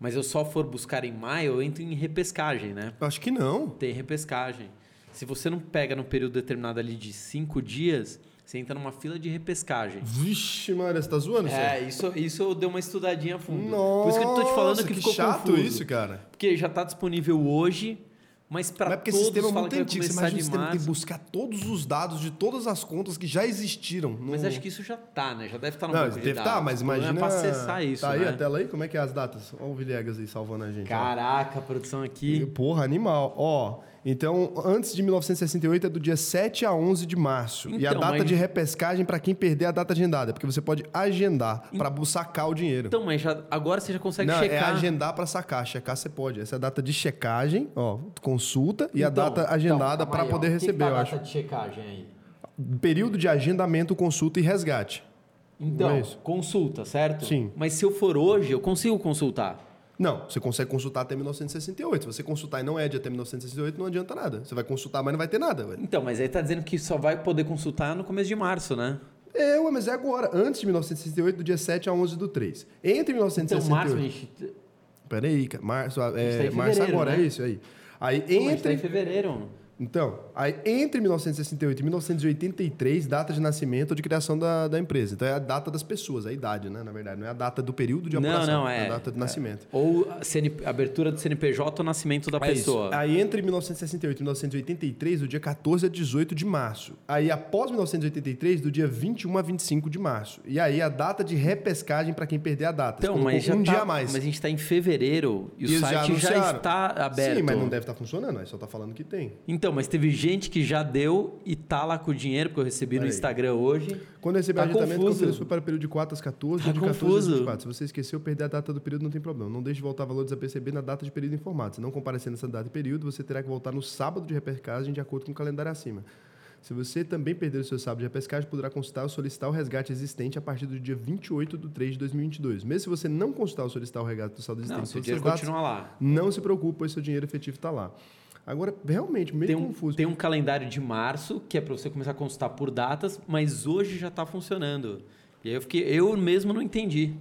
S2: mas eu só for buscar em maio, eu entro em repescagem, né?
S1: Eu acho que não.
S2: Tem repescagem. Se você não pega num período determinado ali de cinco dias, você entra numa fila de repescagem.
S1: Vixe, mano, você tá zoando?
S2: É, isso, isso eu dei uma estudadinha a fundo.
S1: Nossa,
S2: Por isso que eu tô te falando que,
S1: que
S2: ficou
S1: chato
S2: confuso.
S1: isso, cara.
S2: Porque já tá disponível hoje, mas para
S1: Mas é porque
S2: todos
S1: esse sistema é muito
S2: que
S1: antigo. Você imagina o sistema tem que buscar todos os dados de todas as contas que já existiram. No...
S2: Mas acho que isso já tá, né? Já deve estar no
S1: Não,
S2: banco de
S1: deve
S2: dados.
S1: estar, mas
S2: O problema
S1: imagina...
S2: É pra acessar isso,
S1: Tá aí
S2: né?
S1: a tela aí? Como é que é as datas? Olha o Villegas aí salvando a gente. ó.
S2: Caraca, a produção aqui.
S1: Porra, animal. Ó, então, antes de 1968 é do dia 7 a 11 de março. e a
S2: Então,
S1: data
S2: mas-
S1: de repescagem para quem perder a data agendada, porque você pode agendar para sacar o dinheiro.
S2: Então, mas já, agora você já consegue
S1: Não, é
S2: checar.
S1: agendar para sacar. Checar você pode. Essa é a data de checagem, ó, consulta e a
S2: Então,
S1: data
S2: então,
S1: agendada
S2: calma
S1: para poder
S2: O que que
S1: receber,
S2: tá
S1: eu
S2: a
S1: acho.
S2: data de checagem aí.
S1: Período de agendamento, consulta e resgate.
S2: Então,
S1: Não é
S2: consulta, certo?
S1: Sim.
S2: Mas se eu for hoje, eu consigo consultar.
S1: Não, você consegue consultar até 1968. Se você consultar e não é de até 1968, não adianta nada. Você vai consultar, mas não vai ter nada. Ué.
S2: Então, mas aí tá dizendo que só vai poder consultar no começo de março, né?
S1: É, mas é agora. Antes de 1968, do dia 7 a 11 do 3. Entre
S2: Então,
S1: 1968...
S2: março a gente.
S1: Peraí, cara. Março,
S2: gente tá
S1: é,
S2: em
S1: março agora,
S2: né?
S1: é isso aí. Aí
S2: Pô, a gente tá em
S1: entre...
S2: fevereiro.
S1: Então, aí entre 1968 e 1983, data de nascimento ou de criação da, da empresa. Então é a data das pessoas, a idade, né? Na verdade, não é a data do período de
S2: Não,
S1: apuração.
S2: não, é.
S1: a data de nascimento.
S2: Ou a CN abertura do CNPJ ou nascimento da
S1: É isso.
S2: pessoa.
S1: Aí entre 1968 e 1983, do dia 14 a 18 de março. Aí após 1983, do dia 21 a 25 de março. E aí a data de repescagem para quem perder a data.
S2: Então, mas já
S1: um
S2: tá,
S1: dia a mais.
S2: Mas a gente está em fevereiro e o
S1: Eles já
S2: site já,
S1: anunciaram.
S2: está aberto.
S1: Sim, mas não deve estar funcionando, aí só tá falando que tem.
S2: Então, mas teve gente que já deu e tá lá com o dinheiro, porque eu recebi no. Instagram hoje.
S1: Quando receber
S2: Tá
S1: o agendamento,
S2: confuso.
S1: para o período de 4 às 14,
S2: Tá
S1: de 14
S2: confuso.
S1: às 24. Se você esqueceu, perder a data do período não tem problema. Não deixe de voltar valores a perceber na data de período informado. Se não comparecer nessa data e período, você terá que voltar no sábado de repescagem de acordo com o calendário acima. Se você também perder o seu sábado de repescagem, poderá consultar ou solicitar o resgate existente a partir do dia 28 de 3 de 2022. Mesmo se você não consultar ou solicitar o resgate do saldo existente,
S2: Não, seu dinheiro continua lá.
S1: não se preocupe, pois seu dinheiro efetivo está lá. Agora, realmente, meio
S2: Tem um,
S1: confuso.
S2: tem um calendário de março, que é para você começar a consultar por datas, mas hoje já está funcionando. E aí eu fiquei, eu mesmo não entendi.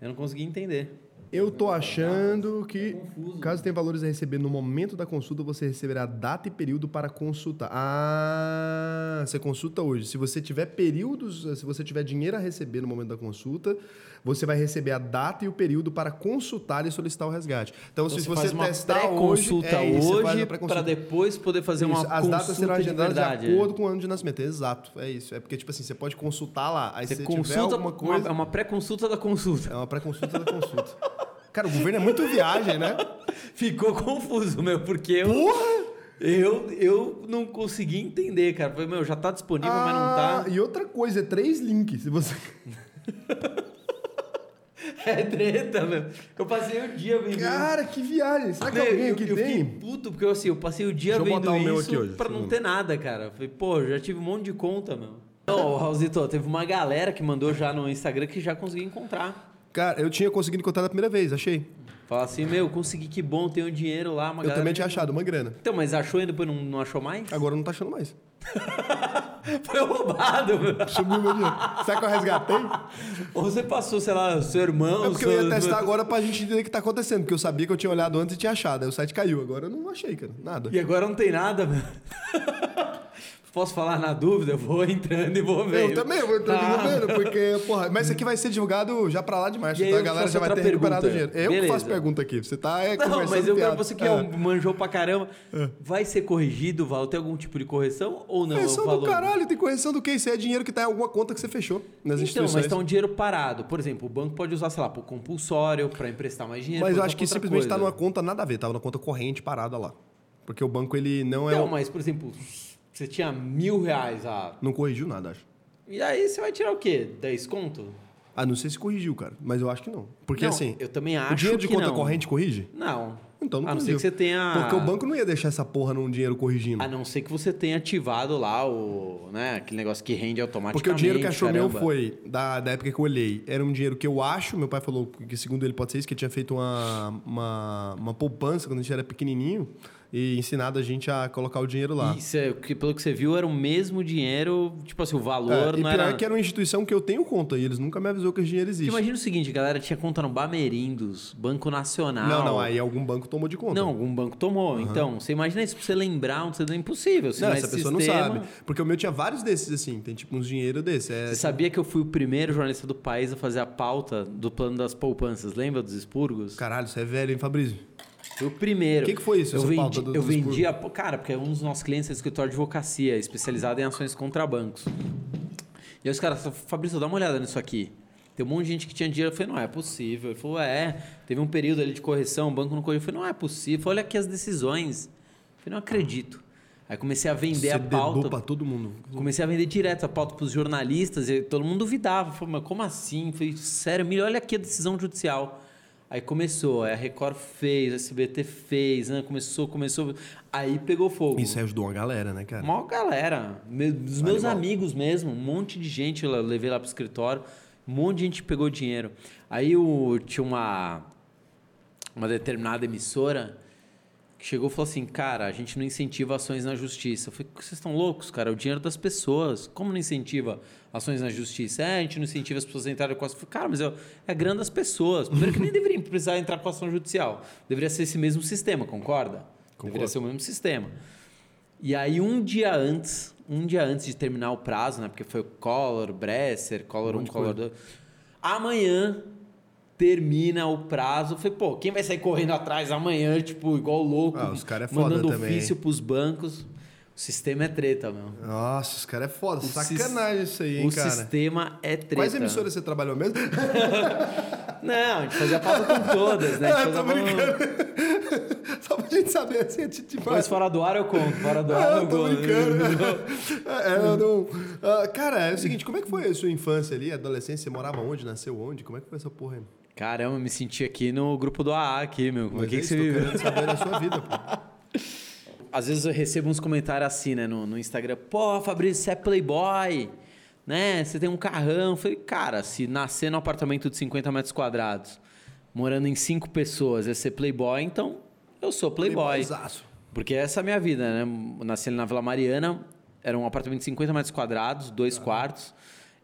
S2: Eu não consegui entender.
S1: Eu tô achando que,
S2: confuso.
S1: caso tenha valores a receber no momento da consulta, você receberá data e período para consulta. Ah, você consulta hoje. Se você tiver períodos, se você tiver dinheiro a receber no momento da consulta, você vai receber a data e o período para consultar e solicitar o resgate. Então,
S2: Então,
S1: se
S2: você
S1: você
S2: uma
S1: testar hoje,
S2: pré-consulta
S1: é isso, você
S2: hoje para depois poder fazer uma
S1: Isso, as
S2: consulta
S1: datas serão
S2: de
S1: agendadas de,
S2: verdade.
S1: acordo com o ano de nascimento. Exato, é isso. É porque, tipo assim, você pode consultar lá, aí
S2: Você
S1: tiver
S2: consulta
S1: alguma coisa...
S2: uma, é uma pré-consulta da consulta.
S1: É uma pré-consulta da consulta. Cara, o governo é muito viagem, né? [laughs]
S2: Ficou confuso, meu, porque eu,
S1: Porra!
S2: Eu, eu não consegui entender, cara. Falei, meu, já tá disponível, mas não tá.
S1: Ah, E outra coisa, é três links. Se você... [laughs]
S2: É treta, meu. Eu passei o dia vendo
S1: Cara, que viagem. Será que
S2: Meu,
S1: alguém
S2: eu,
S1: aqui
S2: eu
S1: tem?
S2: fiquei puto, porque assim, eu passei o dia
S1: Deixa eu
S2: vendo
S1: botar o meu
S2: isso
S1: aqui hoje,
S2: pra não
S1: segundo.
S2: ter nada, cara. Falei, pô, já tive um monte de conta, meu. Não, Raulzito, teve uma galera que mandou já no Instagram que já consegui encontrar.
S1: Cara, eu tinha conseguido encontrar da primeira vez, achei.
S2: Fala assim, meu, consegui, que bom, tenho dinheiro lá, uma
S1: Eu também tinha achado uma grana.
S2: Então, mas achou e depois não, não achou mais?
S1: Agora não tá achando mais. [laughs]
S2: Foi roubado, meu.
S1: Sumiu meu dinheiro. Será que eu resgatei?
S2: Ou você passou, sei lá, seu irmão...
S1: É porque eu ia
S2: seu-
S1: testar agora pra gente entender o que tá acontecendo. Porque eu sabia que eu tinha olhado antes e tinha achado. Aí o site caiu. Agora eu não achei, cara. Nada.
S2: E agora não tem nada, meu. Posso falar na dúvida? Eu vou entrando e vou vendo.
S1: Eu também, vou entrar
S2: Tá.
S1: vendo, porque, porra, [laughs] mas isso aqui vai ser divulgado já pra lá de março,
S2: E
S1: tá? A galera já vai ter recuperado o
S2: pergunta.
S1: dinheiro. Eu que faço
S2: Beleza.
S1: pergunta aqui. Você tá é, [laughs]
S2: Não, mas eu quero você que é. um manjou pra caramba. Vai ser corrigido, Val? Tem algum tipo de correção ou não?
S1: Correção
S2: Eu
S1: do
S2: falo-
S1: caralho, tem correção do quê? Isso é dinheiro que tá em alguma conta que você fechou nas
S2: Então,
S1: instituições.
S2: mas tá um dinheiro parado. Por exemplo, o banco pode usar, sei lá, pro compulsório, pra emprestar mais dinheiro.
S1: Mas eu acho que simplesmente tá
S2: coisa.
S1: numa conta nada a ver, tava na conta corrente parada lá. Porque o banco, ele não é.
S2: Não,
S1: o-
S2: mas, por exemplo, você tinha mil reais ah,
S1: Não corrigiu nada, acho.
S2: E aí você vai tirar o quê? 10 conto?
S1: Ah, não sei se corrigiu, cara. Mas eu acho que não. Porque
S2: Não,
S1: assim.
S2: eu também acho
S1: O dinheiro de
S2: que
S1: conta
S2: não.
S1: corrente corrige?
S2: Não.
S1: Então não
S2: A não ser que você tenha...
S1: Porque o banco não ia deixar essa porra num dinheiro corrigindo.
S2: A não ser que você tenha ativado lá o, né, aquele negócio que rende automaticamente.
S1: Porque o dinheiro que achou meu
S2: caramba.
S1: foi, da, da época que eu olhei, era um dinheiro que eu acho, meu pai falou que segundo ele pode ser isso, que ele tinha feito uma, uma, uma poupança quando a gente era pequenininho e ensinado a gente a colocar o dinheiro lá.
S2: E cê- que, pelo que você viu, era o mesmo dinheiro, tipo assim, o
S1: É,
S2: valor
S1: e
S2: não
S1: pior
S2: era...
S1: que era uma instituição que eu tenho conta e eles nunca me avisou que esse dinheiro existe.
S2: Imagina o seguinte, a galera tinha conta no Bamerindos, Banco Nacional...
S1: Não, não, aí algum banco tomou de conta.
S2: Não, algum banco tomou. Então, você imagina isso pra você lembrar, não é impossível. Você
S1: Não, essa pessoa não
S2: sistema-
S1: sabe. Porque o meu tinha vários desses, assim. Tem tipo uns dinheiro desses. É,
S2: Você sabia que eu fui o primeiro jornalista do país a fazer a pauta do plano das poupanças? Lembra dos expurgos?
S1: Caralho, você é velho, hein, Fabrício?
S2: Foi o primeiro.
S1: O que que foi isso,
S2: Eu vendi,
S1: do-
S2: eu vendi a, Cara, porque um dos nossos clientes é escritório de advocacia, especializado em ações contra bancos. E aí os caras Fabrício, dá uma olhada nisso aqui. Tem um monte de gente que tinha dinheiro. Eu falei, não é possível. Ele falou, é. Teve um período ali de correção, o banco não corrigiu. Eu falei, não é possível. Eu falei, olha aqui as decisões. Eu falei, não acredito. Aí comecei a vender
S1: Você
S2: a pauta.
S1: pra todo mundo.
S2: Comecei a vender direto a pauta para os jornalistas e todo mundo duvidava. Falei, mas como assim? Falei, sério, me olha aqui a decisão judicial. Aí começou, aí a Record fez, a SBT fez, né? começou, começou. Aí pegou fogo.
S1: Isso aí ajudou uma galera, né, cara?
S2: Maior galera, me- dos meus
S1: Animal.
S2: amigos mesmo, um monte de gente eu levei lá pro escritório, um monte de gente pegou dinheiro. Aí o, tinha uma, uma determinada emissora que chegou e falou assim, cara, a gente não incentiva ações na justiça. Eu falei, vocês estão loucos, cara? É o dinheiro das pessoas. Como não incentiva ações na justiça? É, a gente não incentiva as pessoas a entrarem com ação. Cara, mas é a grana das pessoas. Primeiro que nem deveria precisar entrar com ação judicial. Deveria ser esse mesmo sistema, concorda? Deveria ser o mesmo sistema. E aí, um dia antes, um dia antes de terminar o prazo, né? Porque foi o Collor, Bresser, Collor
S1: Um
S2: 1,
S1: monte de
S2: Collor 2. Amanhã termina o prazo. Eu falei, pô, quem vai sair correndo atrás amanhã, tipo, igual louco,
S1: Ah, os cara é foda
S2: mandando
S1: também,
S2: ofício
S1: hein?
S2: pros bancos. O sistema é treta, meu.
S1: Nossa, os caras é foda.
S2: O
S1: Sacanagem isso aí, hein,
S2: o
S1: cara?
S2: sistema é treta.
S1: Quais emissoras você trabalhou mesmo? [laughs]
S2: Não, a gente fazia pauta com todas, né? A gente [laughs]
S1: Ah, tô
S2: fazia pauta- [laughs]
S1: Só pra gente saber assim, a gente.
S2: Mas fora do ar eu conto, fora do ar
S1: Ah,
S2: eu
S1: tô
S2: conto.
S1: brincando. É, eu não... Ah, cara, é o seguinte, como é que foi a sua infância ali, adolescência? Você morava onde? Nasceu onde? Como é que foi essa porra aí?
S2: Caramba, eu me senti aqui no grupo do AA aqui, meu. Como é
S1: Mas
S2: que,
S1: é
S2: que
S1: isso,
S2: você
S1: tô
S2: viveu?
S1: querendo saber da sua vida, pô.
S2: Às vezes eu recebo uns comentários assim, né, no, no Instagram. Pô, Fabrício, você é playboy, né? Você tem um carrão. Eu falei, cara, se nascer num apartamento de 50 metros quadrados, morando em cinco pessoas, é ser playboy, então eu sou playboy.
S1: Playboyzaço.
S2: Porque essa é a minha vida, né? Nasci ali na Vila Mariana, era um apartamento de 50 metros quadrados, dois quartos.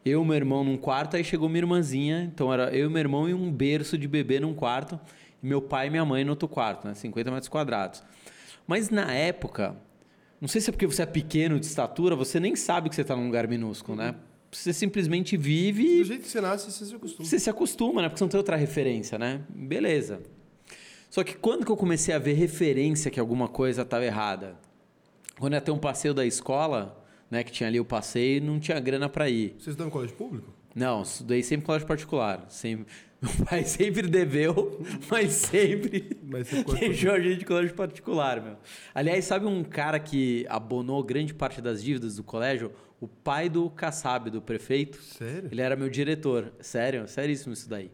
S2: Eu e meu irmão num quarto, aí chegou minha irmãzinha. Então era eu e meu irmão e um berço de bebê num quarto. E meu pai e minha mãe no outro quarto, né? 50 metros quadrados. Mas na época, não sei se é porque você é pequeno de estatura, você nem sabe que você está num lugar minúsculo, né? Você simplesmente vive
S1: Do jeito que você nasce, você se acostuma.
S2: você se acostuma, né? Porque você não tem outra referência, né? Beleza. Só que quando que eu comecei a ver referência que alguma coisa estava errada? Quando ia ter um passeio da escola, né? Que tinha ali o passeio e não tinha grana para ir.
S1: Vocês estão em colégio público?
S2: Não, estudei sempre em colégio particular. Sempre. [laughs] Meu pai sempre deveu, mas sempre
S1: Mas
S2: deixou a gente de colégio particular, meu. Aliás, sabe um cara que abonou grande parte das dívidas do colégio? O pai do Kassab, do prefeito.
S1: Sério?
S2: Ele era meu diretor. Sério, seríssimo isso daí.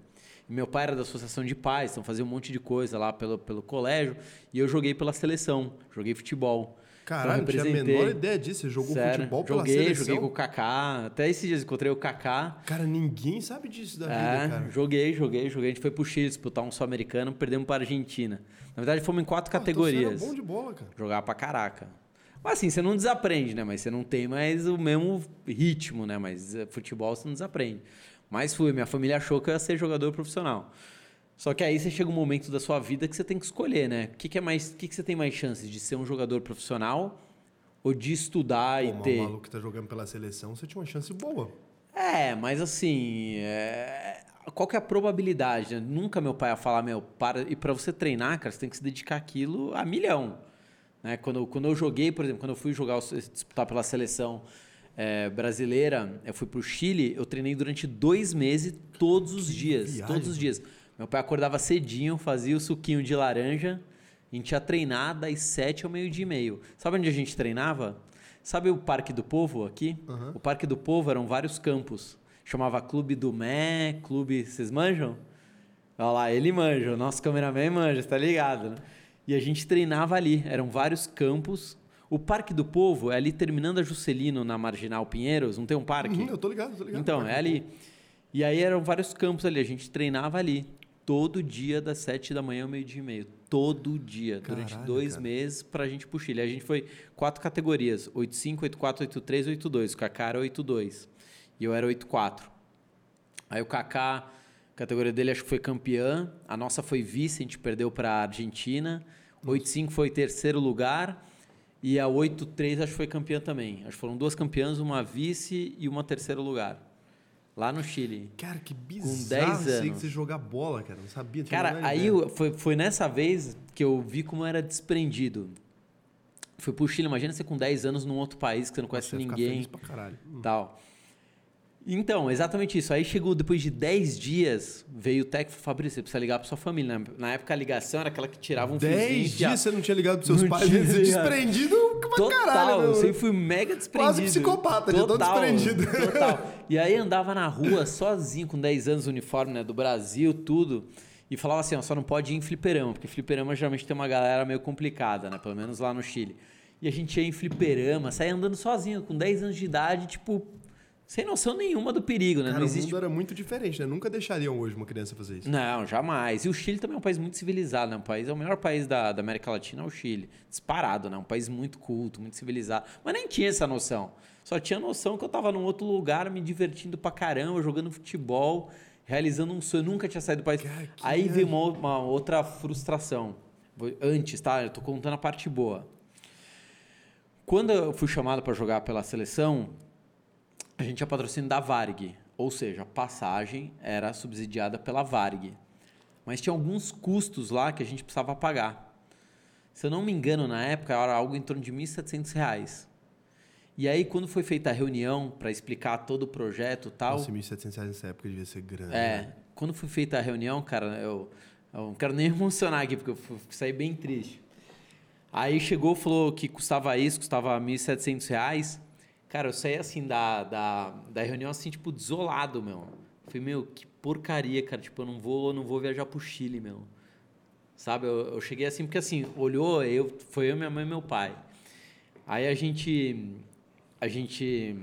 S2: E meu pai era da associação de pais, então fazia um monte de coisa lá pelo, pelo colégio. E eu joguei pela seleção, joguei futebol.
S1: Caralho,
S2: Então,
S1: não tinha a menor ideia disso. Você jogou
S2: Sério,
S1: futebol pela
S2: joguei,
S1: seleção?
S2: joguei com o Kaká. Até esses dias encontrei o Kaká.
S1: Cara, ninguém sabe disso da
S2: É,
S1: vida, cara.
S2: joguei, joguei, joguei. A gente foi pro Chile disputar um sul-americano, perdemos para a Argentina. Na verdade, fomos em quatro
S1: então
S2: categorias.
S1: Você era bom de bola, cara.
S2: Jogar pra caraca. Mas assim, você não desaprende, né? Mas você não tem mais o mesmo ritmo, né? Mas eh, futebol você não desaprende. Mas fui, minha família achou que eu ia ser jogador profissional. Só que aí você chega um momento da sua vida que você tem que escolher, né? O que, que é mais, o que, que você tem mais chances de ser um jogador profissional ou de estudar
S1: Pô,
S2: e ter?
S1: o maluco que tá jogando pela seleção, você tinha uma chance boa.
S2: É, mas assim, é, qual que é a probabilidade? né? Nunca meu pai ia falar, meu, para e para você treinar, cara, você tem que se dedicar aquilo a milhão. Né? Quando, quando eu joguei, por exemplo, quando eu fui jogar, o- disputar pela seleção é, brasileira, eu fui pro Chile, eu treinei durante dois meses, todos os dias,
S1: viagem,
S2: todos os dias. Meu pai acordava cedinho, fazia o suquinho de laranja, a gente ia treinar das sete ao meio-dia e meio. Sabe onde a gente treinava? Sabe o Parque do Povo aqui?
S1: Aham.
S2: O Parque do Povo eram vários campos. Chamava Clube do Mé, Clube. Vocês manjam? Olha lá, ele manja, o nosso cameraman manja, tá ligado, né? E a gente treinava ali, eram vários campos. O Parque do Povo é ali terminando a Juscelino na Marginal Pinheiros, não tem um parque?
S1: Uhum, eu tô ligado, tô ligado.
S2: Então, é ali. E aí eram vários campos ali, a gente treinava ali. Todo dia, das 7 da manhã ao meio-dia e meio. Todo dia, durante
S1: Caralho,
S2: dois
S1: cara.
S2: meses, pra gente pro Chile. Aí a gente foi quatro categorias: 85, 84, 83, 82. O Kaká era 82. E eu era 84. Aí o Kaká, a categoria dele acho que foi campeã. A nossa foi vice, a gente perdeu pra Argentina. 85 foi terceiro lugar. E a 83 acho que foi campeã também. Acho que foram duas campeãs, uma vice e uma terceiro lugar. Lá no Chile.
S1: Cara, que bizarro
S2: 10
S1: isso aí que
S2: anos.
S1: você jogar bola, cara. Não sabia. não
S2: Cara, aí
S1: ideia.
S2: eu- foi, foi nessa vez que eu vi como era desprendido. Fui pro Chile, imagina você com 10 anos num outro país que você não conhece
S1: Você ia ficar
S2: ninguém
S1: feliz pra caralho. Hum.
S2: tal. Então, exatamente isso. Aí chegou, depois de 10 dias, veio o técnico falou, Fabrício, você precisa ligar pra sua família. Na- Na época a ligação era aquela que tirava um fiozinho.
S1: 10
S2: e enfiava.
S1: dias você não tinha ligado pros seus
S2: Não
S1: pais,
S2: tinha
S1: desprendido pra
S2: Total,
S1: caralho,
S2: eu sempre fui mega desprendido.
S1: Quase psicopata, de tão desprendido.
S2: Total. [laughs] E aí andava na rua sozinho, com 10 anos, uniforme né, do Brasil, tudo. E falava assim, ó, só não pode ir em fliperama, porque fliperama geralmente tem uma galera meio complicada, né? Pelo menos lá no Chile. E a gente ia em fliperama, saía andando sozinho, com 10 anos de idade, tipo, sem noção nenhuma do perigo, né?
S1: Cara,
S2: não
S1: o
S2: existe
S1: mundo era muito diferente, né? Nunca deixariam hoje uma criança fazer isso.
S2: não, jamais. E o Chile também é um país muito civilizado, né? Um país, é o melhor país da, da América Latina, é o Chile. Disparado, né? Um país muito culto, muito civilizado. Mas nem tinha essa noção. Só tinha noção que eu tava num outro lugar, me divertindo pra caramba, jogando futebol, realizando um sonho. Eu nunca tinha saído do país.
S1: Cara,
S2: Aí veio uma, o- uma outra frustração. Antes, tá? Eu tô contando a parte boa. Quando eu fui chamado para jogar pela seleção, a gente tinha patrocínio da Varg, ou seja, a passagem era subsidiada pela Varg. Mas tinha alguns custos lá que a gente precisava pagar. Se eu não me engano, na época era algo em torno de 1.700 reais. E aí, quando foi feita a reunião para explicar todo o projeto e tal,
S1: Nossa, 1.700 reais nessa época devia ser grande.
S2: é,
S1: né?
S2: quando foi feita a reunião, cara, eu, eu não quero nem [laughs] emocionar aqui, porque eu saí bem triste. Aí chegou, falou que custava isso, custava 1.700 reais. Cara, eu saí assim da, da, da reunião, assim, tipo, desolado, meu. Falei, meu, que porcaria, cara. Tipo, eu não vou, não vou viajar pro Chile, meu. Sabe? Eu, eu cheguei assim, porque assim, olhou, eu, foi eu, minha mãe e meu pai. Aí a gente. A gente.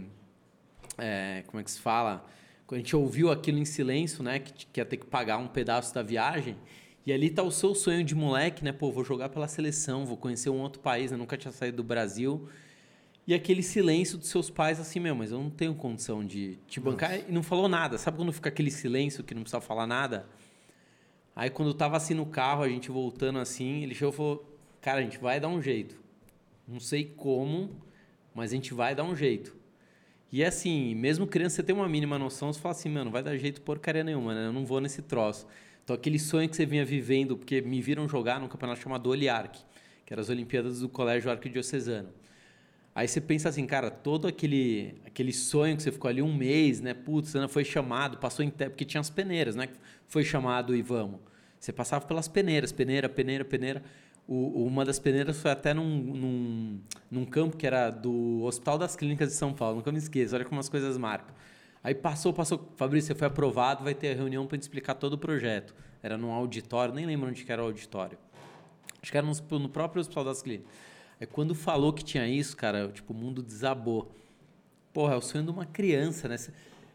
S2: é, como é que se fala? A gente ouviu aquilo em silêncio, né? Que, que ia ter que pagar um pedaço da viagem. E ali tá o seu sonho de moleque, né? Pô, vou jogar pela seleção, vou conhecer um outro país, né? Nunca tinha saído do Brasil. E aquele silêncio dos seus pais, assim, meu, mas eu não tenho condição de te bancar. E não falou nada. Sabe quando fica aquele silêncio que não precisa falar nada? Aí quando eu tava assim no carro, a gente voltando assim, ele chegou e falou: Cara, a gente vai dar um jeito. Não sei como, mas a gente vai dar um jeito. E assim, mesmo criança, você tem uma mínima noção, você fala assim, mano, não vai dar jeito porcaria nenhuma, né? Eu não vou nesse troço. Então aquele sonho que você vinha vivendo, porque me viram jogar num campeonato chamado Oliarc, que eram as Olimpíadas do Colégio Arquidiocesano. Aí você pensa assim, cara, todo aquele, aquele sonho que você ficou ali um mês, né? Putz, você não foi chamado, passou em tempo, porque tinha as peneiras, né? Foi chamado e vamos. Você passava pelas peneiras, peneira, peneira, peneira. O, uma das peneiras foi até num, num, num, campo que era do Hospital das Clínicas de São Paulo, nunca me esqueço, olha como as coisas marcam. Aí passou, passou, Fabrício, você foi aprovado, vai ter a reunião para explicar todo o projeto. Era num auditório, nem lembro onde que era o auditório. Acho que era no, no próprio Hospital das Clínicas. Aí quando falou que tinha isso, cara, tipo, o mundo desabou. Porra, é o sonho de uma criança, né?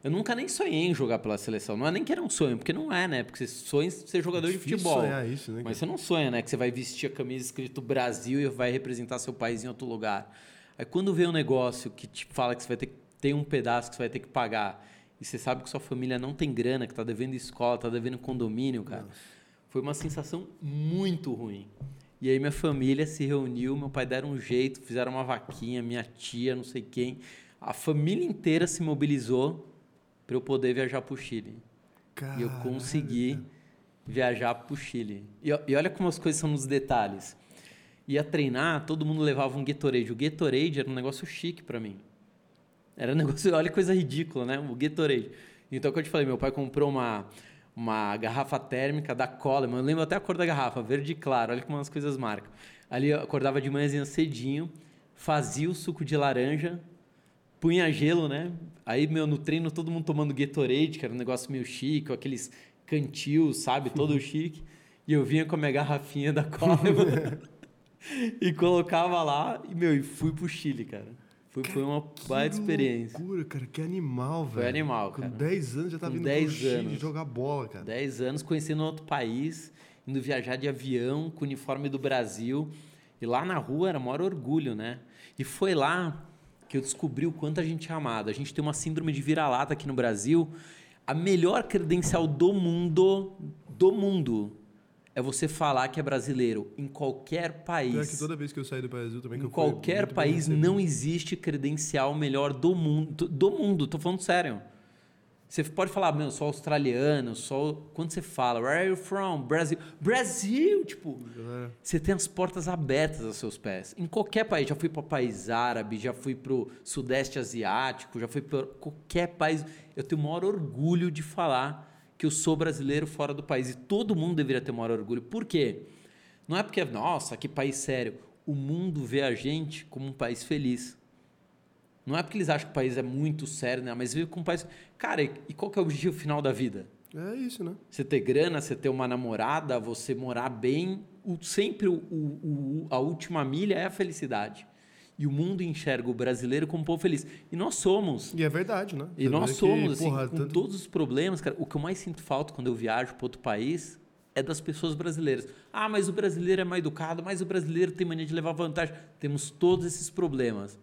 S2: Eu nunca nem sonhei em jogar pela seleção. Não é nem que era um sonho, porque não é, né? Porque você sonha em ser jogador é de futebol.
S1: sonhar isso, né?
S2: Mas você não sonha, né? Que você vai vestir a camisa escrito Brasil e vai representar seu país em outro lugar. Aí quando vê um negócio que te fala que você vai ter tem um pedaço que você vai ter que pagar e você sabe que sua família não tem grana, que tá devendo escola, tá devendo condomínio, cara. Nossa. Foi uma sensação muito ruim. E aí minha família se reuniu, meu pai deram um jeito, fizeram uma vaquinha, minha tia, não sei quem. A família inteira se mobilizou para eu poder viajar para o Chile. Caralho. E eu consegui viajar para o Chile. E, e, olha como as coisas são nos detalhes. Ia treinar, todo mundo levava um Gatorade. O Gatorade era um negócio chique para mim. Era um [laughs] negócio, olha que coisa ridícula, né? O Gatorade. Então, como eu te falei, meu pai comprou uma uma garrafa térmica da Coleman. Eu lembro até a cor da garrafa, verde claro. Olha como as coisas marcam. Ali eu acordava de manhãzinha cedinho, fazia o suco de laranja, punha gelo, né? Aí, meu, no treino todo mundo tomando Gatorade, que era um negócio meio chique, aqueles cantil, sabe? Todo chique. E eu vinha com a minha garrafinha da Coleman [laughs] e colocava lá e, meu, e fui pro Chile, cara. Foi, foi uma baita experiência.
S1: loucura, cara. Que animal, velho.
S2: Foi animal, cara.
S1: Com 10 anos já tava indo 10 pro Chile jogar bola, cara.
S2: 10 anos conhecendo outro país, indo viajar de avião com o uniforme do Brasil. E lá na rua era o maior orgulho, né? E foi lá que eu descobri o quanto a gente é amado. A gente tem uma síndrome de vira-lata aqui no Brasil. A melhor credencial do mundo, do mundo, é você falar que é brasileiro em qualquer país.
S1: Que toda vez que eu saí do Brasil também
S2: em qualquer país não existe credencial melhor do mundo, do mundo. Tô falando sério. Você pode falar, meu, sou australiano, sou. Quando você fala, where are you from? Brasil. Brasil! Tipo, é. você tem as portas abertas aos seus pés. Em qualquer país. Já fui para país árabe, já fui para o Sudeste Asiático, já fui para qualquer país. Eu tenho o maior orgulho de falar que eu sou brasileiro fora do país. E todo mundo deveria ter maior orgulho. Por quê? Não é porque, nossa, que país sério. O mundo vê a gente como um país feliz. Não é porque eles acham que o país é muito sério, né? Mas vive como um país. Cara, e qual que é o objetivo final da vida?
S1: É isso, né?
S2: Você ter grana, você ter uma namorada, você morar bem. O, sempre o, o, a última milha é a felicidade e o mundo enxerga o brasileiro como um povo feliz. E nós somos.
S1: E é verdade, né?
S2: E Você nós somos, que, assim, porra, com tanto... todos os problemas, cara. O que eu mais sinto falta quando eu viajo para outro país é das pessoas brasileiras. Ah, mas o brasileiro é mais educado, mas o brasileiro tem mania de levar vantagem. Temos todos esses problemas.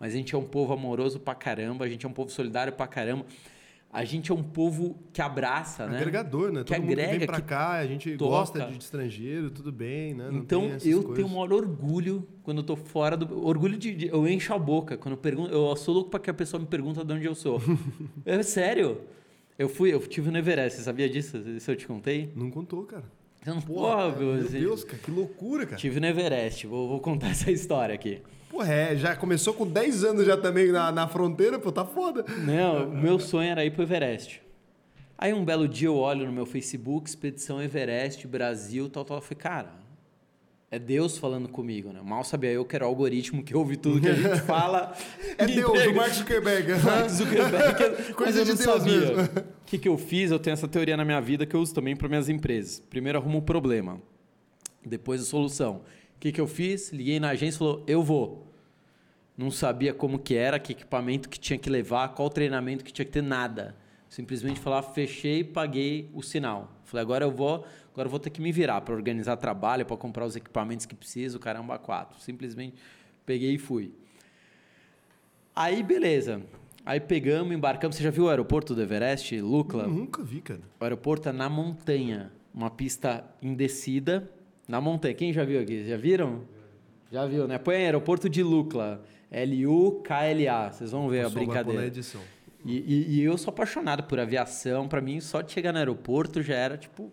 S2: Mas a gente é um povo amoroso pra caramba, a gente é um povo solidário pra caramba a gente é um povo que abraça, né?
S1: Agregador, né?
S2: Que Todo agrega, mundo vem
S1: pra cá, a gente toca. gosta de estrangeiro, tudo bem, né?
S2: Não então eu coisas. tenho o maior orgulho quando eu tô fora do. Orgulho de. de eu encho a boca. Quando eu pergunto. Eu sou louco pra que a pessoa me pergunta de onde eu sou. [laughs] é sério. Eu fui, eu tive no Everest, você sabia disso? Isso eu te contei?
S1: Não contou, cara.
S2: Então, porra,
S1: meu, meu Deus, cara, que loucura, cara.
S2: Tive no Everest, vou, vou contar [laughs] essa história aqui.
S1: Pô, é, já começou com 10 anos já também na, na fronteira, pô, tá foda.
S2: Não, o meu sonho era ir pro Everest. Aí um belo dia eu olho no meu Facebook, Expedição Everest, Brasil, tal, tal. Eu falei, cara, é Deus falando comigo, né? Mal sabia eu que era o algoritmo que ouve tudo que a gente [laughs] fala.
S1: é Deus, o Mark Zuckerberg. [laughs]
S2: Mark Zuckerberg. [laughs] Coisa de Deus sabia. mesmo. O que, que eu fiz? Eu tenho essa teoria na minha vida que eu uso também para minhas empresas. Primeiro arrumo o problema, depois a solução. O que, que eu fiz? Liguei na agência e falou, eu vou. Não sabia como que era, que equipamento que tinha que levar, qual treinamento que tinha que ter, nada. Simplesmente falar, fechei paguei o sinal. Falei, agora eu vou, agora eu vou ter que me virar para organizar trabalho, para comprar os equipamentos que preciso, caramba, quatro. Simplesmente peguei e fui. Aí, beleza. Aí pegamos, embarcamos. Você já viu o aeroporto do Everest, Lucla?
S1: nunca vi, cara.
S2: O aeroporto é na montanha. Uma pista indecida na montanha. Quem já viu aqui? Já viram? Já viu, né? Põe aeroporto de Lucla. L-U-K-L-A. Vocês vão ver eu a brincadeira. Na edição. E, e, e, eu sou apaixonado por aviação. Para mim, só de chegar no aeroporto já era tipo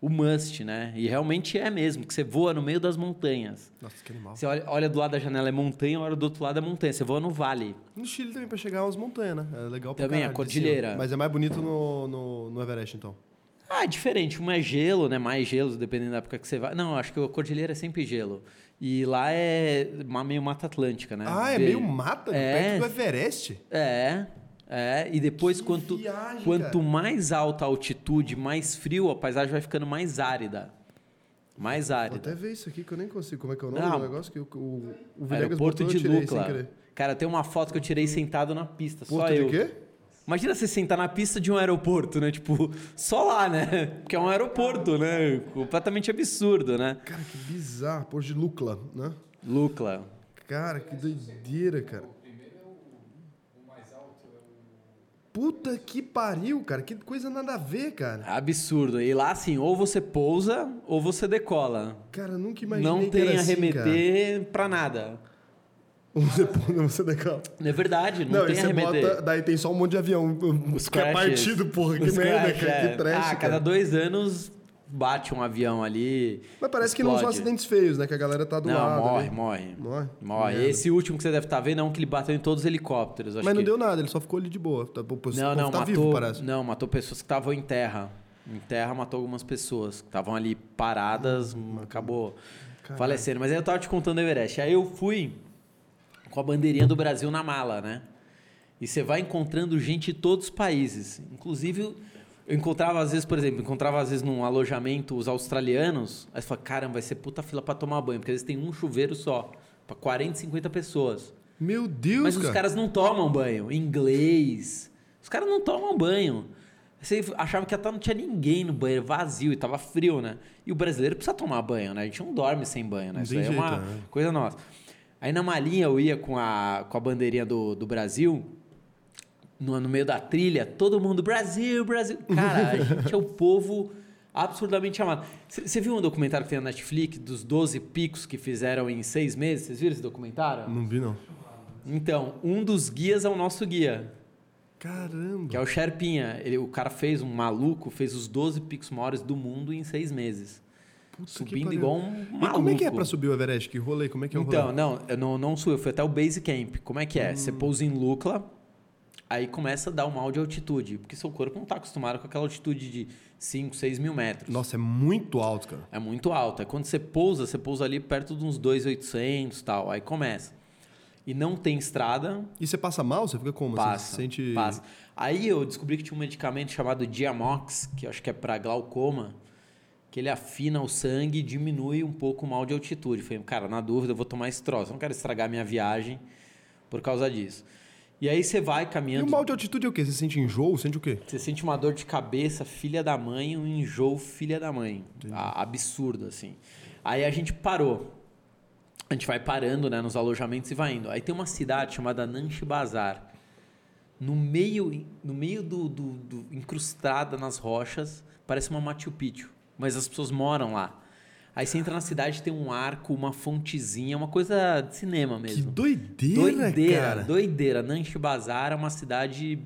S2: o must, né? E realmente é mesmo, que você voa no meio das montanhas.
S1: Nossa, que animal.
S2: Você olha, olha do lado da janela é montanha, olha do outro lado é montanha. Você voa no vale.
S1: No Chile também, pra chegar umas montanhas, né? É legal pra
S2: Também, a
S1: caralho, de
S2: cordilheira.
S1: Mas é mais bonito no, no, no Everest, então.
S2: Ah, é diferente. Uma é gelo, né? Mais gelo, dependendo da época que você vai. Não, acho que a cordilheira é sempre gelo. E lá é meio Mata Atlântica, né?
S1: Ah, é meio mata,
S2: É.
S1: perto do Everest?
S2: É, é. E depois,
S1: Que
S2: quanto,
S1: viagem,
S2: quanto
S1: cara.
S2: mais alta a altitude, mais frio, a paisagem vai ficando mais árida. Mais
S1: Vou
S2: árida.
S1: até ver isso aqui que eu nem consigo. Como é que é o nome
S2: Não.
S1: do negócio? Que o, o, o Villegas
S2: Aeroporto
S1: botou,
S2: de
S1: eu
S2: Lucla. Cara, tem uma foto que eu tirei sentado na pista, só
S1: Porto
S2: eu.
S1: de quê?
S2: Imagina você sentar na pista de um aeroporto, né? Tipo, só lá, né? [laughs] Porque é um aeroporto, né? Completamente absurdo, né?
S1: Cara, que bizarro. Porto de Lucla, né?
S2: Lucla.
S1: Cara, que doideira, cara. Puta que pariu, cara. Que coisa nada a ver, cara.
S2: Absurdo. E lá, assim, ou você pousa ou você decola.
S1: Cara, nunca imaginei
S2: Não tem
S1: era assim,
S2: arremeter pra nada.
S1: cara. Você, [laughs] você decola.
S2: É verdade, não,
S1: Não,
S2: tem arremeter.
S1: bota... Daí tem só um monte de avião.
S2: Os
S1: que é
S2: crashes.
S1: partido, porra. Que
S2: Os
S1: merda,
S2: crash,
S1: cara.
S2: é.
S1: Que trash,
S2: Ah,
S1: cara.
S2: cada dois anos bate um avião ali.
S1: Mas parece que não são
S2: explode.
S1: acidentes feios, né? Que a galera tá do
S2: Não,
S1: lado.
S2: morre,
S1: ali.
S2: morre.
S1: Morre?
S2: Morre.
S1: Merda.
S2: Esse último que você deve estar vendo é um que ele bateu em todos os helicópteros.
S1: Mas não
S2: que-
S1: deu nada, ele só ficou ali de boa. Tá, o povo
S2: Não, não,
S1: tá
S2: matou,
S1: vivo, parece.
S2: não, matou pessoas que estavam em terra. Em terra matou algumas pessoas que estavam ali paradas, acabou
S1: Caralho.
S2: falecendo. Mas aí eu tava te contando o Everest. Aí eu fui com a bandeirinha do Brasil na mala, né? E você vai encontrando gente de todos os países. Inclusive, eu encontrava às vezes, por exemplo, encontrava às vezes num alojamento os australianos. Aí você fala, caramba, vai ser puta fila pra tomar banho, porque às vezes tem um chuveiro só, pra 40, 50 pessoas.
S1: Meu Deus,
S2: Mas
S1: cara.
S2: os caras não tomam banho. Inglês. Os caras não tomam banho. Você achava que até não tinha ninguém no banheiro, vazio, e tava frio, né? E o brasileiro precisa tomar banho, né? A gente não dorme sem banho, né? Isso aí é uma
S1: né?
S2: coisa nossa. Aí na malinha eu ia com a, com a bandeirinha do, do Brasil, no, no meio da trilha, todo mundo, Brasil, Brasil. [laughs] Cara, a gente é o povo absurdamente amado. Você viu um documentário que tem na Netflix dos 12 picos que fizeram em seis meses? Vocês viram esse documentário?
S1: Não vi, não.
S2: Então, um dos guias é o nosso guia,
S1: Caramba.
S2: que é o Sherpinha. Ele, o cara fez um maluco, fez os 12 picos maiores do mundo em seis meses.
S1: Puta
S2: subindo igual um maluco.
S1: E como é que é pra subir o Everest? Que rolê? Como é que é o
S2: Então,
S1: rolê?
S2: não, eu não, não sou eu, fui até o Base Camp. Como é que é?
S1: Hum.
S2: Você pousa em Lucla, aí começa a dar um mal de altitude, porque seu corpo não está acostumado com aquela altitude de 5, 6 mil metros.
S1: Nossa, é muito alto, cara.
S2: É muito alto. Aí quando você pousa, você pousa ali perto de uns 2,800 e tal. Aí começa. E não tem estrada,
S1: E você passa mal? Você fica como? Você
S2: passa,
S1: se sente...
S2: passa. Aí eu descobri que tinha um medicamento chamado Diamox, que eu acho que é para glaucoma, que ele afina o sangue e diminui um pouco o mal de altitude. Falei, cara, na dúvida eu vou tomar esse troço. Eu não quero estragar minha viagem por causa disso. E aí você vai
S1: E
S2: caminhando.
S1: o mal de altitude é o quê? Você sente enjoo? Sente o quê?
S2: Você sente uma dor de cabeça, filha da mãe, um enjoo, filha da mãe. Absurdo, assim. Aí a gente parou. A gente vai parando né, nos alojamentos e vai indo. Aí tem uma cidade chamada Nanchi Bazar. No meio, no meio do, do, do- incrustada nas rochas, parece uma Machu Picchu. Mas as pessoas moram lá. Aí você entra na cidade, tem um arco, uma fontezinha, uma coisa de cinema
S1: Que
S2: mesmo.
S1: doideira,
S2: Doideira,
S1: cara.
S2: doideira. Nanchi Bazar é uma cidade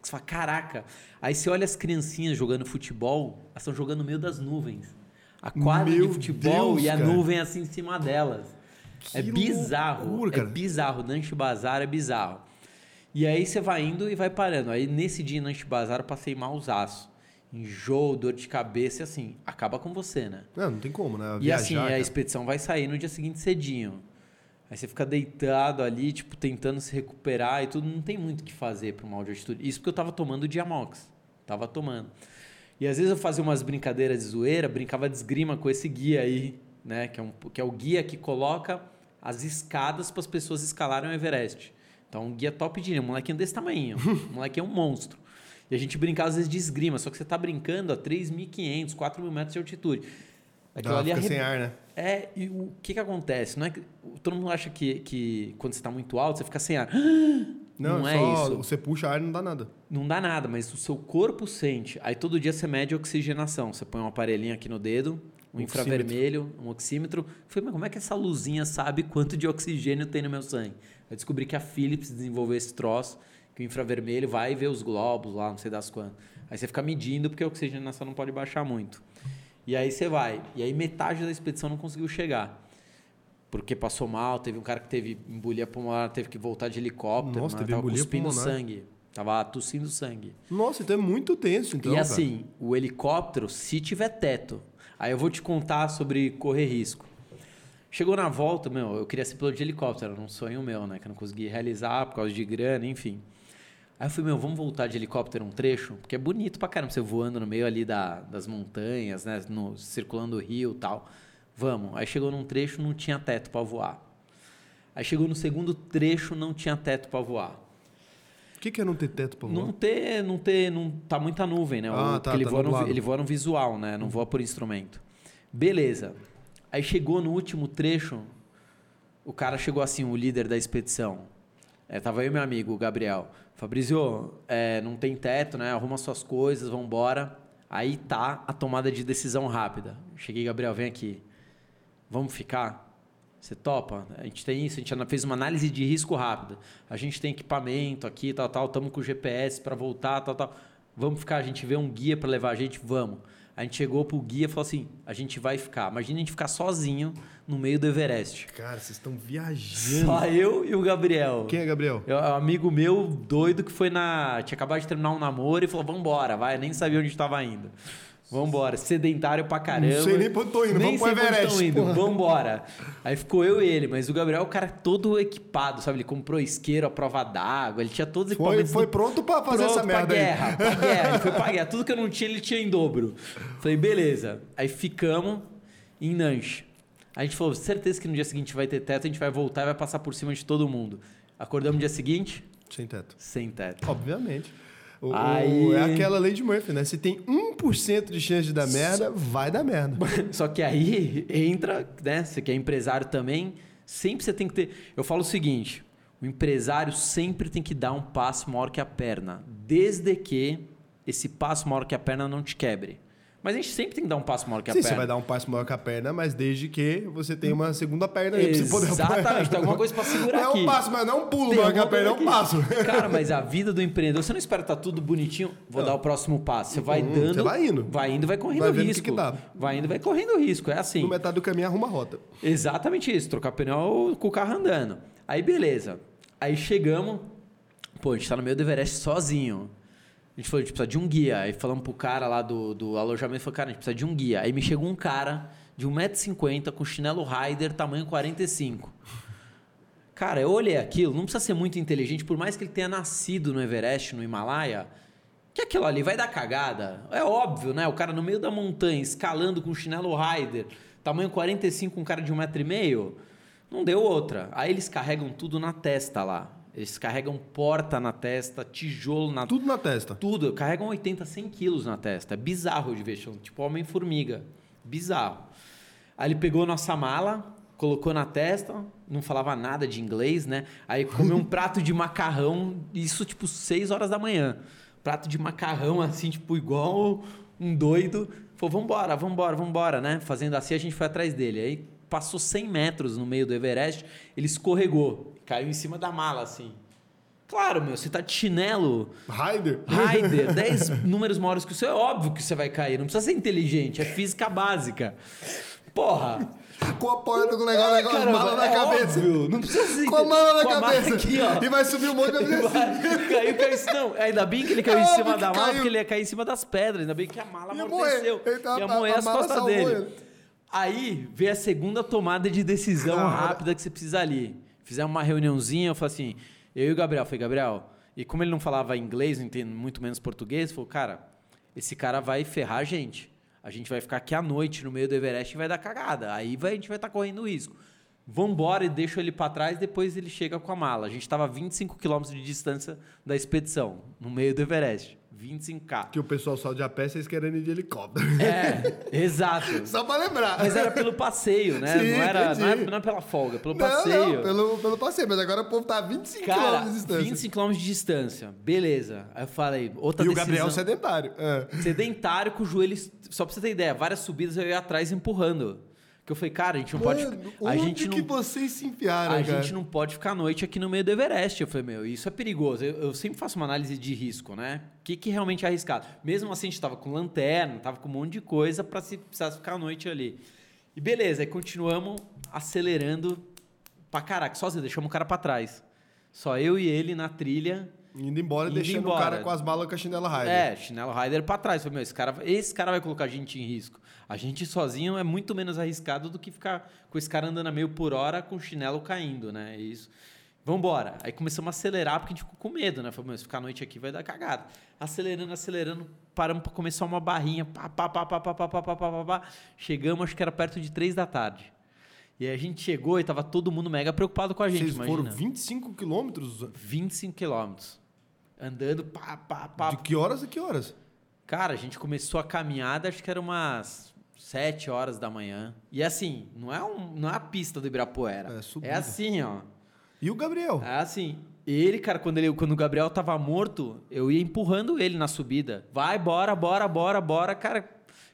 S2: que você fala, caraca. Aí você olha as criancinhas jogando futebol, elas estão jogando no meio das nuvens. A quadra
S1: Meu
S2: de futebol
S1: Deus,
S2: e a
S1: cara.
S2: nuvem assim em cima delas.
S1: Que
S2: é bizarro.
S1: loucura,
S2: é
S1: cara.
S2: bizarro. Nanchi Bazar é bizarro. E aí você vai indo e vai parando. Aí nesse dia em Nanchi Bazar eu passei mausaço. Enjoo, dor de cabeça e assim, acaba com você, né?
S1: Não, não tem como, né?
S2: E assim,
S1: Viajar,
S2: a
S1: cara.
S2: expedição vai sair no dia seguinte cedinho. Aí você fica deitado ali, tipo, tentando se recuperar e tudo. Não tem muito o que fazer para mal de altitude. Isso porque eu tava tomando Diamox. Tava tomando. E às vezes eu fazia umas brincadeiras de zoeira, brincava de esgrima com esse guia aí, né? Que é, um, que é o guia que coloca as escadas para as pessoas escalarem o Everest. Então, um guia top de linha, um molequinho desse tamanho. [laughs] um molequinho é um monstro. E a gente brincava às vezes de esgrima, só que você tá brincando a 3.500, 4.000 metros de altitude. Aquilo
S1: Dá,
S2: ali
S1: fica
S2: arre-
S1: sem ar, né?
S2: é, e o que que acontece? Não é que, todo mundo acha que, que quando você está muito alto, você fica sem ar. [gasps]
S1: Não,
S2: Não é isso.
S1: Você puxa ar e não dá nada.
S2: Não dá nada, mas o seu corpo sente. Aí todo dia você mede a oxigenação. Você põe um aparelhinho aqui no dedo, um infravermelho, um oxímetro. Eu falei, mas como é que essa luzinha sabe quanto de oxigênio tem no meu sangue? Eu descobri que a Philips desenvolveu esse troço, que o infravermelho vai ver os globos lá, não sei das quantas. Aí você fica medindo porque a oxigenação não pode baixar muito. E aí você vai. E aí metade da expedição não conseguiu chegar. Porque passou mal, teve um cara que teve embolia pulmonar, teve que voltar de helicóptero,
S1: Nossa,
S2: né?
S1: teve
S2: tava cuspindo
S1: pulmonar.
S2: sangue. Tava tossindo sangue.
S1: Nossa, então é muito tenso, então.
S2: e
S1: cara.
S2: assim, o helicóptero, se tiver teto, aí eu vou te contar sobre correr risco. Chegou na volta, meu, eu queria ser piloto de helicóptero, era um sonho meu, né? Que eu não consegui realizar por causa de grana, enfim. Aí eu falei, meu, vamos voltar de helicóptero um trecho? Porque é bonito pra caramba, você voando no meio ali da, das montanhas, né? No, circulando o rio e tal. Vamos. Aí chegou num trecho, não tinha teto pra voar. Aí chegou no segundo trecho, não tinha teto pra voar.
S1: O que, que é não ter teto pra voar?
S2: Não ter, não ter, não tá muita nuvem, né? O-
S1: Ah,
S2: porque
S1: tá,
S2: ele,
S1: tá
S2: voa no, ele voa no visual, né? Não voa por instrumento. Beleza. Aí chegou no último trecho, o cara chegou assim, o líder da expedição. É, tava eu e meu amigo, o Gabriel. Fabrício, é, não tem teto, né? Arruma suas coisas, vambora. Aí tá a tomada de decisão rápida. Cheguei, Gabriel, vem aqui. Vamos ficar? Você topa? A gente tem isso, a gente fez uma análise de risco rápida. A gente tem equipamento aqui, tal, tal, estamos com o GPS para voltar, tal, tal. Vamos ficar, a gente vê um guia para levar a gente, vamos. A gente chegou pro guia e falou assim: a gente vai ficar. Imagina a gente ficar sozinho no meio do Everest.
S1: Cara, vocês estão viajando.
S2: Só eu e o Gabriel.
S1: Quem é Gabriel?
S2: É um amigo meu doido que foi na. Tinha acabado de terminar um namoro e falou: vambora, vai. Nem sabia onde estava indo. Vambora. Sedentário pra caramba.
S1: Não sei nem pra onde tô indo,
S2: Nem
S1: vamos pro Everest,
S2: indo.
S1: porra.
S2: Vambora. Aí ficou eu e ele, mas o Gabriel é o cara todo equipado, sabe? Ele comprou isqueiro, a prova d'água, ele tinha todos os
S1: Foi,
S2: equipamentos.
S1: foi
S2: do-
S1: pronto pra fazer
S2: Pronto
S1: essa merda
S2: pra
S1: aí.
S2: guerra, pra [laughs] guerra. Ele foi pra guerra. Tudo que eu não tinha, ele tinha em dobro. Falei, beleza. Aí ficamos em Nanche. A gente falou, certeza que no dia seguinte vai ter teto, a gente vai voltar e vai passar por cima de todo mundo. Acordamos no dia seguinte,
S1: Sem teto.
S2: sem teto.
S1: Obviamente. O-
S2: Aí-
S1: é aquela lei de Murphy, né? Se tem 1% de chance de dar merda, vai dar merda. [laughs]
S2: Só que aí entra, né? Você que é empresário também, sempre você tem que ter. Eu falo o seguinte: o empresário sempre tem que dar um passo maior que a perna, desde que esse passo maior que a perna não te quebre. Mas a gente sempre tem que dar um passo maior que a
S1: Sim,
S2: perna.
S1: você vai dar um passo maior que a perna, mas desde que você tenha uma segunda perna aí pra você poder
S2: Exatamente, tem alguma coisa pra segurar
S1: Não é
S2: aqui.
S1: um passo, mas não é um pulo
S2: Tem
S1: maior que a perna, é um passo. [laughs]
S2: Cara, mas a vida do empreendedor, você não espera estar tudo bonitinho, vou dar o próximo passo. Você vai
S1: Uhum,
S2: dando.
S1: você vai indo.
S2: Vai indo, vai correndo
S1: Vai vendo o que
S2: risco.
S1: que dá.
S2: Vai indo, vai correndo risco. É assim.
S1: No metade do caminho arruma a rota.
S2: Exatamente isso, trocar pneu com o carro andando. Aí beleza. Aí chegamos, pô, a gente tá no meio do Everest sozinho. A gente falou, a gente precisa de um guia. Aí falamos pro cara lá do, do alojamento, falou, cara, a gente precisa de um guia. Aí me chegou um cara de 1,50m com chinelo Rider, tamanho 45. Cara, eu olhei aquilo, não precisa ser muito inteligente, por mais que ele tenha nascido no Everest, no Himalaia, que aquilo ali vai dar cagada. É óbvio, né? O cara no meio da montanha, escalando com chinelo Rider, tamanho 45, um cara de um metro e meio, não deu outra. Aí eles carregam tudo na testa lá. Eles carregam porta na testa, tijolo na
S1: Tudo na testa.
S2: tudo. Carregam 80, 100 quilos na testa. É bizarro de ver, tipo Homem-Formiga. Bizarro. Aí ele pegou nossa mala, colocou na testa, não falava nada de inglês, né? Aí comeu um [laughs] prato de macarrão, isso tipo 6 horas da manhã. Prato de macarrão, assim, tipo, igual um doido. Falou, vambora, vambora, vambora, né? Fazendo assim, a gente foi atrás dele. Aí passou 100 metros no meio do Everest, ele escorregou, caiu em cima da mala, assim. Claro, meu, você tá de chinelo,
S1: Rider?
S2: Raider, 10 [laughs] números maiores que o seu, é óbvio que você vai cair. Não precisa ser inteligente, é física básica. Porra!
S1: Com a porta com o negócio,
S2: É,
S1: negócio
S2: caramba,
S1: mala na
S2: é
S1: cabeça.
S2: óbvio, não precisa ser
S1: Com a mala na
S2: a mala
S1: cabeça.
S2: aqui, ó.
S1: E vai subir um monte de
S2: caiu, caiu, não, ainda bem que ele caiu
S1: É
S2: em cima da mala,
S1: caiu.
S2: porque ele ia cair em cima das pedras. Ainda bem que a mala
S1: Ia
S2: amorteceu.
S1: morrer. Ele tá-
S2: ia
S1: a-
S2: moer
S1: a
S2: as
S1: mala
S2: costas dele.
S1: ele.
S2: Aí veio a segunda tomada de decisão
S1: Cara.
S2: rápida que você precisa ali. Fizemos uma reuniãozinha, eu falei assim, eu e o Gabriel, falei, Gabriel, e como ele não falava inglês, não muito menos português, falou, cara, esse cara vai ferrar a gente. A gente vai ficar aqui à noite no meio do Everest e vai dar cagada. Aí vai- a gente vai estar correndo risco. Vambora e deixo ele para trás, depois ele chega com a mala. A gente estava a 25 quilômetros de distância da expedição, no meio do Everest. 25k.
S1: Que o pessoal só de a pé, vocês querendo ir de helicóptero.
S2: É, exato. [laughs]
S1: Só pra lembrar.
S2: Mas era pelo passeio, né?
S1: Sim,
S2: não, era, não, é, não é pela folga, pelo
S1: Não,
S2: passeio.
S1: não, pelo, pelo passeio. Mas agora o povo tá a 25
S2: Cara,
S1: km de distância.
S2: 25 km de distância. Beleza. Aí eu falei, outra
S1: E o
S2: decisão.
S1: Gabriel sedentário. É.
S2: Sedentário com o joelho. Só pra você ter ideia, várias subidas eu ia atrás empurrando. Que eu falei, cara, a gente não
S1: Mano,
S2: pode. A gente
S1: que
S2: não,
S1: vocês se enfiaram,
S2: a
S1: cara?
S2: gente não pode ficar à noite aqui no meio do Everest. Eu falei, meu, isso é perigoso. Eu, eu sempre faço uma análise de risco, né? O que, que realmente é arriscado? Mesmo assim, a gente tava com lanterna, tava com um monte de coisa para se precisasse ficar à noite ali. E beleza, aí continuamos acelerando pra caraca. Sozinho, deixamos o cara pra trás. Só eu e ele na trilha.
S1: Indo embora
S2: Indo
S1: deixando
S2: embora.
S1: o cara com as balas com a chinela Raider.
S2: É, chinelo rider pra trás. Falei, meu, esse cara, esse cara vai colocar a gente em risco. A gente sozinho é muito menos arriscado do que ficar com esse cara andando a meio por hora com o chinelo caindo, né? É Isso. Vambora. Aí começamos a acelerar porque a gente ficou com medo, né? Falei, se ficar a noite aqui vai dar cagada. Acelerando, acelerando, paramos pra começar uma barrinha. Pá, pá, pá, pá, pá, pá, pá, pá, pá, pá, pá. Chegamos, acho que era perto de três da tarde. E aí a gente chegou e tava todo mundo mega preocupado com a gente,
S1: Vocês
S2: imagina.
S1: foram 25 quilômetros?
S2: 25 quilômetros. Andando, pá, pá, pá,
S1: De que horas a que horas?
S2: Cara, a gente começou a caminhada, acho que era umas 7 horas da manhã. E assim, não é, um, não é a pista do Ibirapuera.
S1: É subida.
S2: É assim, ó.
S1: E o Gabriel?
S2: É assim. Ele, cara, quando, ele, quando o Gabriel tava morto, eu ia empurrando ele na subida. Vai, bora, bora, bora, bora, cara.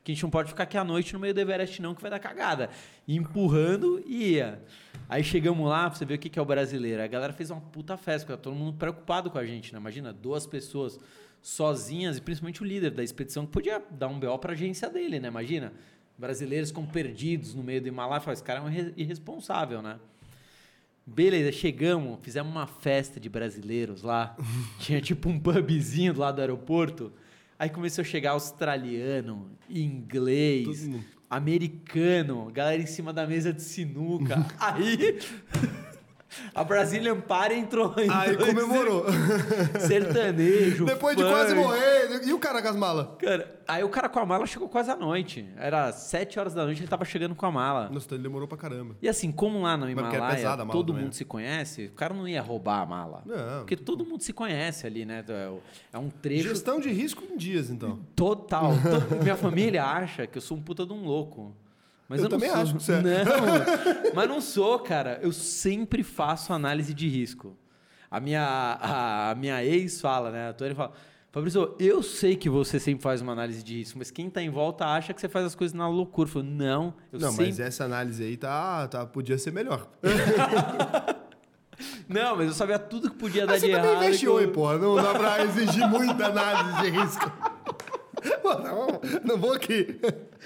S2: Que a gente não pode ficar aqui à noite no meio do Everest, não, que vai dar cagada. E empurrando e ia. Aí chegamos lá, pra você ver o que que é o brasileiro. A galera fez uma puta festa, todo mundo preocupado com a gente, né? Imagina, duas pessoas sozinhas, e principalmente o líder da expedição, que podia dar um BO pra agência dele, né? Imagina, brasileiros com perdidos no meio do Himalaia. Esse cara é um irre- irresponsável, né? Beleza, chegamos, fizemos uma festa de brasileiros lá. [laughs] Tinha tipo um pubzinho do lado do aeroporto. Aí começou a chegar australiano, inglês, americano, galera em cima da mesa de sinuca. [laughs] Aí a Brazilian Party entrou em
S1: Aí
S2: dois
S1: comemorou.
S2: sertanejo.
S1: Depois de quase
S2: funk.
S1: morrer. E o cara com as malas?
S2: Cara, aí o cara com a mala chegou quase à noite. Era sete horas da noite, ele tava chegando com a mala.
S1: Nossa, ele demorou pra caramba.
S2: E assim, como lá no
S1: porque é
S2: Himalaia todo mundo
S1: né?
S2: se conhece, o cara não ia roubar a mala.
S1: Não.
S2: Porque todo mundo se conhece ali, né? É É um trecho
S1: Gestão de risco em dias, então.
S2: total. To- Minha família acha que eu sou um puta de um louco. Mas
S1: Eu
S2: eu,
S1: também
S2: sou.
S1: acho que você é.
S2: Não, [laughs] mas não sou, cara. Eu sempre faço análise de risco. A minha, a, a minha ex fala, né? A Tony fala, Fabrício, eu sei que você sempre faz uma análise de risco, mas quem tá em volta acha que você faz as coisas na loucura. Eu falo, não, eu
S1: não,
S2: sempre
S1: mas essa análise aí tá, tá, podia ser melhor. [laughs]
S2: Não, mas eu sabia tudo que podia dar
S1: Mas
S2: de
S1: você também
S2: errado.
S1: investe
S2: que eu-
S1: oi, pô. Não dá pra exigir muita análise de risco. Não, não vou aqui.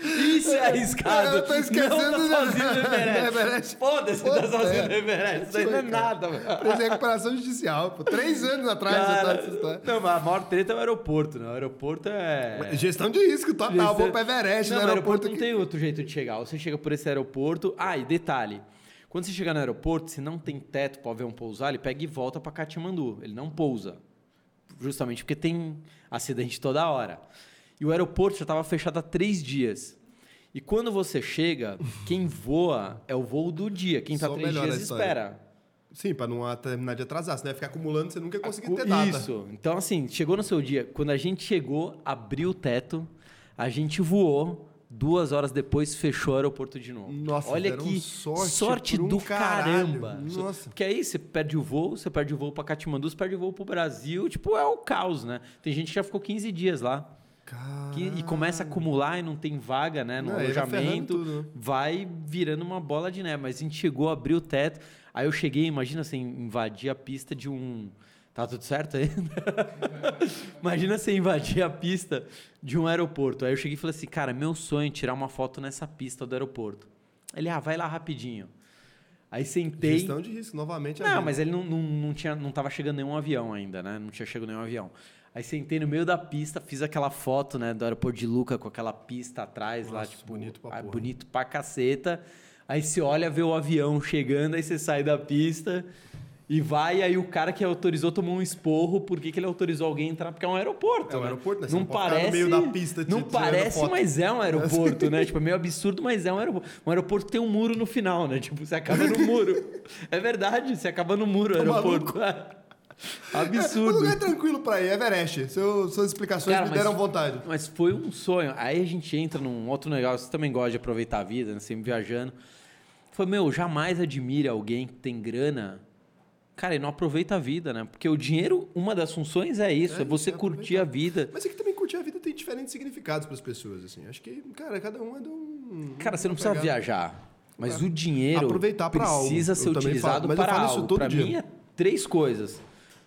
S2: Isso é arriscado.
S1: Eu tô esquecendo
S2: não
S1: do-
S2: tá sozinho no Everest. Foda-se, tá sozinho
S1: é.
S2: no Everest. Isso aí não é nada, velho.
S1: Preso em recuperação judicial, pô. Três anos atrás tá
S2: Cara,
S1: nessa história.
S2: não, mas a maior treta é o aeroporto, né? O aeroporto é...
S1: Gestão de risco total. Vou pra Everest,
S2: não,
S1: no aeroporto.
S2: não
S1: aqui.
S2: tem outro jeito de chegar. Você chega por esse aeroporto... Ah, e detalhe. Quando você chegar no aeroporto, se não tem teto para o avião pousar, ele pega e volta para Katmandu. Ele não pousa. Justamente porque tem acidente toda hora. E o aeroporto já estava fechado há três dias. E quando você chega, quem voa é o voo do dia. Quem está três dias espera.
S1: Sim, pra não terminar de atrasar. Senão ia ficar acumulando, você nunca ia conseguir ter data.
S2: Isso. Então, assim, chegou no seu dia. Quando a gente chegou, abriu o teto, a gente voou. Duas horas depois, fechou o aeroporto de novo.
S1: Nossa,
S2: Olha que
S1: sorte por um
S2: do
S1: caralho.
S2: caramba.
S1: Nossa.
S2: Porque aí você perde o voo, você perde o voo pra Katmandu, você perde o voo pro Brasil. Tipo, é o caos, né? Tem gente que já ficou 15 dias lá. Que- e começa a acumular e não tem vaga, né? No
S1: Não, ferrando
S2: alojamento. Vai virando uma bola de neve. Mas a gente chegou, abriu o teto. Aí eu cheguei, imagina assim, invadir a pista de um. Tá tudo certo aí? [laughs] imagina você invadir a pista de um aeroporto. Aí eu cheguei e falei assim, cara, meu sonho é tirar uma foto nessa pista do aeroporto. Ele, ah, vai lá rapidinho. Aí sentei.
S1: Gestão de risco, novamente.
S2: Não, mas ele não, não, não, tinha, não tava chegando nenhum avião ainda, né? Não tinha chegado nenhum avião. Aí sentei no meio da pista, fiz aquela foto, né, do aeroporto de Luca com aquela pista atrás lá,
S1: Nossa,
S2: tipo,
S1: bonito pra
S2: ah,
S1: porra.
S2: bonito pra caceta. Aí você olha, vê o avião chegando, aí você sai da pista e vai, aí o cara que autorizou tomou um esporro, por que, ele autorizou alguém a entrar? Porque é um aeroporto,
S1: É um
S2: né?
S1: aeroporto, né?
S2: Não parece,
S1: no meio da pista
S2: não parece,
S1: foto.
S2: mas é um [laughs] aeroporto, né? Tipo, é meio absurdo, mas é um aeroporto. Um aeroporto tem um muro no final, né? Tipo, você acaba no muro. [laughs] É verdade, você acaba no muro, o
S1: Tá [laughs]
S2: aeroporto.
S1: Um
S2: Absurdo.
S1: lugar tranquilo pra ir, Everest. Seu, suas explicações
S2: Cara,
S1: me
S2: mas-
S1: deram vontade.
S2: Mas foi um sonho. Aí a gente entra num outro negócio. Você também gosta de aproveitar a vida, né? Sempre viajando. Foi, meu, jamais admire alguém que tem grana. Cara, e não aproveita a vida, né? Porque o dinheiro, uma das funções é isso,
S1: É,
S2: é, você
S1: é
S2: curtir a vida.
S1: Mas é que também curtir a vida tem diferentes significados pras pessoas, assim. Acho que, cara, cada um é de um...
S2: Cara, você não precisa viajar. Mas o dinheiro
S1: Aproveitar algo.
S2: precisa
S1: Eu
S2: ser
S1: também
S2: utilizado
S1: falo, mas eu
S2: para algo.
S1: todo
S2: Para
S1: dia.
S2: mim é três coisas: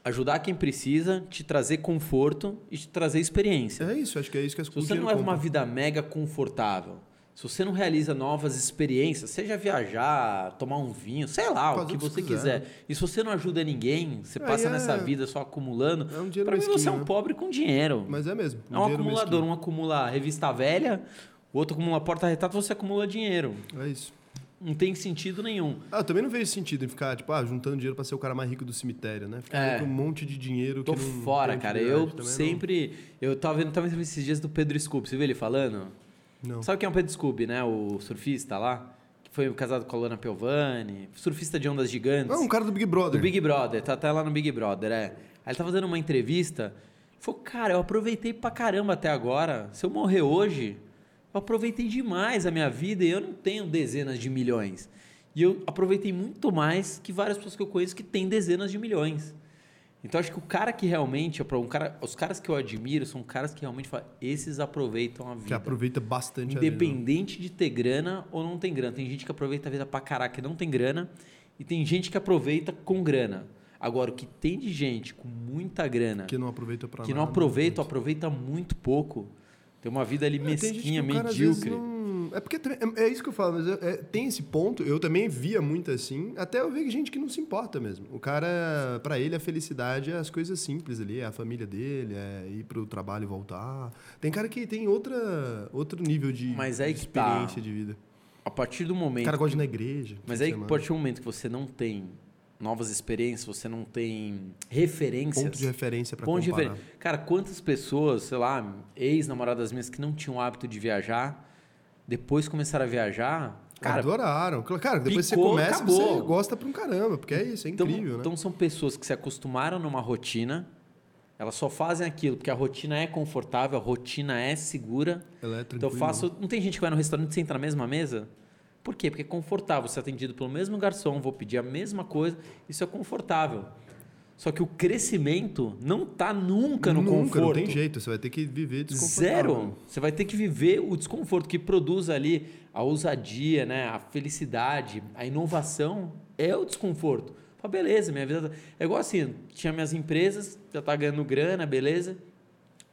S2: ajudar quem precisa, te trazer conforto e te trazer experiência.
S1: É isso, acho que é isso que as
S2: Se você não leva uma vida mega confortável, se você não realiza novas experiências, seja viajar, tomar um vinho, sei lá,
S1: Faz
S2: o que você
S1: quiser.
S2: quiser. E se você não ajuda ninguém, você
S1: Aí
S2: passa
S1: é-
S2: nessa vida só acumulando.
S1: É um dinheiro
S2: Pra mim você é
S1: mesquinho,
S2: um pobre com dinheiro.
S1: Mas é mesmo.
S2: é um acumulador, um acumula revista velha, o outro acumula porta-retrato, você acumula dinheiro.
S1: mesquinho. É isso.
S2: Não tem sentido nenhum.
S1: Ah, eu também não vejo sentido em ficar, tipo, ah, juntando dinheiro pra ser o cara mais rico do cemitério, né? Ficar
S2: É.
S1: com um monte de dinheiro
S2: Tô
S1: que não
S2: fora, cara. Eu
S1: também, não.
S2: sempre. Eu tava vendo também esses dias do Pedro Scooby. Você viu ele falando?
S1: Não.
S2: Sabe quem é o Pedro Scooby, né? O surfista lá? Que foi casado com a Luana Piovani. Surfista de ondas gigantes.
S1: Não, um cara do Big Brother.
S2: Do Big Brother. Tá até lá no Big Brother, é. Aí ele tava dando uma entrevista. Falou, cara, eu aproveitei pra caramba até agora. Se eu morrer hoje, eu aproveitei demais a minha vida e eu não tenho dezenas de milhões. E eu aproveitei muito mais que várias pessoas que eu conheço que têm dezenas de milhões. Então acho que o cara que realmente, um cara, os caras que eu admiro são caras que realmente falam, esses aproveitam a vida.
S1: Que aproveita bastante a vida.
S2: Independente de ter grana ou não tem grana. Tem gente que aproveita a vida pra caraca e não tem grana. E tem gente que aproveita com grana. Agora, o que tem de gente com muita grana
S1: Que não aproveita pra
S2: que
S1: nada.
S2: não aproveita aproveita muito pouco, tem uma vida ali
S1: É, tem
S2: mesquinha,
S1: o cara,
S2: medíocre.
S1: não- É porque é, é isso que eu falo, mas é- é- tem esse ponto, eu também via muito assim, até eu vi gente que não se importa mesmo. O cara, pra ele, a felicidade é as coisas simples ali, é a família dele, é ir pro trabalho e voltar. Tem cara que tem outra, outro nível de,
S2: Mas aí
S1: de
S2: tá.
S1: experiência de vida.
S2: A partir do
S1: O
S2: momento.
S1: cara gosta de ir na igreja.
S2: Mas aí, a partir do momento que você não tem novas experiências, você não tem referências.
S1: Ponto de referência
S2: de
S1: comparar.
S2: referência. Cara, quantas pessoas, sei lá, ex-namoradas minhas que não tinham o hábito de viajar, depois começaram a viajar. Cara,
S1: Adoraram. Cara, depois
S2: picou,
S1: você começa,
S2: acabou.
S1: você gosta pra um caramba, porque é isso, é
S2: então,
S1: incrível, né?
S2: então são pessoas que se acostumaram numa rotina, elas só fazem aquilo porque a rotina é confortável, a rotina é segura.
S1: Ela é
S2: Então
S1: tranquila.
S2: eu faço. Não tem gente que vai no restaurante e senta na mesma mesa? Por quê? Porque é confortável. É atendido pelo mesmo garçom, vou pedir a mesma coisa. Isso é confortável. Só que o crescimento não está nunca no
S1: Nunca,
S2: conforto.
S1: não tem jeito, você vai ter que viver desconfortável.
S2: Zero. Você vai ter que viver o desconforto que produz ali a ousadia, né? a felicidade, a inovação. É o desconforto. Fala, beleza, minha vida. tá-" É igual assim: tinha minhas empresas, já tá ganhando grana, beleza.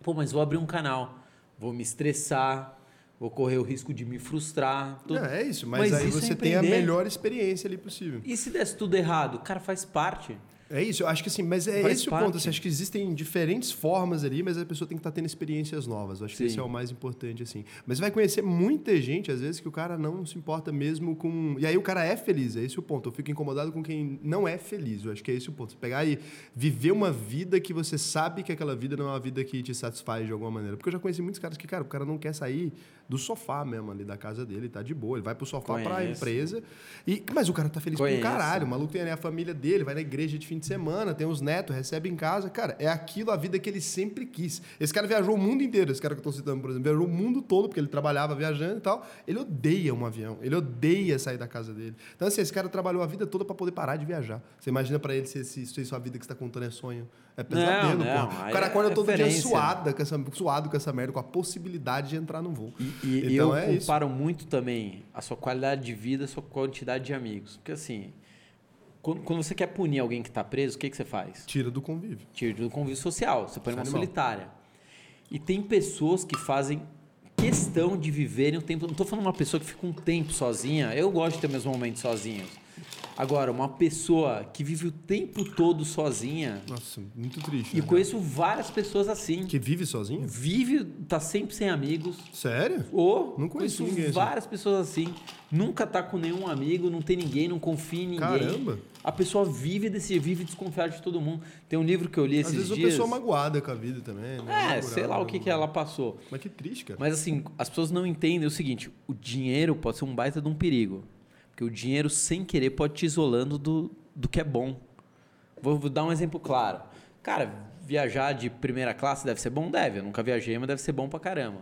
S2: Pô, mas vou abrir um canal. Vou me estressar, vou correr o risco de me frustrar.
S1: Não, é isso, mas,
S2: Mas
S1: aí
S2: isso é
S1: você tem a melhor experiência ali possível.
S2: E se desse tudo errado? Cara, faz parte.
S1: É isso, eu acho que assim, mas é
S2: Faz
S1: esse o
S2: parte.
S1: ponto. Assim, acho que existem diferentes formas ali, mas a pessoa tem que estar tendo experiências novas. Eu acho que
S2: Sim.
S1: esse é o mais importante, assim. Mas vai conhecer muita gente, às vezes, que o cara não se importa mesmo com. E aí o cara é feliz, é esse o ponto. Eu fico incomodado com quem não é feliz. Eu acho que é esse o ponto. Você pegar e viver uma vida que você sabe que aquela vida não é uma vida que te satisfaz de alguma maneira. Porque eu já conheci muitos caras que, cara, o cara não quer sair do sofá mesmo ali da casa dele, tá de boa. Ele vai pro sofá pra
S2: Conheço.
S1: empresa. E, mas o cara tá feliz
S2: Conheço.
S1: com caralho. O maluco tem ali a família dele, vai na igreja de fim de semana, tem os netos, recebe em casa. Cara, é aquilo a vida que ele sempre quis. Esse cara viajou o mundo inteiro, esse cara que eu tô citando, por exemplo, viajou o mundo todo, porque ele trabalhava viajando e tal. Ele odeia um avião, ele odeia sair da casa dele. Então, assim, esse cara trabalhou a vida toda para poder parar de viajar. Você imagina para ele se, se, se sua vida que você tá contando é sonho. É pesadelo,
S2: Não, não, aí
S1: O cara
S2: é
S1: acorda todo dia suada com essa, suado com essa merda, com a possibilidade de entrar num voo.
S2: E, e-
S1: Então
S2: eu
S1: é isso.
S2: comparo muito também a sua qualidade de vida, a sua quantidade de amigos. Porque assim, quando, quando você quer punir alguém que está preso, o que, que você faz?
S1: Tira do convívio.
S2: Tira do convívio social, você põe numa solitária. E tem pessoas que fazem questão de viverem o tempo. Não estou falando uma pessoa que fica um tempo sozinha. Eu gosto de ter meus momentos sozinhos. Agora, uma pessoa que vive o tempo todo sozinha.
S1: Nossa, muito triste.
S2: E
S1: né,
S2: conheço várias pessoas assim.
S1: Que vive sozinho?
S2: Vive, tá sempre sem amigos.
S1: Sério?
S2: Ou
S1: Não conheço
S2: conheço
S1: ninguém assim.
S2: várias pessoas assim. Nunca tá com nenhum amigo, não tem ninguém, não confia em ninguém.
S1: Caramba.
S2: A pessoa vive desse, vive desconfiada de todo mundo. Tem um livro que eu li
S1: Às
S2: esses
S1: vezes a
S2: dias.
S1: pessoa magoada com a vida também. Né?
S2: É,
S1: Amargurada,
S2: sei lá o que, que ela passou.
S1: Mas que triste, cara.
S2: Mas assim, as pessoas não entendem o seguinte: o dinheiro pode ser um baita de um perigo. Porque o dinheiro, sem querer, pode te isolando do, do que é bom. Vou, vou dar um exemplo claro. Cara, viajar de primeira classe deve ser bom? Deve. Eu nunca viajei, mas deve ser bom pra caramba.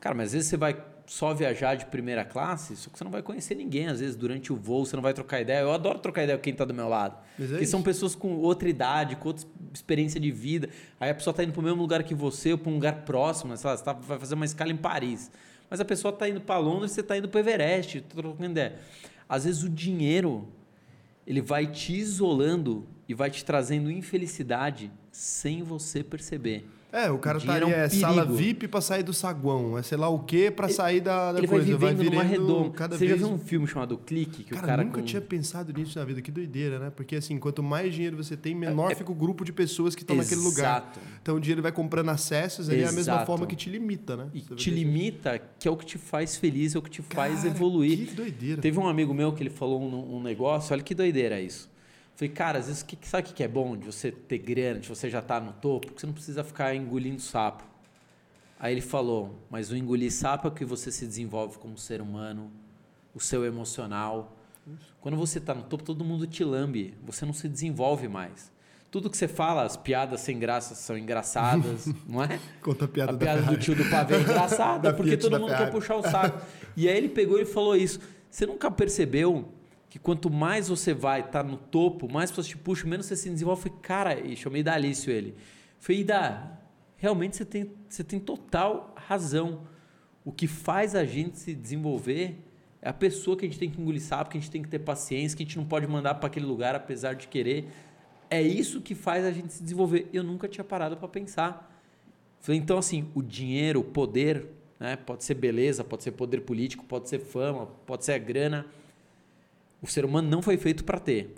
S2: Cara, mas às vezes você vai só viajar de primeira classe, só que você não vai conhecer ninguém. Às vezes, durante o voo, você não vai trocar ideia. Eu adoro trocar ideia com quem tá do meu lado.
S1: Mas é
S2: Porque são pessoas com outra idade, com outra experiência de vida. Aí a pessoa tá indo pro mesmo lugar que você, ou pra um lugar próximo, né? sei lá, você tá- vai fazer uma escala em Paris. Mas a pessoa tá indo para Londres, você tá indo pro Everest, trocando ideia. Às vezes o dinheiro ele vai te isolando e vai te trazendo infelicidade sem você perceber.
S1: É, o cara tá ali,
S2: é um
S1: é sala. VIP pra sair do saguão, é sei lá o quê pra sair da, da
S2: ele vai
S1: coisa.
S2: vivendo numa
S1: virando
S2: redonda.
S1: cada
S2: Você
S1: vez...
S2: já viu um filme chamado Clique? Que
S1: Cara,
S2: o cara
S1: nunca
S2: com...
S1: tinha pensado nisso na vida. Que doideira, né? Porque assim, quanto mais dinheiro você tem, menor fica o grupo de pessoas que estão naquele lugar. Então o dinheiro vai comprando acessos, ali é a mesma forma que te limita, né?
S2: E
S1: Você vai
S2: te limita, que é o que te faz feliz, é o que te faz
S1: Cara,
S2: evoluir.
S1: Que doideira.
S2: Teve um amigo meu que ele falou um, um negócio, olha que doideira isso. Falei, cara, às vezes, que, sabe o que é bom de você ter grana, de você já estar no topo? Porque você não precisa ficar engolindo sapo. Aí ele falou, mas o engolir sapo é que você se desenvolve como ser humano, o seu emocional. Quando você está no topo, todo mundo te lambe, você não se desenvolve mais. Tudo que você fala, as piadas sem graça são engraçadas, [laughs] não é?
S1: Conta a piada,
S2: A
S1: da
S2: piada do tio do pavê é engraçada, [laughs]
S1: Da
S2: porque
S1: Fiat
S2: todo mundo
S1: Ferrari.
S2: quer puxar o saco. E aí ele pegou e falou isso. Você nunca percebeu que quanto mais você vai estar no topo, mais pessoas te puxam, menos você se desenvolve. Falei, cara, e chamei Dalício ele. Falei, Ida, realmente você tem, você tem total razão. O que faz a gente se desenvolver é a pessoa que a gente tem que engolir sapo, que a gente tem que ter paciência, que a gente não pode mandar para aquele lugar apesar de querer. É isso que faz a gente se desenvolver. Eu nunca tinha parado para pensar. Falei, então, assim, o dinheiro, o poder, né? pode ser beleza, pode ser poder político, pode ser fama, pode ser a grana. O ser humano não foi feito para ter.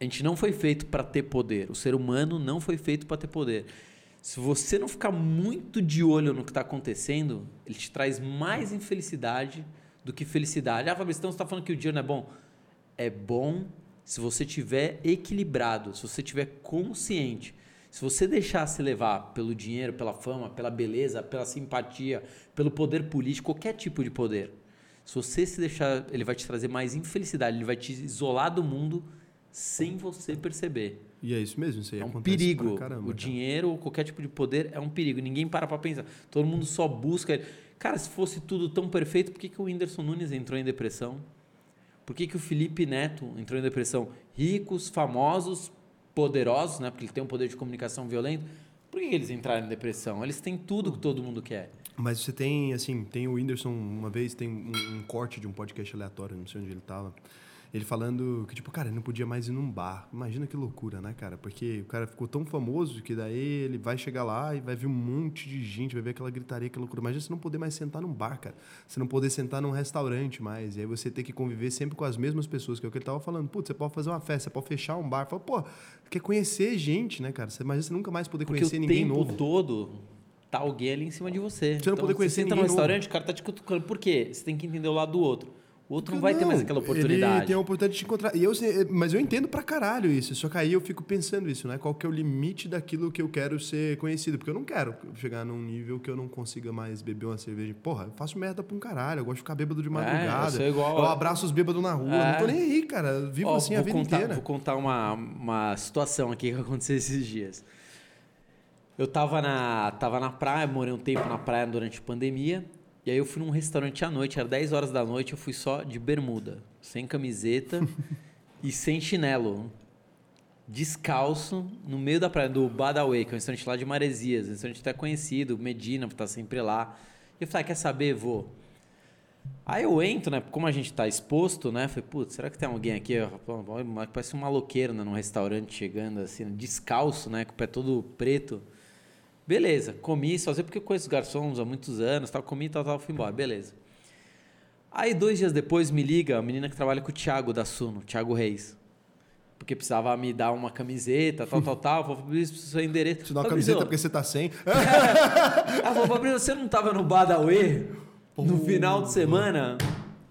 S2: A gente não foi feito para ter poder. O ser humano não foi feito para ter poder. Se você não ficar muito de olho no que está acontecendo, ele te traz mais infelicidade do que felicidade. Ah, Fabrício, então você está falando que o dinheiro não é bom? É bom se você tiver equilibrado, se você tiver consciente. Se você deixar se levar pelo dinheiro, pela fama, pela beleza, pela simpatia, pelo poder político, qualquer tipo de poder, se você se deixar, ele vai te trazer mais infelicidade, ele vai te isolar do mundo sem você perceber.
S1: E é isso mesmo, isso aí
S2: É um perigo.
S1: caramba,
S2: o
S1: cara.
S2: dinheiro ou qualquer tipo de poder é um perigo. Ninguém para pra pensar. Todo mundo só busca. Cara, se fosse tudo tão perfeito, por que, que o Whindersson Nunes entrou em depressão? Por que, que o Felipe Neto entrou em depressão? Ricos, famosos, poderosos, né? Porque ele tem um poder de comunicação violento. Por que, que eles entraram em depressão? Eles têm tudo que todo mundo quer.
S1: Mas você tem, assim, tem o Whindersson, uma vez tem um, um corte de um podcast aleatório, não sei onde ele tava. Ele falando que, tipo, cara, ele não podia mais ir num bar. Imagina que loucura, né, cara? Porque o cara ficou tão famoso que daí ele vai chegar lá e vai ver um monte de gente, vai ver aquela gritaria, aquela loucura. Imagina você não poder mais sentar num bar, cara. Você não poder sentar num restaurante mais. E aí você ter que conviver sempre com as mesmas pessoas, que é o que ele tava falando. Putz, você pode fazer uma festa, você pode fechar um bar. Fala, pô, quer conhecer gente, né, cara? Você imagina você nunca mais poder
S2: Porque
S1: conhecer
S2: o
S1: ninguém
S2: tempo
S1: novo.
S2: todo tá alguém ali em cima de você.
S1: Você não poder conhecer
S2: Você entra no
S1: ninguém novo.
S2: restaurante, o cara tá te cutucando. Por quê? Você tem que entender o lado do outro. O outro não vai ter
S1: Não,
S2: mais aquela
S1: Ele
S2: oportunidade.
S1: tem a oportunidade de te encontrar. E eu, sei- mas eu entendo pra caralho isso. Só que aí eu fico pensando isso, né? Qual que é o limite daquilo que eu quero ser conhecido? Porque eu não quero chegar num nível que eu não consiga mais beber uma cerveja. Porra, eu faço merda pra um caralho. Eu gosto de ficar bêbado de madrugada.
S2: É, eu igual-
S1: eu abraço os bêbados na rua. Eu
S2: É.
S1: não tô nem aí, cara. Eu vivo
S2: Ó,
S1: assim a vida
S2: contar,
S1: inteira.
S2: Vou contar uma, uma situação aqui que aconteceu esses dias. Eu tava na, tava na praia, morei um tempo na praia durante a pandemia. E aí eu fui num restaurante à noite, era 10 horas da noite, eu fui só de bermuda, sem camiseta [laughs] e sem chinelo. Descalço, no meio da praia, do Badaway, que é um restaurante lá de Maresias, um restaurante até conhecido, Medina, tá sempre lá. E eu falei, ah, quer saber? Vou. Aí eu entro, né? Como a gente tá exposto, né? Falei, putz, será que tem alguém aqui? Parece um maloqueiro, né? Num restaurante chegando assim, descalço, né? Com o pé todo preto. Beleza, comi, só sei porque eu conheço os garçons há muitos anos, tal, comi, tal, tal, fui embora, beleza. Aí dois dias depois me liga a menina que trabalha com o Thiago da Suno, Thiago Reis. Porque precisava me dar uma camiseta, tal, tal, tal. Falei, Fabrício, preciso seu endereço.
S1: Te dá uma camiseta porque você tá sem. [laughs]
S2: ela falou, Fabrício, você não tava no Badawi no final de semana?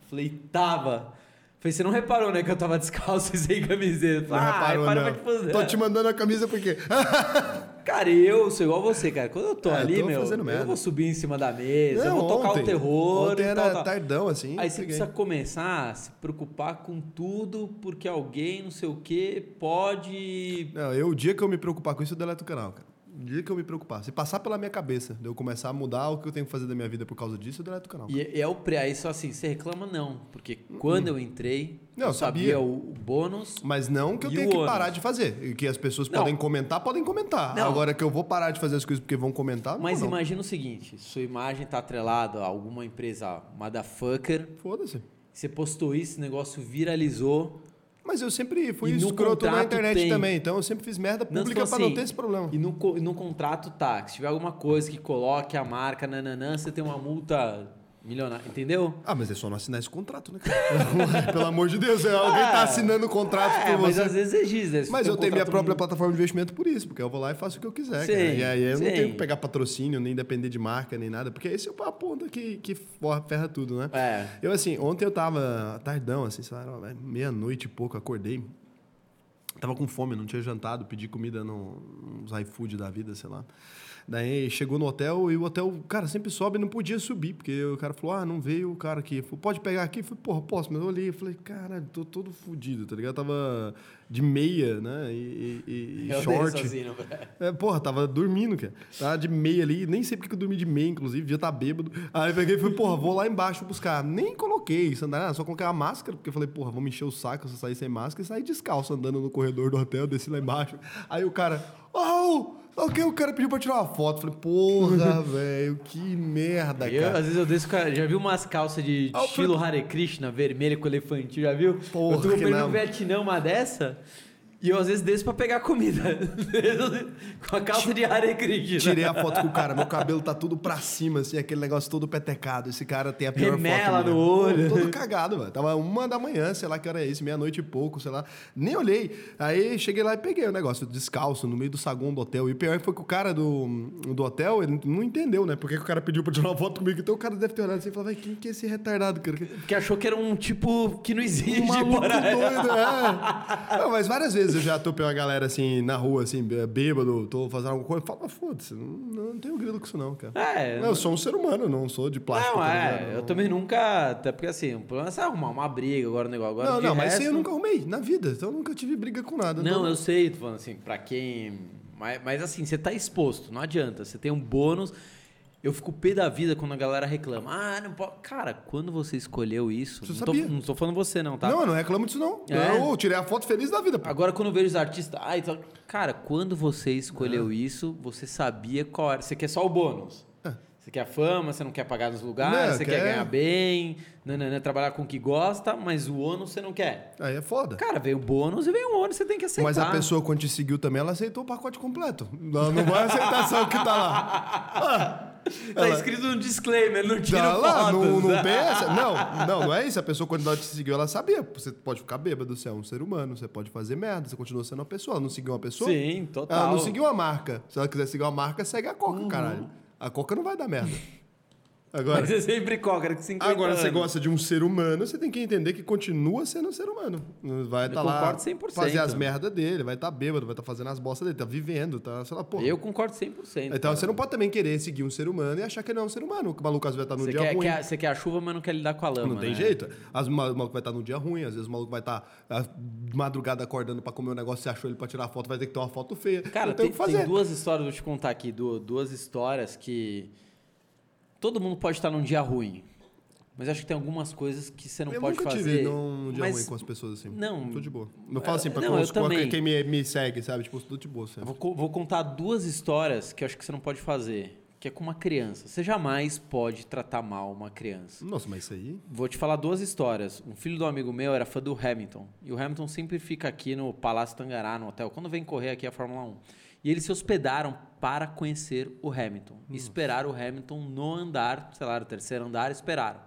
S2: Falei, tava. Falei, você não reparou, né, que eu tava descalço [laughs] e sem camiseta?
S1: Não
S2: Falei, ah,
S1: reparou, não.
S2: pra te fazer.
S1: Tô te mandando a camisa porque. [laughs]
S2: Cara, eu sou igual você, cara. Quando eu tô
S1: É,
S2: ali,
S1: tô
S2: meu, eu
S1: merda.
S2: vou subir em cima da mesa, eu
S1: Não,
S2: vou tocar
S1: ontem.
S2: o terror
S1: Ontem era
S2: tal, tal.
S1: tardão, assim.
S2: Aí você
S1: peguei.
S2: precisa começar a se preocupar com tudo, porque alguém, não sei o quê, pode...
S1: Não, eu, o dia que eu me preocupar com isso, eu deleto o canal, cara. Dia que eu me preocupar. Se passar pela minha cabeça de eu começar a mudar o que eu tenho que fazer da minha vida por causa disso, eu deleto o canal.
S2: E é o pré, aí só assim, você reclama não, porque quando eu entrei.
S1: Não,
S2: eu sabia
S1: sabia.
S2: o o bônus,
S1: Mas não que eu tenha que
S2: ônus?
S1: parar de fazer. E que as pessoas
S2: Não.
S1: podem comentar, podem comentar.
S2: Não.
S1: Agora que eu vou parar de fazer as coisas porque vão comentar,
S2: mas
S1: não.
S2: imagina o seguinte, sua imagem tá atrelada a alguma empresa motherfucker,
S1: Foda-se.
S2: Você postou isso, o negócio viralizou.
S1: Mas eu sempre fui
S2: E
S1: escroto na internet
S2: tem-
S1: também, então eu sempre fiz merda pública pra
S2: for
S1: não
S2: assim,
S1: ter esse problema.
S2: E no, no contrato tá, se tiver alguma coisa que coloque a marca, nananã, você tem uma multa milionária, entendeu?
S1: Ah, mas é só não assinar esse contrato, né? [laughs] Pelo amor de Deus, é, alguém tá assinando o contrato
S2: É,
S1: por
S2: mas
S1: você.
S2: às vezes exige, né? Se
S1: Mas eu
S2: um
S1: tenho minha própria plataforma de investimento por isso, porque eu vou lá e faço o que eu quiser,
S2: Sim,
S1: cara. E aí eu não
S2: sim.
S1: tenho que pegar patrocínio, nem depender de marca, nem nada, porque esse é o ponto que, que ferra tudo, né?
S2: É.
S1: Eu, assim, ontem eu tava tardão, assim, sei lá, era meia-noite e pouco, acordei. Tava com fome, não tinha jantado, pedi comida no- nos iFood da vida, sei lá. Daí chegou no hotel e o hotel, cara, sempre sobe e não podia subir, porque o cara falou, ah, não veio o cara aqui. Falei, pode pegar aqui? Eu falei, porra, posso. Mas eu olhei e falei, caralho, tô todo fudido, tá ligado? Tava de meia, né, e, e- e
S2: Eu
S1: short.
S2: sozinho.
S1: É, porra, tava dormindo, cara. Tava de meia ali, nem sei porque que eu dormi de meia, inclusive, já tá bêbado. Aí eu peguei e falei, porra, vou lá embaixo buscar. Nem coloquei sandália, só coloquei a máscara, porque eu falei, porra, vou me encher o saco se eu sair sem máscara e sair descalço andando no corredor do hotel, desci lá embaixo. Aí o cara, oh! Ok, o cara pediu pra tirar uma foto. Falei, porra, [laughs] velho, que merda,
S2: Eu,
S1: cara.
S2: às vezes eu desço, cara, já viu umas calças de
S1: Ah,
S2: estilo Hare Krishna, vermelha com elefantinho, já viu?
S1: Porra,
S2: eu tô comprando
S1: não.
S2: no Vietnã uma dessa, e eu às vezes desço pra pegar comida. [laughs] com a calça de Hare Krishna.
S1: Tirei a foto com o cara, meu cabelo tá tudo pra cima, assim, aquele negócio todo petecado. Esse cara tem a pior
S2: Remela
S1: foto.
S2: no olho.
S1: Todo cagado, velho. Tava uma da manhã, sei lá que hora é isso, meia-noite e pouco, sei lá. Nem olhei. Aí cheguei lá e peguei o negócio descalço, no meio do saguão do hotel. E o pior foi que o cara do, do hotel, ele não entendeu, né? Porque que o cara pediu pra tirar uma foto comigo. Então o cara deve ter olhado assim e falado, "Véi, quem que é esse retardado, cara?
S2: Porque achou que era um tipo que não existe.
S1: Um maluco doido, é. [laughs] Não, mas várias vezes eu já topei uma galera assim, na rua, assim, bê- bêbado, tô fazendo alguma coisa. Eu falo, "Ah, foda-se, não, não tenho grilo com isso não, cara.
S2: É,
S1: eu sou um ser humano, não sou de plástico.
S2: Não,
S1: tá
S2: é,
S1: ligado?
S2: eu também nunca. Até porque assim, o problema é você arrumar uma briga agora o negócio. Agora,
S1: Não, não, mas isso aí eu
S2: resto-
S1: nunca arrumei na vida. Então eu nunca tive briga com nada.
S2: Não,
S1: então-
S2: eu sei, tô falando assim, pra quem. Mas, mas assim, você tá exposto, não adianta. Você tem um bônus. Eu fico pé da vida quando a galera reclama. Ah, não pode. Cara, quando você escolheu isso.
S1: Você
S2: não, tô,
S1: sabia.
S2: não tô falando você, não, tá?
S1: Não, eu não reclamo disso não.
S2: É?
S1: Eu tirei a foto feliz da vida. pô.
S2: Agora, quando eu vejo os artistas. Ah, então, cara, quando você escolheu isso, você sabia qual era. Você quer só o bônus.
S1: É.
S2: Você quer fama, você não quer pagar nos lugares,
S1: Não,
S2: você
S1: quer-
S2: quer ganhar bem, nananã, trabalhar com o que gosta, mas o ônus você não quer.
S1: Aí é foda.
S2: Cara, veio o bônus e veio o ônus, você tem que aceitar.
S1: Mas a pessoa, quando te seguiu também, ela aceitou o pacote completo. Ela não vai aceitar só o que tá lá. [laughs] Ah,
S2: Tá
S1: ela-
S2: escrito no disclaimer, não tira
S1: Tá lá,
S2: fotos.
S1: não, não [laughs] tem essa. Não, não, não é isso. A pessoa, quando ela te seguiu, ela sabia. Você pode ficar bêbado, você é um ser humano, você pode fazer merda, você continua sendo uma pessoa. Ela não seguiu uma pessoa?
S2: Sim, total.
S1: Ela não seguiu uma marca. Se ela quiser seguir uma marca, segue a
S2: Uhum.
S1: Coca, caralho. A Coca não vai dar merda. Agora,
S2: Mas você sempre coca que 50
S1: agora você
S2: anos.
S1: gosta de um ser humano, você tem que entender que continua sendo um ser humano. Vai estar lá
S2: concordo 100%.
S1: fazer as merdas dele, vai estar bêbado, vai estar fazendo as bostas dele, tá vivendo, tá, sei lá, porra.
S2: Eu concordo 100%.
S1: Então
S2: cara.
S1: você não pode também querer seguir um ser humano e achar que ele não é um ser humano. O maluco às vezes vai estar num
S2: Você
S1: dia
S2: quer,
S1: ruim.
S2: quer- você quer a chuva, mas não quer lidar com a lama.
S1: Não tem
S2: né?
S1: jeito. Às vezes o maluco vai estar num dia ruim, às vezes o maluco vai estar de madrugada acordando pra comer um negócio, você achou ele pra tirar foto, vai ter que ter uma foto feia.
S2: Cara,
S1: tem,
S2: tem, duas histórias, vou te contar aqui, du- duas histórias que todo mundo pode estar num dia ruim. Mas acho que tem algumas coisas que você não
S1: eu
S2: pode
S1: nunca
S2: fazer.
S1: tive num dia
S2: mas
S1: ruim com as pessoas assim.
S2: Não.
S1: Tô de boa. Eu falo assim pra,
S2: Não,
S1: com,
S2: eu
S1: com quem me, me segue, sabe? Tipo, tô de boa
S2: Eu
S1: sempre.
S2: Vou, vou contar duas histórias que eu acho que você não pode fazer. Que é com uma criança. Você jamais pode tratar mal uma criança.
S1: Nossa, mas isso aí...
S2: Vou te falar duas histórias. Um filho do amigo meu era fã do Hamilton. E o Hamilton sempre fica aqui no Palácio Tangará, no hotel, quando vem correr aqui a Fórmula 1. E eles se hospedaram para conhecer o Hamilton. E esperaram o Hamilton no andar, sei lá, no terceiro andar, esperaram.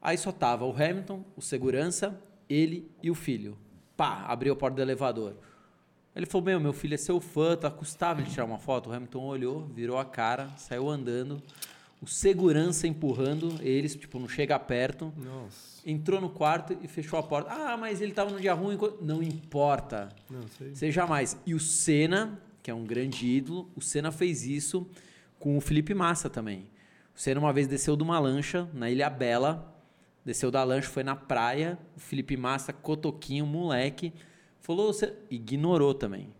S2: Aí só tava o Hamilton, o segurança, ele e o filho. Pá, abriu a porta do elevador. Ele falou: Meu, meu filho é seu fã, tá custava ele tirar uma foto. O Hamilton olhou, virou a cara, saiu andando. O segurança empurrando eles, tipo, não chega perto.
S1: Nossa.
S2: Entrou no quarto e fechou a porta. Ah, mas ele tava no dia ruim. Não importa.
S1: Não, sei.
S2: Você jamais. E o Senna, que é um grande ídolo, o Senna fez isso com o Felipe Massa também. O Senna uma vez desceu de uma lancha na Ilha Bela, desceu da lancha, foi na praia, o Felipe Massa, cotoquinho, moleque, falou, você ignorou também.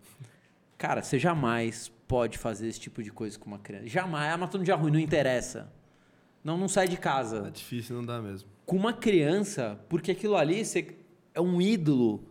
S2: Cara, você jamais pode fazer esse tipo de coisa com uma criança. Jamais. Ah, mas tô no dia ruim, não interessa. Não, não sai de casa
S1: É difícil, não dá mesmo.
S2: Com uma criança, porque aquilo ali é um ídolo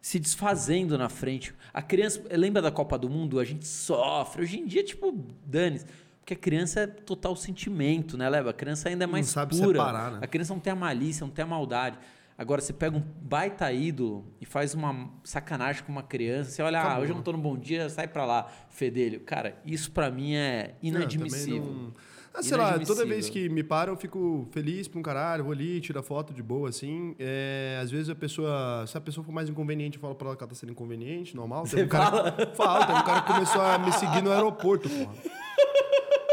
S2: se desfazendo na frente. A criança, lembra da Copa do Mundo? A gente sofre. Hoje em dia, tipo, dane Porque a criança é total sentimento, né, Leva? A criança ainda é mais
S1: sabe
S2: pura.
S1: separar, né?
S2: A criança não tem a malícia, não tem a maldade. Agora, você pega um baita ídolo e faz uma sacanagem com uma criança, você olha, ah,
S1: Acabou.
S2: hoje eu não tô no bom dia, sai pra lá, fedelho. Cara, isso pra mim é
S1: Não,
S2: inadmissível.
S1: não- Ah, sei lá, toda vez que me param, eu fico feliz pra um caralho, vou ali, tiro a foto de boa, assim. É, às vezes a pessoa, se a pessoa for mais inconveniente, eu falo pra ela que ela tá sendo inconveniente, normal.
S2: Você
S1: Teve um cara,
S2: fala?
S1: Tem um cara que começou a me seguir no aeroporto, porra.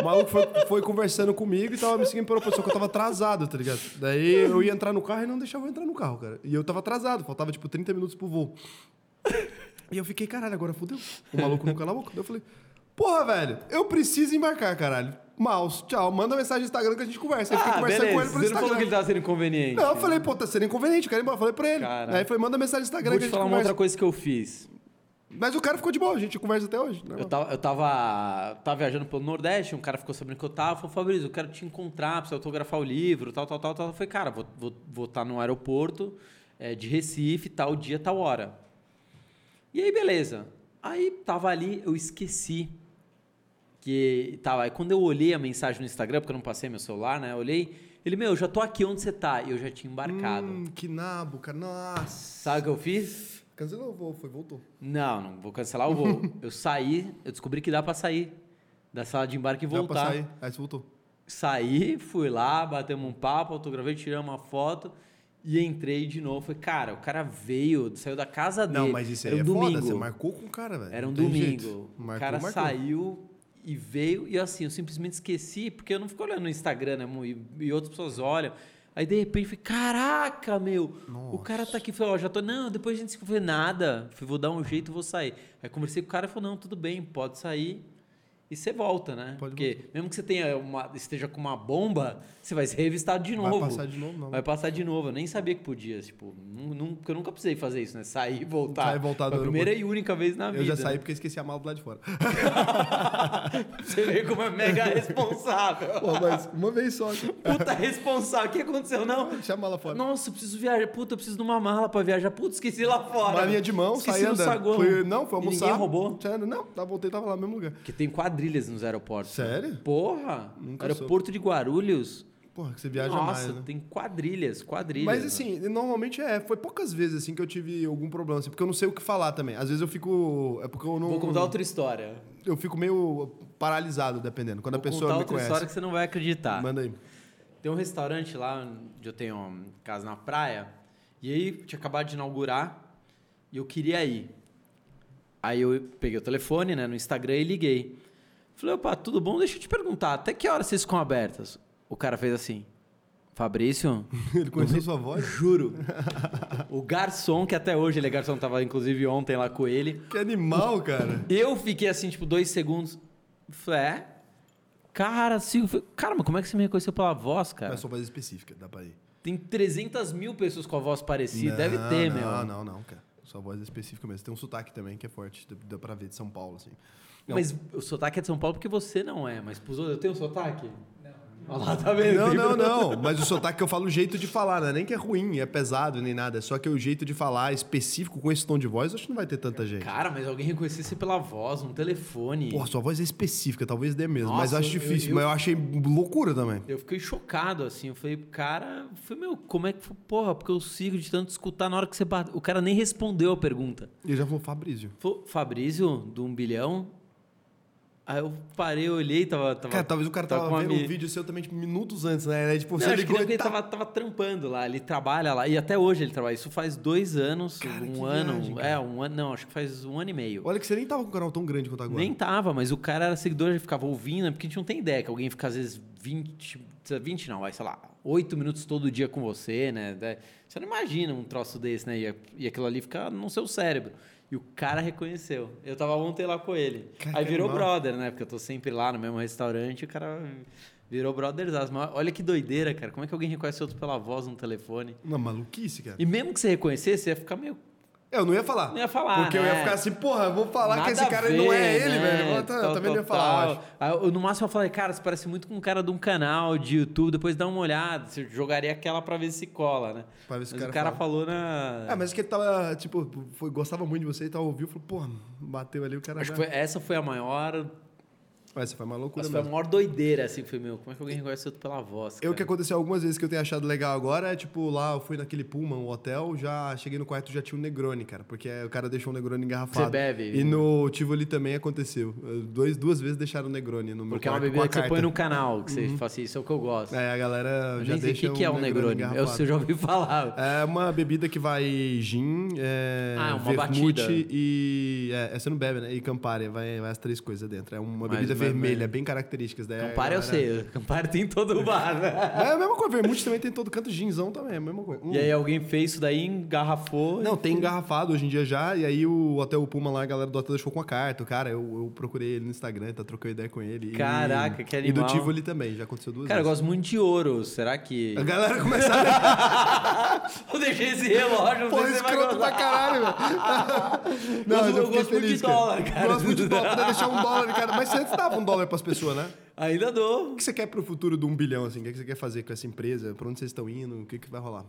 S1: O maluco foi, foi conversando comigo e tava me seguindo aeroporto, só que eu tava atrasado, tá ligado? Daí eu ia entrar no carro e não deixava eu entrar no carro, cara. E eu tava atrasado, faltava tipo 30 minutos pro voo. E eu fiquei, caralho, agora fudeu. O maluco não cala a boca. Daí eu falei, porra, velho, eu preciso embarcar, caralho. Mouse, tchau, manda mensagem no Instagram que a gente conversa. Aí fiquei
S2: Ah,
S1: conversando
S2: beleza.
S1: com ele por
S2: Você não falou que ele tava sendo inconveniente.
S1: Não, eu falei, pô, tá sendo inconveniente, eu quero ir embora. Eu falei pra ele.
S2: Cara.
S1: Aí falou, manda mensagem no Instagram
S2: Vou
S1: que a
S2: te
S1: gente
S2: falar uma
S1: conversa.
S2: outra coisa que eu fiz.
S1: Mas o cara ficou de boa, a gente conversa até hoje. né?
S2: Eu tava, eu tava, tava viajando pelo Nordeste, um cara ficou sabendo que eu tava, falou, Fabrício, eu quero te encontrar, precisa autografar o livro, tal, tal, tal, tal. Eu falei, cara, vou estar vou, vou tá no aeroporto é, de Recife, tal dia, tal hora. E aí, beleza. Aí tava ali, eu esqueci que tava. Aí quando eu olhei a mensagem no Instagram, porque eu não passei meu celular, né? Eu olhei, ele, meu, já tô aqui onde você tá. E eu já tinha embarcado.
S1: Hum, que nabo, cara. Nossa.
S2: Sabe o que eu fiz?
S1: Cancelou o voo, foi, voltou.
S2: Não, não vou cancelar o voo. [laughs] eu saí, eu descobri que dá pra sair da sala de embarque e
S1: Dá
S2: voltar.
S1: pra sair. Aí você voltou.
S2: Saí, fui lá, batemos um papo, autografei, tiramos uma foto e entrei de novo. Falei, cara, o cara veio, saiu da casa dele.
S1: Não, mas isso aí
S2: Era um
S1: é
S2: domingo.
S1: foda, você marcou com o cara, velho.
S2: Era um domingo.
S1: jeito.
S2: o
S1: Marcou,
S2: cara
S1: marcou.
S2: saiu e veio, e assim, eu simplesmente esqueci, porque eu não fico olhando no Instagram, né? E, e outras pessoas olham. Aí de repente, falei, caraca, meu, o cara tá aqui. Falei, ó, já tô. Não, depois a gente se falei, nada. Falei, vou dar um jeito, vou sair. Aí conversei com o cara e falou, não, tudo bem, pode sair. E você volta, né?
S1: Pode
S2: Porque mesmo que você tenha uma, esteja com uma bomba, você vai ser revistado de novo.
S1: Vai passar de novo, não.
S2: Vai passar de novo. Eu nem sabia que podia. Tipo, nu- nu- porque eu nunca precisei fazer isso, né? Sair e voltar.
S1: Sair e voltar
S2: Foi
S1: do
S2: primeira e única vez na
S1: Eu
S2: vida.
S1: já saí porque eu esqueci a mala do lado de fora. [laughs]
S2: Você vê como é mega responsável.
S1: Pô, mas uma vez só. cara.
S2: Puta responsável. O que aconteceu? Não.
S1: Deixa a mala fora.
S2: Nossa, eu preciso viajar. Puta, eu preciso de uma mala pra viajar. Puta, esqueci lá fora.
S1: Malinha de mão,
S2: esqueci
S1: saí andando.
S2: saguão.
S1: Fui, não, foi
S2: E
S1: almoçar.
S2: ninguém roubou?
S1: Tinha- Não, tá, voltei, tava lá no mesmo lugar.
S2: Porque tem quadrilhas nos aeroportos.
S1: Sério?
S2: Porra.
S1: Nunca
S2: Aeroporto de Guarulhos.
S1: Porra, que você viaja
S2: Nossa,
S1: mais, né?
S2: tem quadrilhas, quadrilhas.
S1: Mas
S2: né?
S1: assim, normalmente é. Foi poucas vezes assim que eu tive algum problema, assim, porque eu não sei o que falar também. Às vezes eu fico. É porque eu não.
S2: Vou contar outra história.
S1: Eu fico meio paralisado, dependendo. Quando
S2: Vou
S1: a pessoa
S2: contar
S1: me
S2: outra
S1: conhece.
S2: história que você não vai acreditar.
S1: Manda aí.
S2: Tem um restaurante lá onde eu tenho casa na praia. E aí tinha acabado de inaugurar e eu queria ir. Aí eu peguei o telefone, né, no Instagram e liguei. Falei, opa, tudo bom? Deixa eu te perguntar, até que hora vocês ficam abertas? O cara fez assim, Fabrício, [laughs]
S1: Ele conheceu sua voz?
S2: juro. [laughs] o garçom, que até hoje ele é garçom, tava inclusive ontem lá com ele.
S1: Que animal, cara.
S2: Eu fiquei assim, tipo, dois segundos. Falei, é? Cara, sim. Falei, Cara, mas como é que você me reconheceu pela voz, cara?
S1: Mas sua voz específica, dá pra ir.
S2: Tem 300 mil pessoas com a voz parecida.
S1: Não,
S2: Deve ter,
S1: não,
S2: meu.
S1: Não, não, não, cara. Sua voz é específica mesmo. Tem um sotaque também que é forte. Dá- Dá pra ver de São Paulo, assim. Não.
S2: Mas o sotaque é de São Paulo porque você não é. Mas pros outros, eu tenho sotaque? Não. Olha lá, tá vendo?
S1: Não, não, [laughs] não. Mas o sotaque que eu falo, o jeito de falar, não é nem que é ruim, é pesado, nem nada. É só que o jeito de falar específico com esse tom de voz, eu acho que não vai ter tanta gente.
S2: Cara, mas alguém reconhecer você pela voz, um telefone.
S1: Porra, sua voz é específica, talvez dê mesmo. mas
S2: Nossa,
S1: eu acho
S2: eu-
S1: difícil.
S2: eu-
S1: Mas eu achei loucura também.
S2: Eu fiquei chocado, assim. Eu falei, cara, foi meu, como é que foi? Porra, porque eu sigo de tanto escutar na hora que você bate. O cara nem respondeu a pergunta.
S1: Ele já falou Fabrício.
S2: Fabrício, do um bilhão. Aí eu parei, olhei, tava. tava
S1: Cara, talvez o cara tava,
S2: com a
S1: vendo um vídeo seu também, tipo, minutos antes, né? Tipo,
S2: Não,
S1: você
S2: acho que
S1: ligou
S2: ele
S1: tá...
S2: tava, tava trampando lá, ele trabalha lá. E até hoje ele trabalha. Isso faz dois anos,
S1: Cara,
S2: um ano.
S1: viagem,
S2: é, um ano. Não, acho que faz um ano e meio.
S1: Olha que você nem tava com um canal tão grande quanto agora.
S2: Nem tava, mas o cara era seguidor, ele ficava ouvindo, né? porque a gente não tem ideia que alguém fica às vezes 20, 20 não, vai, sei lá, 8 minutos todo dia com você, né? Da- Você não imagina um troço desse, né? E, e aquilo ali fica no seu cérebro. E o cara reconheceu. Eu tava ontem lá com ele.
S1: Cara,
S2: Aí virou brother, né? Porque eu tô sempre lá no mesmo restaurante, e o cara virou brother. Mas olha que doideira, cara. Como é que alguém reconhece outro pela voz no telefone?
S1: Uma maluquice, cara.
S2: E mesmo que você reconhecesse, você ia ficar meio
S1: Eu não ia falar.
S2: Não ia falar,
S1: Porque eu ia
S2: né?
S1: ficar assim, porra, eu vou falar que
S2: Nada
S1: esse cara
S2: a
S1: não é
S2: ver,
S1: ele,
S2: né?
S1: velho. Eu, também não ia falar, eu
S2: eu, no máximo eu falei, cara, você parece muito com um cara de um canal de YouTube, depois dá uma olhada, você jogaria aquela pra ver se cola, né?
S1: Pra ver se o
S2: Mas
S1: cara
S2: o cara falou na...
S1: É, mas que ele tava, tipo, foi, gostava muito de você e tal, ouviu, falou, porra, bateu ali o cara.
S2: Acho que foi- essa foi a maior
S1: Essa foi uma loucura
S2: Nossa, foi a maior doideira, assim, foi meu. Como é que alguém reconhece outro pela voz?
S1: Eu
S2: cara?
S1: que aconteceu algumas vezes que eu tenho achado legal agora é tipo, lá eu fui naquele Puma, um hotel, já cheguei no quarto já tinha um Negroni, cara, porque o cara deixou um Negroni engarrafado.
S2: Você bebe?
S1: E no Tivoli também aconteceu. Dois, duas vezes deixaram o Negroni no meu
S2: Porque é uma bebida que você põe no canal, que você fala assim, isso é o que eu gosto.
S1: É, a galera
S2: eu
S1: já
S2: nem sei o
S1: deixa
S2: que, que é um Negroni. Eu,
S1: engarrafado.
S2: eu já ouvi falar.
S1: É uma bebida que vai gin, é,
S2: Ah, uma
S1: vermute
S2: batida.
S1: e... É, você não bebe, né? E Campari, vai, vai as três coisas dentro. É uma
S2: Mas-
S1: bebida vermelha, bem características. Daí a
S2: Campari eu sei. Campari [laughs] tem em todo [laughs] bar, né?
S1: É a mesma coisa, vermute também tem todo canto, ginzão também, é a mesma coisa. Hum.
S2: E aí alguém fez isso daí, engarrafou.
S1: Não, tem engarrafado hoje em dia já, e aí o Hotel Puma lá, a galera do hotel deixou com a carta. Cara, eu, eu procurei ele no Instagram, tá trocando ideia com ele. e-
S2: Caraca, que
S1: E do
S2: animal.
S1: Tivoli também, já aconteceu duas
S2: Cara, eu
S1: vezes.
S2: gosto muito de ouro. Será que.
S1: A galera começa a... [laughs]
S2: Eu deixei esse relógio,
S1: Pô,
S2: não sei se você vai
S1: escroto pra
S2: gostar.
S1: caralho, velho. Não,
S2: Eu
S1: eu
S2: gosto
S1: fiquei
S2: muito de
S1: feliz,
S2: dólar, cara.
S1: Gosto muito de dólar, poder deixar um dólar, cara. Mas você antes dava um dólar pras pessoas, né? [laughs]
S2: Ainda dou.
S1: O que você quer pro futuro de um bilhão, assim? O que você quer fazer com essa empresa? Pra onde vocês estão indo? O que, que vai rolar?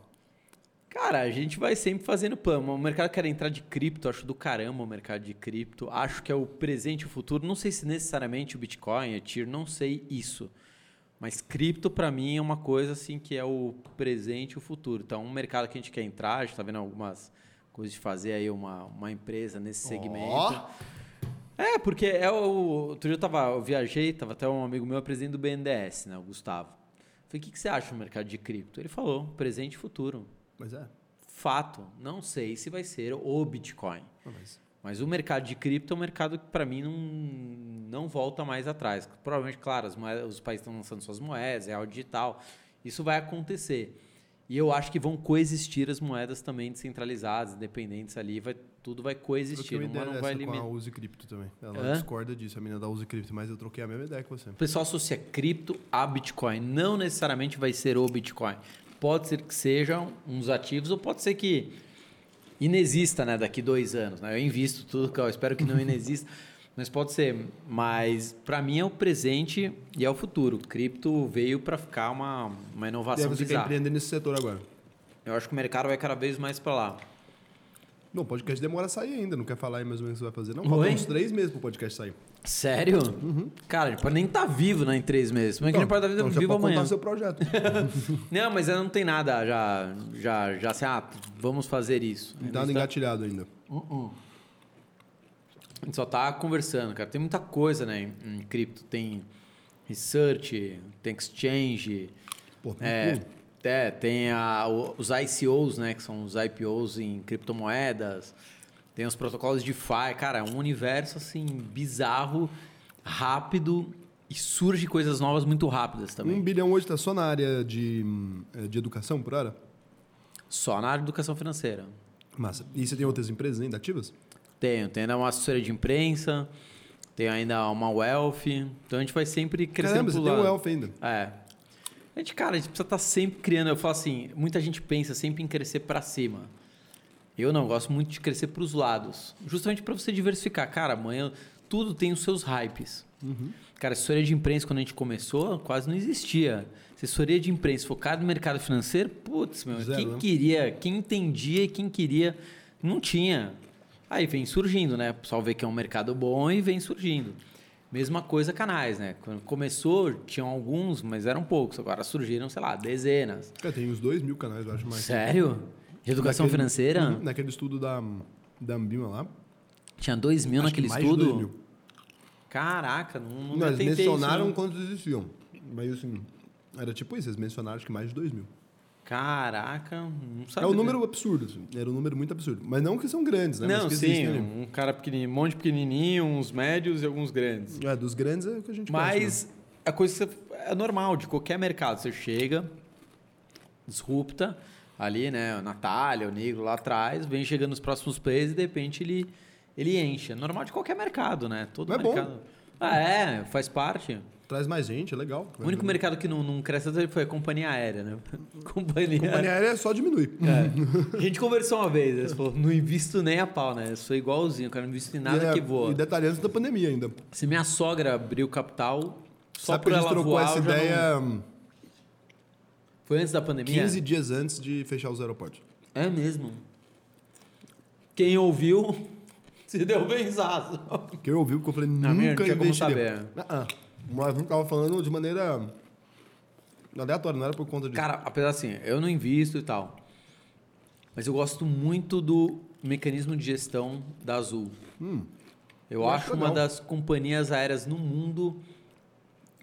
S2: Cara, a gente vai sempre fazendo plano. O mercado quer entrar de cripto, acho do caramba o mercado de cripto. Acho que é o presente e o futuro. Não sei se necessariamente o Bitcoin, Ethereum, não sei isso. Mas cripto para mim é uma coisa assim que é o presente e o futuro. Então, um mercado que a gente quer entrar, a gente tá vendo algumas coisas de fazer aí uma, uma empresa nesse segmento.
S1: Ó.
S2: É, porque é o. Outro dia eu, tava, eu viajei, tava até um amigo meu, presidente do BNDES, né, o Gustavo. Falei, o que, que você acha do mercado de cripto? Ele falou, presente e futuro.
S1: Mas é.
S2: Fato, não sei se vai ser o Bitcoin.
S1: Mas...
S2: Mas o mercado de cripto é um mercado que, para mim, não, não volta mais atrás. Provavelmente, claro, as moedas- os países estão lançando suas moedas, é algo digital. Isso vai acontecer. E eu acho que vão coexistir as moedas também descentralizadas, independentes ali. Vai, tudo vai coexistir.
S1: uma
S2: não vai
S1: dessa com a
S2: limitar.
S1: Uzi Cripto também. Ela
S2: Hã?
S1: discorda disso, a menina da Uzi Cripto, mas eu troquei a mesma ideia que você.
S2: O pessoal associa cripto a Bitcoin. Não necessariamente vai ser o Bitcoin. Pode ser que sejam uns ativos ou pode ser que inexista né, daqui dois anos. Né? Eu invisto tudo, eu espero que não [laughs] inexista. Mas pode ser. Mas para mim é o presente e é o futuro. Cripto veio para ficar uma, uma
S1: E aí
S2: inovação
S1: você quer
S2: bizarra.
S1: empreender nesse setor agora?
S2: Eu acho que o mercado vai cada vez mais para lá.
S1: Não, o podcast demora a sair ainda, não quer falar aí mais ou menos o que você vai fazer. Não,
S2: Oi?
S1: faltam uns três meses pro podcast sair.
S2: Sério? Cara, a gente pode nem estar vivo né, em três meses. Como é que a gente pode estar
S1: então você
S2: vivo amanhã?
S1: contar seu projeto. [laughs]
S2: Não, mas não tem nada já, já, já assim, ah, vamos fazer isso. A gente
S1: Nada
S2: tá-
S1: engatilhado ainda.
S2: A gente só tá conversando, cara. Tem muita coisa, né, em, em cripto. Tem research, tem exchange,
S1: Pô,
S2: é,
S1: hum,
S2: é, tem a- os ICOs, né, que são os IPOs em criptomoedas. Tem os protocolos de DeFi. Cara, é um universo, assim, bizarro, rápido e surge coisas novas muito rápidas também.
S1: um bilhão hoje tá só na área de, eh, de educação por hora?
S2: Só na área de educação financeira.
S1: Massa. E você tem outras empresas ainda ativas?
S2: Tenho, tenho ainda uma assessoria de imprensa, tenho ainda uma wealth, então a gente vai sempre crescendo
S1: Caramba, você tem um. Elf ainda.
S2: É. A gente, cara, a gente precisa estar sempre criando. Eu falo assim, muita gente pensa sempre em crescer para cima. Eu não, gosto muito de crescer para os lados. Justamente para você diversificar. Cara, amanhã tudo tem os seus hypes. Cara, assessoria de imprensa, quando a gente começou, quase não existia. Assessoria de imprensa focada no mercado financeiro, putz, meu,
S1: Zero,
S2: quem
S1: né?
S2: queria, quem entendia e quem queria, não tinha. Aí vem surgindo, né? O pessoal vê que é um mercado bom e vem surgindo. Mesma coisa canais, né? Quando começou, tinham alguns, mas eram poucos. Agora surgiram, sei lá, dezenas.
S1: Cara, tem uns dois mil canais, eu acho mais.
S2: Sério? De educação
S1: Naquele-
S2: financeira?
S1: Uhum, naquele estudo da, da Ambima lá.
S2: Tinha dois mil
S1: acho que
S2: naquele estudo?
S1: dois mil.
S2: Caraca, não, não
S1: Não, eles
S2: a isso,
S1: mencionaram
S2: não.
S1: quantos existiam. Mas assim, era tipo isso, eles mencionaram acho que mais de dois mil.
S2: Caraca, não
S1: É
S2: sabia.
S1: um número absurdo, assim. Era um número muito absurdo. Mas não que são grandes, né?
S2: Não,
S1: Mas
S2: sim,
S1: ali.
S2: um cara pequenininho, um monte pequenininho, uns médios e alguns grandes.
S1: É, dos grandes é o que a gente conhece,
S2: Mas a coisa é normal de qualquer mercado. Você chega, disrupta ali, né? O Natália, o Negro lá atrás, vem chegando nos próximos players e de repente ele, ele enche. É normal de qualquer mercado, né? Todo
S1: Mas é bom.
S2: mercado. Ah, é, faz parte.
S1: Traz mais gente, é legal.
S2: O único mercado que não, não cresce tanto foi a companhia aérea, né? [laughs] Companhia,
S1: Companhia aérea só diminui.
S2: É. [laughs] A gente conversou uma vez, né? Você falou, não invisto nem a pau, né? Eu sou igualzinho, cara, não invisto em nada
S1: é-
S2: que voa.
S1: E detalhe antes da pandemia ainda.
S2: Se minha sogra abriu capital, só
S1: Sabe
S2: por
S1: que a gente
S2: ela
S1: trocou
S2: voar,
S1: essa
S2: já não-
S1: ideia hum,
S2: Foi antes da pandemia?
S1: 15 dias antes de fechar os aeroportos.
S2: É mesmo. Quem ouviu, [laughs] Se deu benzaço.
S1: Que eu ouvi o que eu falei, nunca
S2: não tinha como
S1: investiria.
S2: saber.
S1: Ah, ah. Mas gente tava falando de maneira aleatória, não era por conta disso.
S2: Cara, apesar assim, eu não invisto e tal. Mas eu gosto muito do mecanismo de gestão da Azul.
S1: Hum.
S2: Eu acho
S1: acho
S2: uma das companhias aéreas no mundo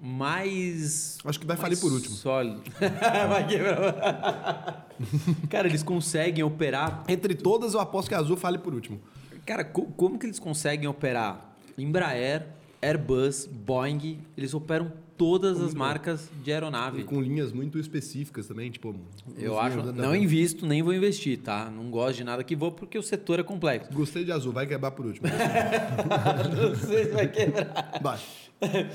S2: mais.
S1: Acho que vai falir por último.
S2: Sólido. [laughs] vai quebrar. [laughs] Cara, eles conseguem operar.
S1: Entre todas, eu aposto que a Azul fale por último.
S2: Cara, co- como que eles conseguem operar Embraer, Airbus, Boeing? Eles operam todas as marcas de
S1: E
S2: aeronave.
S1: com linhas muito específicas também, tipo...
S2: Eu acho.
S1: da-
S2: Não invisto, nem vou investir, tá? Não gosto de nada que vou porque o setor é complexo.
S1: Gostei de Azul, vai quebrar por último. [laughs]
S2: não sei se vai quebrar.
S1: Vai. [laughs]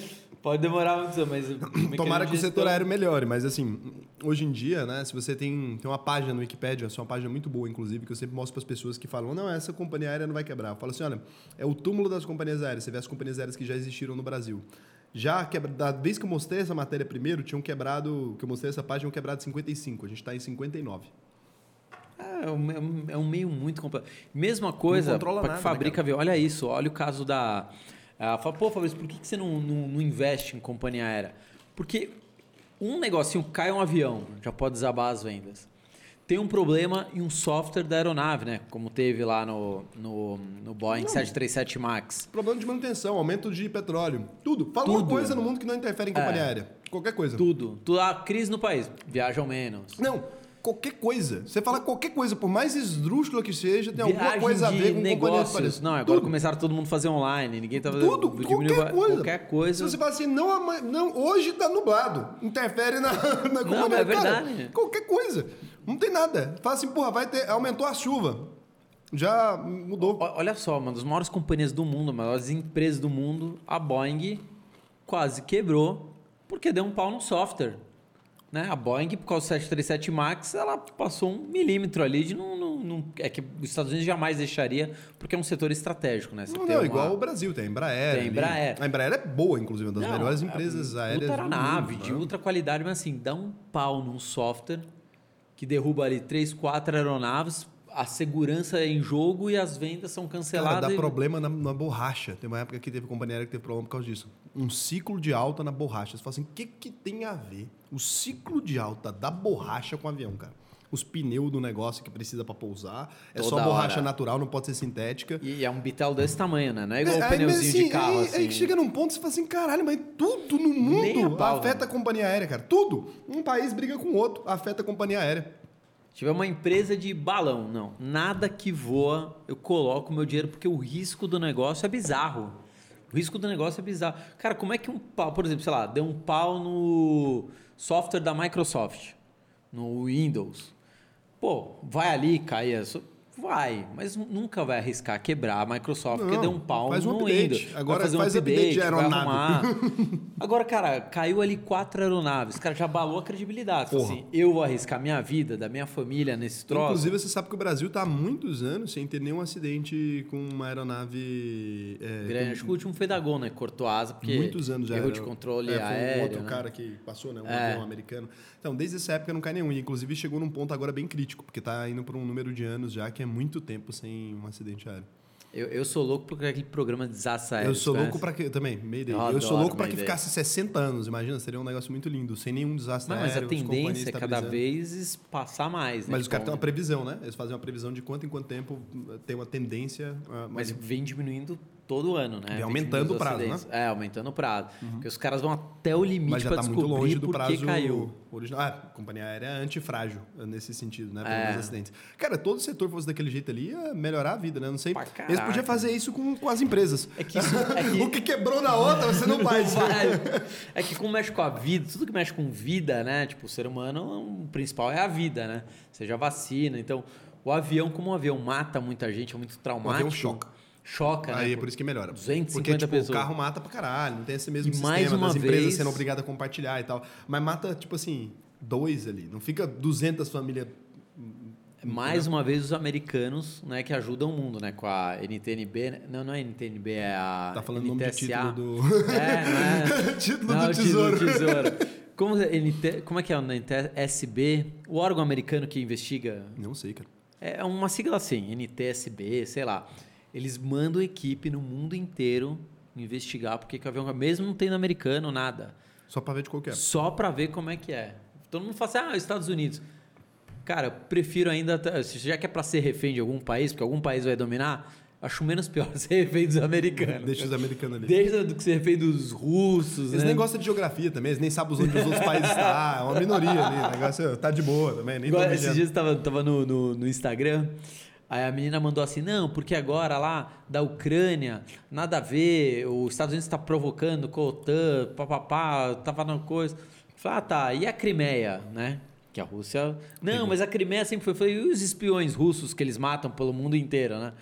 S2: Pode demorar muito, mas. [clears throat]
S1: Tomara que o setor
S2: é
S1: aéreo melhore, mas assim, hoje em dia, né, se você tem, tem uma página no Wikipedia, essa é uma página muito boa, inclusive, que eu sempre mostro para as pessoas que falam, não, essa companhia aérea não vai quebrar. Eu falo assim, olha, é o túmulo das companhias aéreas. Você vê as companhias aéreas que já existiram no Brasil. Já quebra, da vez que eu mostrei essa matéria primeiro, tinham quebrado, que eu mostrei essa página, tinham quebrado 55. A gente está em 59.
S2: É um, é um- é um meio muito complexo. Mesma coisa
S1: controla
S2: para que fabrica
S1: né,
S2: avião. Olha isso, olha o caso da. Ela fala, pô, Fabrício, por que, que você não, não, não investe em companhia aérea? Porque um negocinho cai um avião, já pode desabar as vendas. Tem um problema em um software da aeronave, né? Como teve lá no, no, no Boeing 737 MAX.
S1: Problema de manutenção, aumento de petróleo, tudo. Fala uma
S2: Tudo.
S1: coisa no mundo que não interfere em companhia
S2: É.
S1: aérea. Qualquer coisa.
S2: Tudo. Tudo. A crise no país. Viajam menos.
S1: Não, qualquer coisa. Você fala qualquer coisa, por mais esdrúxula que seja, tem alguma coisa a ver com
S2: negócios. Não, agora
S1: Tudo.
S2: começaram todo mundo a fazer online. Ninguém tá fazendo.
S1: Tudo, qualquer coisa.
S2: Qualquer coisa.
S1: Se você fala assim, não, não hoje tá nublado, interfere na, [laughs] na companhia.
S2: mas é
S1: Cara,
S2: verdade.
S1: qualquer coisa. Não tem nada. Fala assim, porra, vai ter, aumentou a chuva. Já mudou.
S2: Olha só, uma das maiores companhias do mundo, uma das maiores empresas do mundo, a Boeing quase quebrou porque deu um pau no software. Né? A Boeing, por causa do 737 MAX, ela passou um milímetro ali de não, não, não- É que os Estados Unidos jamais deixaria, porque é um setor estratégico, né? Você
S1: Não, não,
S2: uma-
S1: igual o Brasil, tem a Embraer.
S2: Tem a. Embraer.
S1: A Embraer é boa, inclusive, uma das
S2: Não,
S1: melhores
S2: é
S1: empresas aéreas.
S2: Aeronave,
S1: mundo,
S2: de
S1: né?
S2: ultra qualidade, mas assim, dá um pau num software que derruba ali três, quatro aeronaves, a segurança é em jogo e as vendas são
S1: Cara,
S2: canceladas.
S1: dá
S2: e-
S1: problema na, na borracha. Tem uma época que teve companhia aérea que teve problema por causa disso. Um ciclo de alta na borracha. Você fala assim, o que, que tem a ver o ciclo de alta da borracha com o avião, cara? Os pneus do negócio que precisa para pousar. É só
S2: Toda
S1: borracha
S2: hora.
S1: natural, não pode ser sintética.
S2: E é um bitelo desse tamanho, né? Não é igual o
S1: aí,
S2: pneuzinho
S1: mas,
S2: de
S1: assim,
S2: carro,
S1: aí,
S2: assim.
S1: aí chega num ponto que você fala assim, caralho, mas tudo no
S2: Nem a
S1: mundo
S2: pau,
S1: afeta
S2: né?
S1: a companhia aérea, cara. Tudo. Um país briga com o outro, afeta a companhia aérea.
S2: Tiver uma empresa de balão, não. Nada que voa, eu coloco meu dinheiro, porque o risco do negócio é bizarro. O risco do negócio é bizarro. Cara, como é que um pau, por exemplo, sei lá, deu um pau no software da Microsoft, no Windows. Pô, vai ali, cai. Vai, mas nunca vai arriscar quebrar a Microsoft porque
S1: Não,
S2: deu um pau
S1: faz um
S2: no
S1: update.
S2: Windows. Vai
S1: Agora
S2: fazer um
S1: faz update de aeronave. [laughs] [laughs]
S2: Agora, cara, caiu ali quatro aeronaves. Cara, já abalou a credibilidade.
S1: Porra.
S2: Assim, eu vou arriscar minha vida, da minha família nesse troço.
S1: Inclusive, você sabe que o Brasil está há muitos anos sem ter nenhum acidente com uma aeronave. É,
S2: Grande.
S1: com-
S2: Acho que o último foi da Gol, né? Cortou asa porque
S1: muitos anos já.
S2: erro
S1: era-
S2: de controle
S1: é, foi
S2: aéreo.
S1: um outro
S2: né?
S1: cara que passou, né? Um
S2: É.
S1: avião americano. Então, desde essa época não cai nenhum. E, inclusive, chegou num ponto agora bem crítico, porque está indo por um número de anos já que é muito tempo sem um acidente aéreo.
S2: Eu, eu sou louco por aquele programa de desastre aéreo.
S1: eu sou louco para que. Também, Mayday.
S2: Eu
S1: Eu, sou louco para que ficasse 60 anos. Imagina, seria um negócio muito lindo, sem nenhum desastre
S2: Não, mas a
S1: aéreo. as companhias
S2: tendência é cada vez passar mais. Né?
S1: Mas os caras têm uma previsão, né? Eles fazem uma previsão de quanto em quanto tempo eh, tem uma tendência. ah,
S2: Mas vem diminuindo todo ano, né?
S1: Vem aumentando o prazo,
S2: os acidentes. É, aumentando o prazo. Porque os caras vão até o limite para
S1: está
S2: descobrir
S1: muito longe do prazo
S2: que caiu.
S1: original. Ah, a companhia aérea é antifrágil eh, nesse sentido, né?
S2: É.
S1: Pelos acidentes. Cara, todo setor fosse daquele jeito ali, ia melhorar a vida, né? Não sei. Eles podiam fazer isso com, com as empresas.
S2: É que isso- é [laughs] que-
S1: o que quebrou na outra, você não [laughs] faz. [laughs]
S2: É que como mexe com a vida, tudo que mexe com vida, né? Tipo, o ser humano, o principal é a vida, né? Seja vacina. Então, o avião, como o avião mata muita gente, é muito traumático.
S1: avião choca.
S2: Choca, né?
S1: Aí é por isso que melhora.
S2: 250
S1: Porque, tipo,
S2: pessoas.
S1: o carro mata pra caralho, não tem esse mesmo
S2: E
S1: sistema
S2: mais uma
S1: das empresas
S2: vez-
S1: sendo obrigadas a compartilhar e tal. Mas mata, tipo assim, dois ali. Não fica 200 famílias.
S2: Mais uma vez, os americanos, né, que ajudam o mundo, né? Com a NTNB. né? Não, não é NTNB, é a.
S1: Tá falando o nome de
S2: NTSA.
S1: título do.
S2: É, [laughs] não é?
S1: título
S2: Não,
S1: do
S2: o título
S1: tesouro.
S2: do tesouro. Como, é NT, como é que é o NTSB? O órgão americano que investiga
S1: Não sei, cara.
S2: É uma sigla assim, NTSB, sei lá. Eles mandam equipe no mundo inteiro investigar porque que o avião, mesmo não tendo americano, nada.
S1: Só pra ver de qualquer.
S2: Só pra ver como é que é. Todo mundo fala assim, ah, Estados Unidos. Cara, eu prefiro ainda, já que é pra ser refém de algum país, porque algum país vai dominar, acho menos pior [laughs] ser refém dos americanos.
S1: Deixa os americanos ali.
S2: Desde do que ser refém dos russos,
S1: Eles
S2: né?
S1: nem gostam de geografia também, eles nem sabem onde os outros países estão. É uma minoria ali. O negócio tá de boa também. Nem tão
S2: esses dias eu tava, tava no, no, no Instagram, aí a menina mandou assim, não, porque agora lá da Ucrânia, nada a ver, os Estados Unidos está provocando com a OTAN, papapá, tava na coisa. Falei, ah, tá, e a Crimeia, né? Que a Rússia... Não, mas a Crimeia sempre foi... Falei, e os espiões russos que eles matam pelo mundo inteiro, né?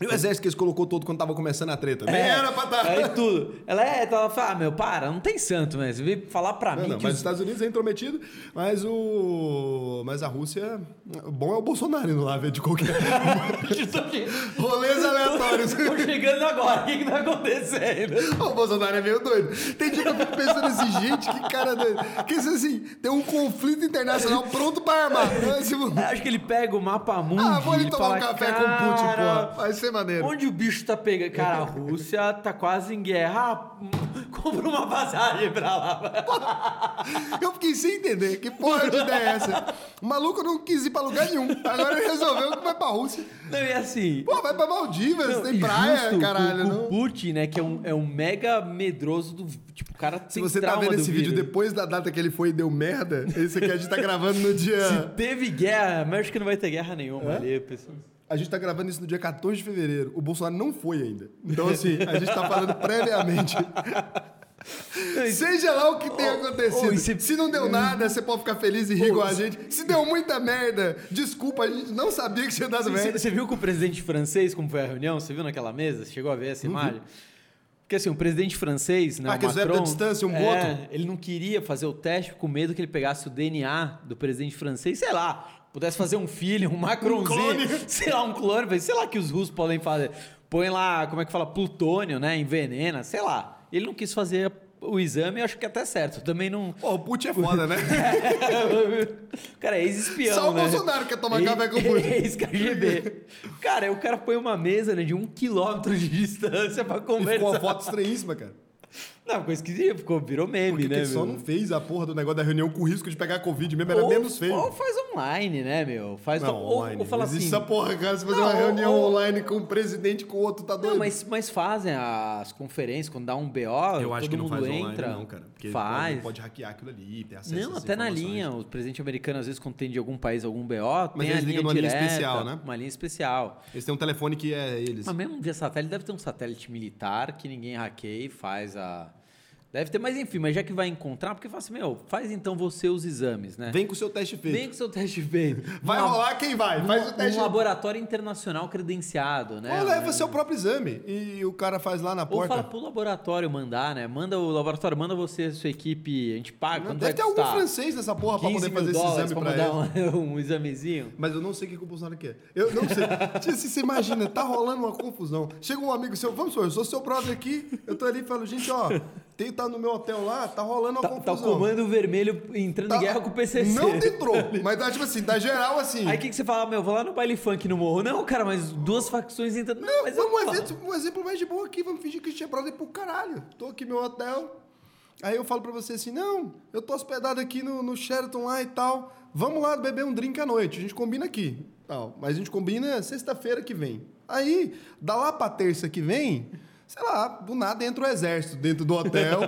S1: E o exército que eles colocou todo quando tava começando a treta. Nem
S2: É,
S1: era pra tá.
S2: Tudo. [laughs] Ela é, então ela fala, ah, meu, para, não tem santo, né? Você veio falar pra
S1: Não,
S2: mim
S1: não,
S2: que
S1: mas
S2: os-
S1: os Estados Unidos é intrometido, mas o. Mas a Rússia. O bom é o Bolsonaro indo lá ver de qualquer. [laughs] [laughs] Rolês aleatórios.
S2: Tô chegando agora, o que que tá acontecendo?
S1: o Bolsonaro é meio doido. Tem dia que eu fico pensando assim, gente, que cara doido. Que isso assim, tem um conflito internacional pronto pra armar. Mas, tipo,
S2: Eu Acho que ele pega o mapa mundi
S1: ah, vou ali
S2: e
S1: tomar
S2: fala,
S1: um café com o Putin,
S2: "Cara,
S1: pô. Vai ser maneiro.
S2: Onde o bicho tá pegando? Cara, a Rússia tá quase em guerra. Ah, [laughs] compra uma passagem pra lá. [laughs]
S1: Eu fiquei sem entender. Que porra de ideia é essa? O maluco não quis ir pra lugar nenhum. Agora ele resolveu que vai pra Rússia.
S2: Não, e assim...
S1: Pô, vai pra Maldivas,
S2: não,
S1: tem praia,
S2: justo
S1: caralho.
S2: com
S1: não.
S2: O Putin, né, que é um, é um mega medroso do... Tipo, o cara
S1: Se
S2: tem
S1: você tá vendo
S2: do
S1: esse vídeo depois da data que ele foi e deu merda, esse aqui a gente tá gravando no [laughs]
S2: Se
S1: dia.
S2: teve guerra, mas acho que não vai ter guerra nenhuma
S1: É?
S2: ali, pessoal.
S1: A gente tá gravando isso no dia 14 de fevereiro. O Bolsonaro não foi ainda. Então, assim, a gente tá falando [laughs] previamente. Seja lá o que tenha acontecido.
S2: oh, se-
S1: Se não deu nada, você pode ficar feliz e rir com a gente. Se deu muita merda, desculpa, a gente não sabia que tinha dado merda.
S2: você viu com o presidente francês como foi a reunião? Você viu naquela mesa? Chegou a ver essa imagem? Porque assim, o presidente francês, né,
S1: Ah,
S2: o
S1: fizeram
S2: Macron,
S1: da distância, um
S2: é,
S1: voto.
S2: ele não queria fazer o teste com medo que ele pegasse o DNA do presidente francês, sei lá, pudesse fazer um filho, um Macronzinho,
S1: clone. [laughs]
S2: sei lá, um clone, sei lá que os russos podem fazer. Põe lá, como é que fala, plutônio, né, envenena, sei lá. Ele não quis fazer o exame, eu acho que é até certo. Também não...
S1: Pô, o Putin é foda, né? [laughs]
S2: cara, é ex-espião,
S1: Só o
S2: né?
S1: Bolsonaro quer tomar café com o [laughs] Putin.
S2: Ex-KGB. Cara, o cara põe uma mesa né, de um quilômetro de distância pra
S1: E ficou uma
S2: conversar.
S1: foto estranhíssima, cara.
S2: Não, ficou esquisito, ficou, virou meme,
S1: Porque
S2: né?
S1: ele só não fez a porra do negócio da reunião com risco de pegar Covid mesmo, era
S2: ou,
S1: menos feio.
S2: Ou faz online, né, meu? Faz
S1: Não,
S2: ou,
S1: online.
S2: ou fala assim.
S1: essa porra, cara. Você fazer uma reunião
S2: ou-
S1: online com um presidente com o outro, tá doido?
S2: Não, mas, mas fazem as conferências, quando dá um BO,
S1: Eu acho
S2: todo
S1: que não
S2: mundo
S1: faz online,
S2: entra.
S1: não, cara. Porque
S2: faz.
S1: Pode, pode hackear aquilo ali, ter acesso
S2: Não, até na linha. O presidente americano, às vezes, quando tem de algum país algum BO,
S1: Mas
S2: tem a
S1: eles
S2: linha
S1: ligam numa linha especial, né?
S2: Uma linha especial.
S1: Eles têm um telefone que é eles.
S2: Mas mesmo via satélite, deve ter um satélite militar que ninguém hackeia e faz a. Deve ter, mas enfim, mas já que vai encontrar, porque fala assim, meu, faz então você os exames, né?
S1: Vem com o seu teste feito.
S2: Vem com o seu teste feito. [laughs]
S1: Vai rolar quem vai. Faz o teste.
S2: um laboratório internacional credenciado, né?
S1: Ou leva seu próprio exame e o cara faz lá na
S2: Ou
S1: porta.
S2: fala pro laboratório mandar, né? Manda o laboratório, manda você, sua equipe, a gente paga. Quanto
S1: Deve ter algum francês nessa porra pra
S2: 15
S1: poder fazer esse exame
S2: pra
S1: pra ele. [laughs]
S2: um, um examezinho.
S1: Mas eu não sei o que, o Bolsonaro quer. Eu não sei. [laughs] Se você imagina, tá rolando uma confusão. Chega um amigo seu, vamos, senhor, eu sou seu brother aqui. Eu tô ali e falo, gente, ó, tem tá no meu hotel lá, tá rolando uma
S2: Tá, tá o
S1: confusão.
S2: comando vermelho entrando
S1: Tá-
S2: em guerra com o PCC.
S1: Não entrou, [laughs] mas tá tipo assim, tá geral assim.
S2: Aí o que, que você fala, meu, vou lá no baile funk no morro. Não, cara, mas duas facções entrando. Não, mas
S1: vamos um exemplo, um exemplo mais de boa aqui, vamos fingir que a gente é brother pro caralho. Tô aqui no meu hotel. Aí eu falo pra você assim, não, eu tô hospedado aqui no, no Sheraton lá e tal. Vamos lá beber um drink à noite, a gente combina aqui. Tal. Mas a gente combina sexta-feira que vem. Aí, da lá pra terça que vem, sei lá, do nada entra o exército dentro do hotel.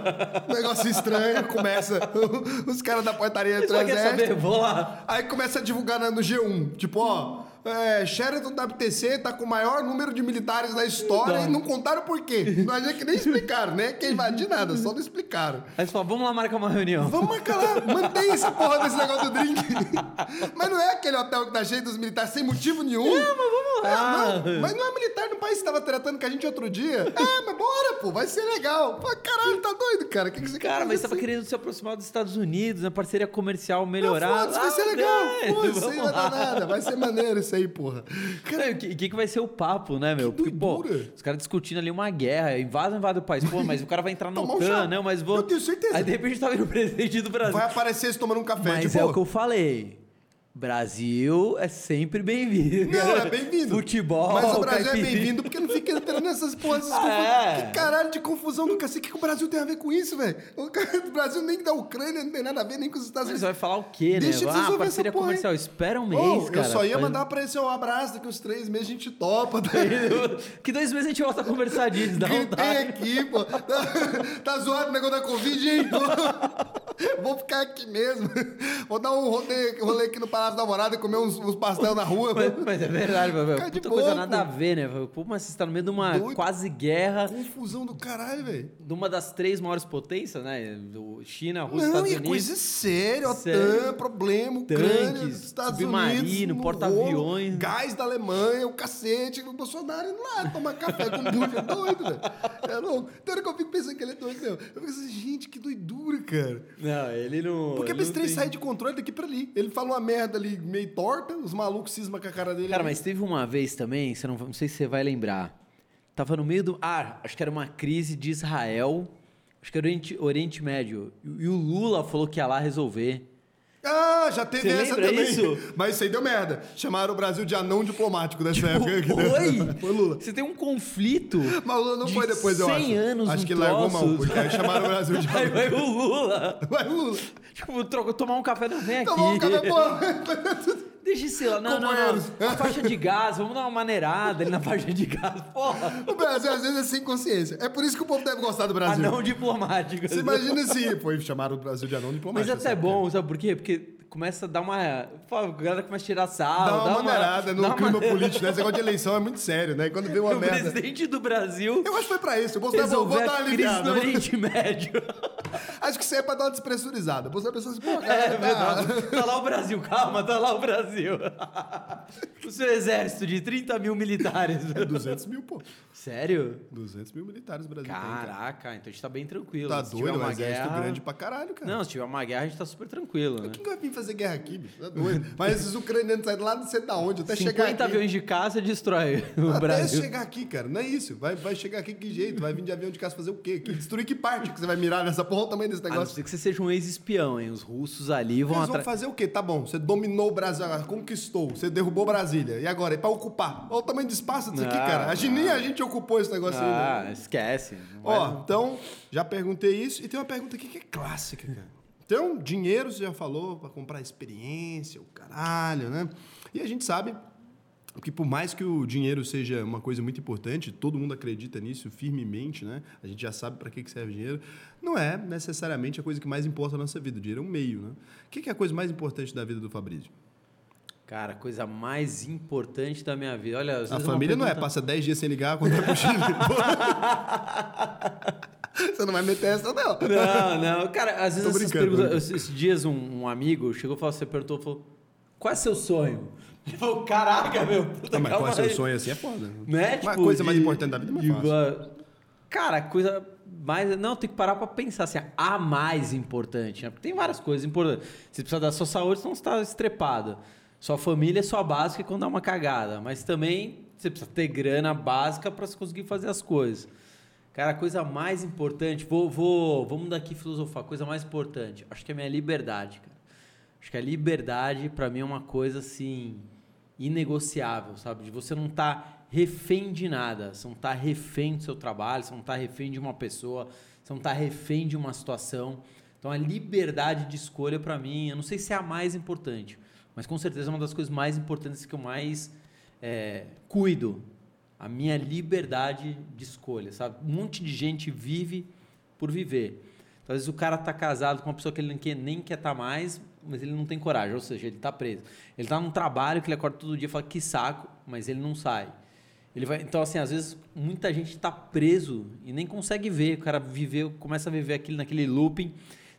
S1: um negócio estranho, começa. [laughs] Os caras da portaria entram o
S2: Só quer
S1: exército.
S2: saber, vou lá.
S1: Aí começa a divulgar no G1. Tipo, ó, é, Sheraton da BTC tá com o maior número de militares da história
S2: Tá.
S1: e não contaram por quê. [laughs] Não é que nem explicaram, né? Que invadir nada, só não explicaram.
S2: Aí você fala, vamos lá marcar uma reunião.
S1: Vamos marcar lá, mantém essa porra desse negócio do drink. [laughs] Mas não é aquele hotel que tá cheio dos militares sem motivo nenhum. Não, mas vamos
S2: lá.
S1: não, mas não é militar no país que tava tratando com a gente outro dia. É, mas bora, pô, vai ser legal. Pô, caralho, tá doido, cara. O que, que você quer
S2: Cara, mas
S1: fazer
S2: tava
S1: assim?
S2: querendo se aproximar dos Estados Unidos, na parceria comercial
S1: Não,
S2: melhorar.
S1: foda-se, vai ser
S2: Ah,
S1: legal.
S2: é,
S1: Pô, [laughs] isso aí vai dar nada. Vai ser maneiro isso aí, porra.
S2: Cara, o que, que que vai ser o papo, né, meu? Porque, pô, os caras discutindo ali uma guerra, invasam, invadem o país. Pô, mas o cara vai entrar
S1: um
S2: OTAN, não, mas vou...
S1: Eu tenho certeza.
S2: Aí, de repente, tá vendo o presidente do Brasil.
S1: Vai aparecer eles tomando um café,
S2: Mas
S1: tipo,
S2: é o que eu falei. Brasil é sempre bem-vindo.
S1: Não, é bem-vindo.
S2: Futebol,
S1: Mas o Brasil é bem-vindo porque não fica entrando nessas porras. essas [laughs]
S2: É.
S1: Que caralho de confusão do cacete. O que o Brasil tem a ver com isso, velho? O Brasil nem da Ucrânia não tem nada a ver, nem com os Estados
S2: Mas
S1: Unidos.
S2: você vai falar o quê, né?
S1: Deixa de
S2: ah, parceria
S1: essa porra
S2: comercial. Espera um mês,
S1: Ô,
S2: cara.
S1: eu só ia mandar pra esse um abraço, daqui uns três meses a gente topa. Tá? [laughs]
S2: Que dois meses a gente volta a conversar disso, dá
S1: Gritei
S2: vontade.
S1: aqui, pô. Tá, [laughs] tá zoado o negócio da Covid, hein? Vou ficar aqui mesmo. Vou dar um rolê, rolê aqui no Palácio da Morada e comer uns, uns pastel na rua.
S2: Mas, mas é verdade, velho. Puta
S1: boa,
S2: coisa nada
S1: pô.
S2: a ver, né? Pô, mas você tá no meio de uma
S1: Doido.
S2: quase guerra,
S1: Confusão do caralho, velho.
S2: de uma das três maiores potências, né? Do China, Rússia,
S1: Não,
S2: Estados
S1: é
S2: Unidos.
S1: coisa séria, OTAN, problema, Ucrânia,
S2: Tanques,
S1: Estados
S2: submarino, porta-aviões.
S1: Gás da Alemanha, o cacete, o Bolsonaro indo lá tomar café com bucha, é doido, velho. É louco. Tem hora que eu fico pensando que ele é doido, meu. Eu fico assim, gente, que doidura, cara.
S2: Não, ele não.
S1: Porque
S2: não
S1: trem
S2: tem-
S1: sair de controle daqui pra ali. Ele fala uma merda ali meio torta, os malucos cismam com a cara dele.
S2: Cara,
S1: ali.
S2: mas teve uma vez também, você não, não sei se você vai lembrar. Tava no meio do. Ah, acho que era uma crise de Israel. Acho que era Oriente, Oriente Médio. E o Lula falou que ia lá resolver.
S1: Ah, já teve
S2: Você
S1: essa também.
S2: isso? [laughs]
S1: Mas isso aí deu merda. Chamaram o Brasil de anão diplomático dessa época. que deu-
S2: Oi! [laughs]
S1: Foi Lula.
S2: Você tem um conflito.
S1: Mas o Lula não foi depois, eu
S2: 100
S1: acho.
S2: anos
S1: acho que largou mal, porque aí chamaram o Brasil de [laughs]
S2: Aí
S1: anão.
S2: vai o Lula.
S1: Vai, Lula.
S2: Tipo, tomar um café, não vem aqui.
S1: Tomou um café, pô.
S2: Deixa esse lá. Não, não, não. A faixa de gás, vamos dar uma maneirada ali na faixa de gás. Porra.
S1: O Brasil às vezes é sem consciência. É por isso que o povo deve gostar do Brasil.
S2: Anão diplomático.
S1: Você imagina se foi chamaram o Brasil de anão
S2: Mas
S1: diplomático.
S2: até é bom, sabe por quê? Porque começa a dar uma. Pô, a galera começa a tirar sal.
S1: Dá uma maneirada no
S2: dá uma
S1: clima
S2: maneirada. [laughs]
S1: político, né? Esse negócio de eleição é muito sério, né? Quando vê uma
S2: O
S1: merda.
S2: presidente do Brasil
S1: Eu acho que foi pra isso. O Bolsonaro vou, dar uma aliviada.
S2: no Oriente [laughs] Médio.
S1: Acho que isso aí é pra dar uma despressurizada. Você pensa assim, pô, cara,
S2: É
S1: tá-
S2: verdade. Tá lá o Brasil, calma, tá lá o Brasil. O seu exército de 30 mil militares.
S1: É 200 mil, pô.
S2: Sério?
S1: 200 mil militares o Brasil tem, cara.
S2: Caraca, então a gente tá bem tranquilo.
S1: Tá
S2: Se tiver
S1: doido, um
S2: uma
S1: exército
S2: guerra...
S1: grande pra caralho, cara.
S2: Não, se tiver uma guerra, a gente tá super tranquilo, né?
S1: Quem vai vir fazer guerra aqui, bicho? Tá doido. [laughs] Mas esses ucranianos saem lá, não sei da onde, até chegar
S2: 50
S1: aqui.
S2: aviões de caça destrói o
S1: Até
S2: Brasil.
S1: chegar aqui, cara. Não é isso. Vai, vai chegar aqui que jeito? Vai vir de avião de caça fazer o quê? Que destruir que parte que você vai mirar nessa porra? Tamanho desse
S2: A não
S1: negócio.
S2: ser que você seja um ex-espião, hein? Os russos ali vão
S1: Eles vão fazer o quê? Tá bom, você dominou o Brasil, conquistou, você derrubou Brasília. E agora? É pra ocupar. Olha o tamanho do espaço disso aqui,
S2: Ah,
S1: cara. A gente, nem a gente ocupou esse negócio aí.
S2: Ah,
S1: né?
S2: esquece. Não
S1: Ó,
S2: vai-
S1: então, já perguntei isso. E tem uma pergunta aqui que é clássica, cara. Então, dinheiro, você já falou, pra comprar experiência, o caralho, né? E a gente sabe que por mais que o dinheiro seja uma coisa muito importante, todo mundo acredita nisso firmemente, né? A gente já sabe para que serve o dinheiro. Não é necessariamente a coisa que mais importa na nossa vida. O dinheiro é um meio, né? O que é a coisa mais importante da vida do Fabrício?
S2: Cara, a coisa mais importante da minha vida. Olha,
S1: A família não é,
S2: pergunta-
S1: passa 10 dias sem ligar quando vai pro Chile. [laughs] Você não vai meter essa, não.
S2: Não, não. Cara, às vezes essas perguntas. Esses dias um, um amigo chegou e falou, você perguntou, falou, qual é seu sonho? Ele falou, caraca, meu. Puta,
S1: Ah, mas qual é seu
S2: aí."
S1: sonho assim é foda.
S2: Né?
S1: Uma
S2: Tipo,
S1: coisa mais
S2: de-
S1: importante da vida é mais
S2: de-
S1: fácil.
S2: Cara, coisa mais. Não, tem que parar pra pensar assim, a mais importante, né? Porque tem várias coisas importantes. Você precisa da sua saúde, senão você tá estrepado. Sua família é sua básica quando dá uma cagada. Mas também você precisa ter grana básica pra você conseguir fazer as coisas. Cara, a coisa mais importante, vou, vou, vamos daqui filosofar, a coisa mais importante, acho que é a minha liberdade, cara. Acho que a liberdade, pra mim, é uma coisa assim, inegociável, sabe? De você não estar refém de nada, você não tá refém do seu trabalho, você não tá refém de uma pessoa, você não tá refém de uma situação. Então a liberdade de escolha, pra mim, eu não sei se é a mais importante, mas com certeza é uma das coisas mais importantes que eu mais é, cuido. A minha liberdade de escolha, sabe? Um monte de gente vive por viver. Então, às vezes o cara tá casado com uma pessoa que ele nem quer, nem quer estar mais, mas ele não tem coragem, ou seja, ele tá preso. Ele tá num trabalho que ele acorda todo dia e fala que saco, mas ele não sai. Ele vai, então, assim, às vezes muita gente tá preso e nem consegue ver. O cara viveu, começa a viver aquilo naquele looping.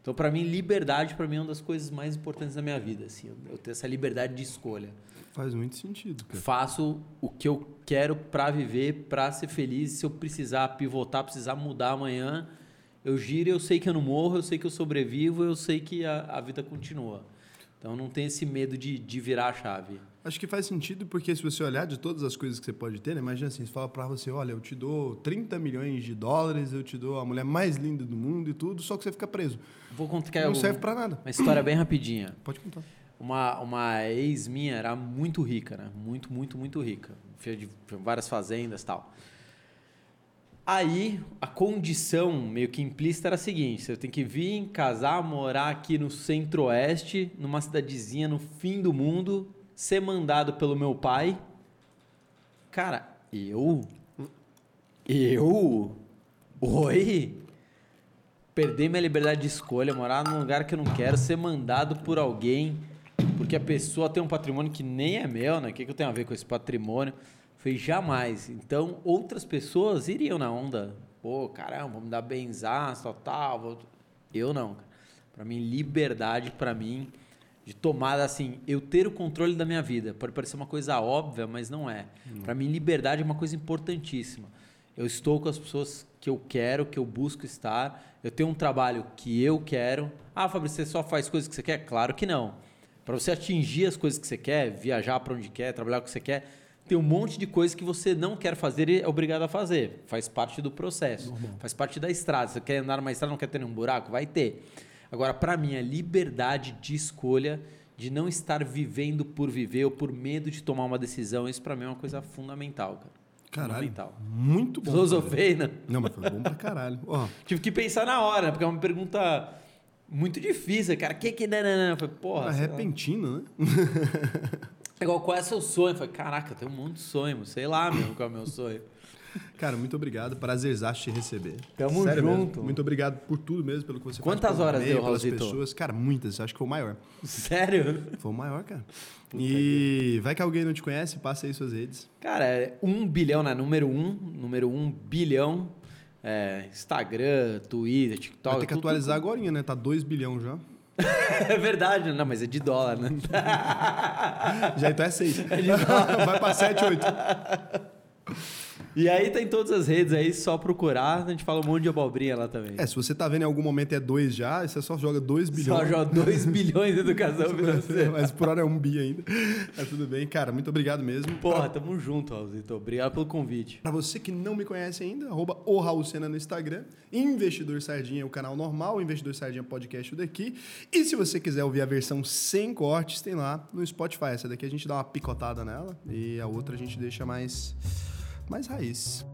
S2: Então, para mim, liberdade para mim é uma das coisas mais importantes da minha vida, assim, eu, ter essa liberdade de escolha.
S1: Faz muito sentido, cara.
S2: Faço o que eu quero para viver, para ser feliz. Se eu precisar pivotar, precisar mudar amanhã, eu giro, eu sei que eu não morro, eu sei que eu sobrevivo, eu sei que a, a vida continua. Então não tem esse medo de, de virar a chave.
S1: Acho que faz sentido porque se você olhar de todas as coisas que você pode ter, né? imagina assim, você fala pra você, olha, eu te dou 30 milhões de dólares, eu te dou a mulher mais linda do mundo e tudo, só que você fica preso.
S2: Vou contar
S1: Não serve pra nada.
S2: uma história bem rapidinha. [clears throat]
S1: Pode contar.
S2: uma, uma ex minha era muito rica, né? Muito, muito, muito rica. Filha de várias fazendas e tal. Aí, a condição meio que implícita era a seguinte: você tem que vir, casar, morar aqui no centro-oeste, numa cidadezinha no fim do mundo, ser mandado pelo meu pai. Cara, eu. Eu. Oi? Perder minha liberdade de escolha, morar num lugar que eu não quero, ser mandado por alguém, porque a pessoa tem um patrimônio que nem é meu, né? O que, que eu tenho a ver com esse patrimônio? Foi jamais. Então, outras pessoas iriam na onda. Pô, caramba, vamos dar benzaço, tal, tal. Eu não. Para mim, liberdade, para mim, de tomada assim, eu ter o controle da minha vida. Pode parecer uma coisa óbvia, mas não é. Hum. Para mim, liberdade é uma coisa importantíssima. Eu estou com as pessoas que eu quero, que eu busco estar. Eu tenho um trabalho que eu quero. Ah, Fabrício, você só faz coisas que você quer? Claro que não. Para você atingir as coisas que você quer, viajar para onde quer, trabalhar o que você quer, tem um monte de coisas que você não quer fazer e é obrigado a fazer. Faz parte do processo. Normal. Faz parte da estrada. Você quer andar numa estrada, não quer ter nenhum buraco? Vai ter. Agora, para mim, a liberdade de escolha, de não estar vivendo por viver ou por medo de tomar uma decisão, isso para mim é uma coisa fundamental, cara.
S1: Caralho. Muito bom.
S2: Filosofei, né?
S1: Não, mas foi bom pra caralho. [laughs] Oh.
S2: Tive que pensar na hora, porque é uma pergunta muito difícil, cara. Que que. Não, não, não. Foi, porra.
S1: É repentino, né?
S2: É igual, qual é seu sonho? Eu falei, caraca, tem um monte de sonho, sei lá mesmo qual é o meu sonho. [laughs]
S1: Cara, muito obrigado. Prazerzaço te receber.
S2: Tamo Sério junto.
S1: Mesmo. Muito obrigado por tudo mesmo, pelo que você
S2: Quantas
S1: faz.
S2: Quantas horas
S1: meio,
S2: deu,
S1: pelas pessoas. Cara, muitas. Acho que foi o maior.
S2: Sério?
S1: Foi o maior, cara. Puta e que... vai que alguém não te conhece, passa aí suas redes.
S2: Cara, é um bilhão, né? Número um. Número um bilhão. É, Instagram, Twitter, TikTok.
S1: Vai ter que tudo, atualizar tudo. agora, né? Tá 2 bilhão já. [laughs]
S2: é verdade, não, mas é de dólar, né? [laughs]
S1: Já então é 6. É Vai para 7, 8.
S2: E aí tem todas as redes aí, só procurar, a gente fala um monte de abobrinha lá também.
S1: É, se você tá vendo em algum momento é 2 já, você só joga 2 bilhões.
S2: Só joga 2 [laughs] bilhões de educação financeira.
S1: Mas por hora é um bi ainda. Tá tudo bem, cara, muito obrigado mesmo.
S2: Porra, pra... tamo junto, Raulzito. Obrigado pelo convite.
S1: Pra você que não me conhece ainda, arroba o Raul Sena no Instagram. Investidor Sardinha é o canal normal, Investidor Sardinha podcast daqui. E se você quiser ouvir a versão sem cortes, tem lá no Spotify. Essa daqui a gente dá uma picotada nela e a outra a gente deixa mais mais raiz.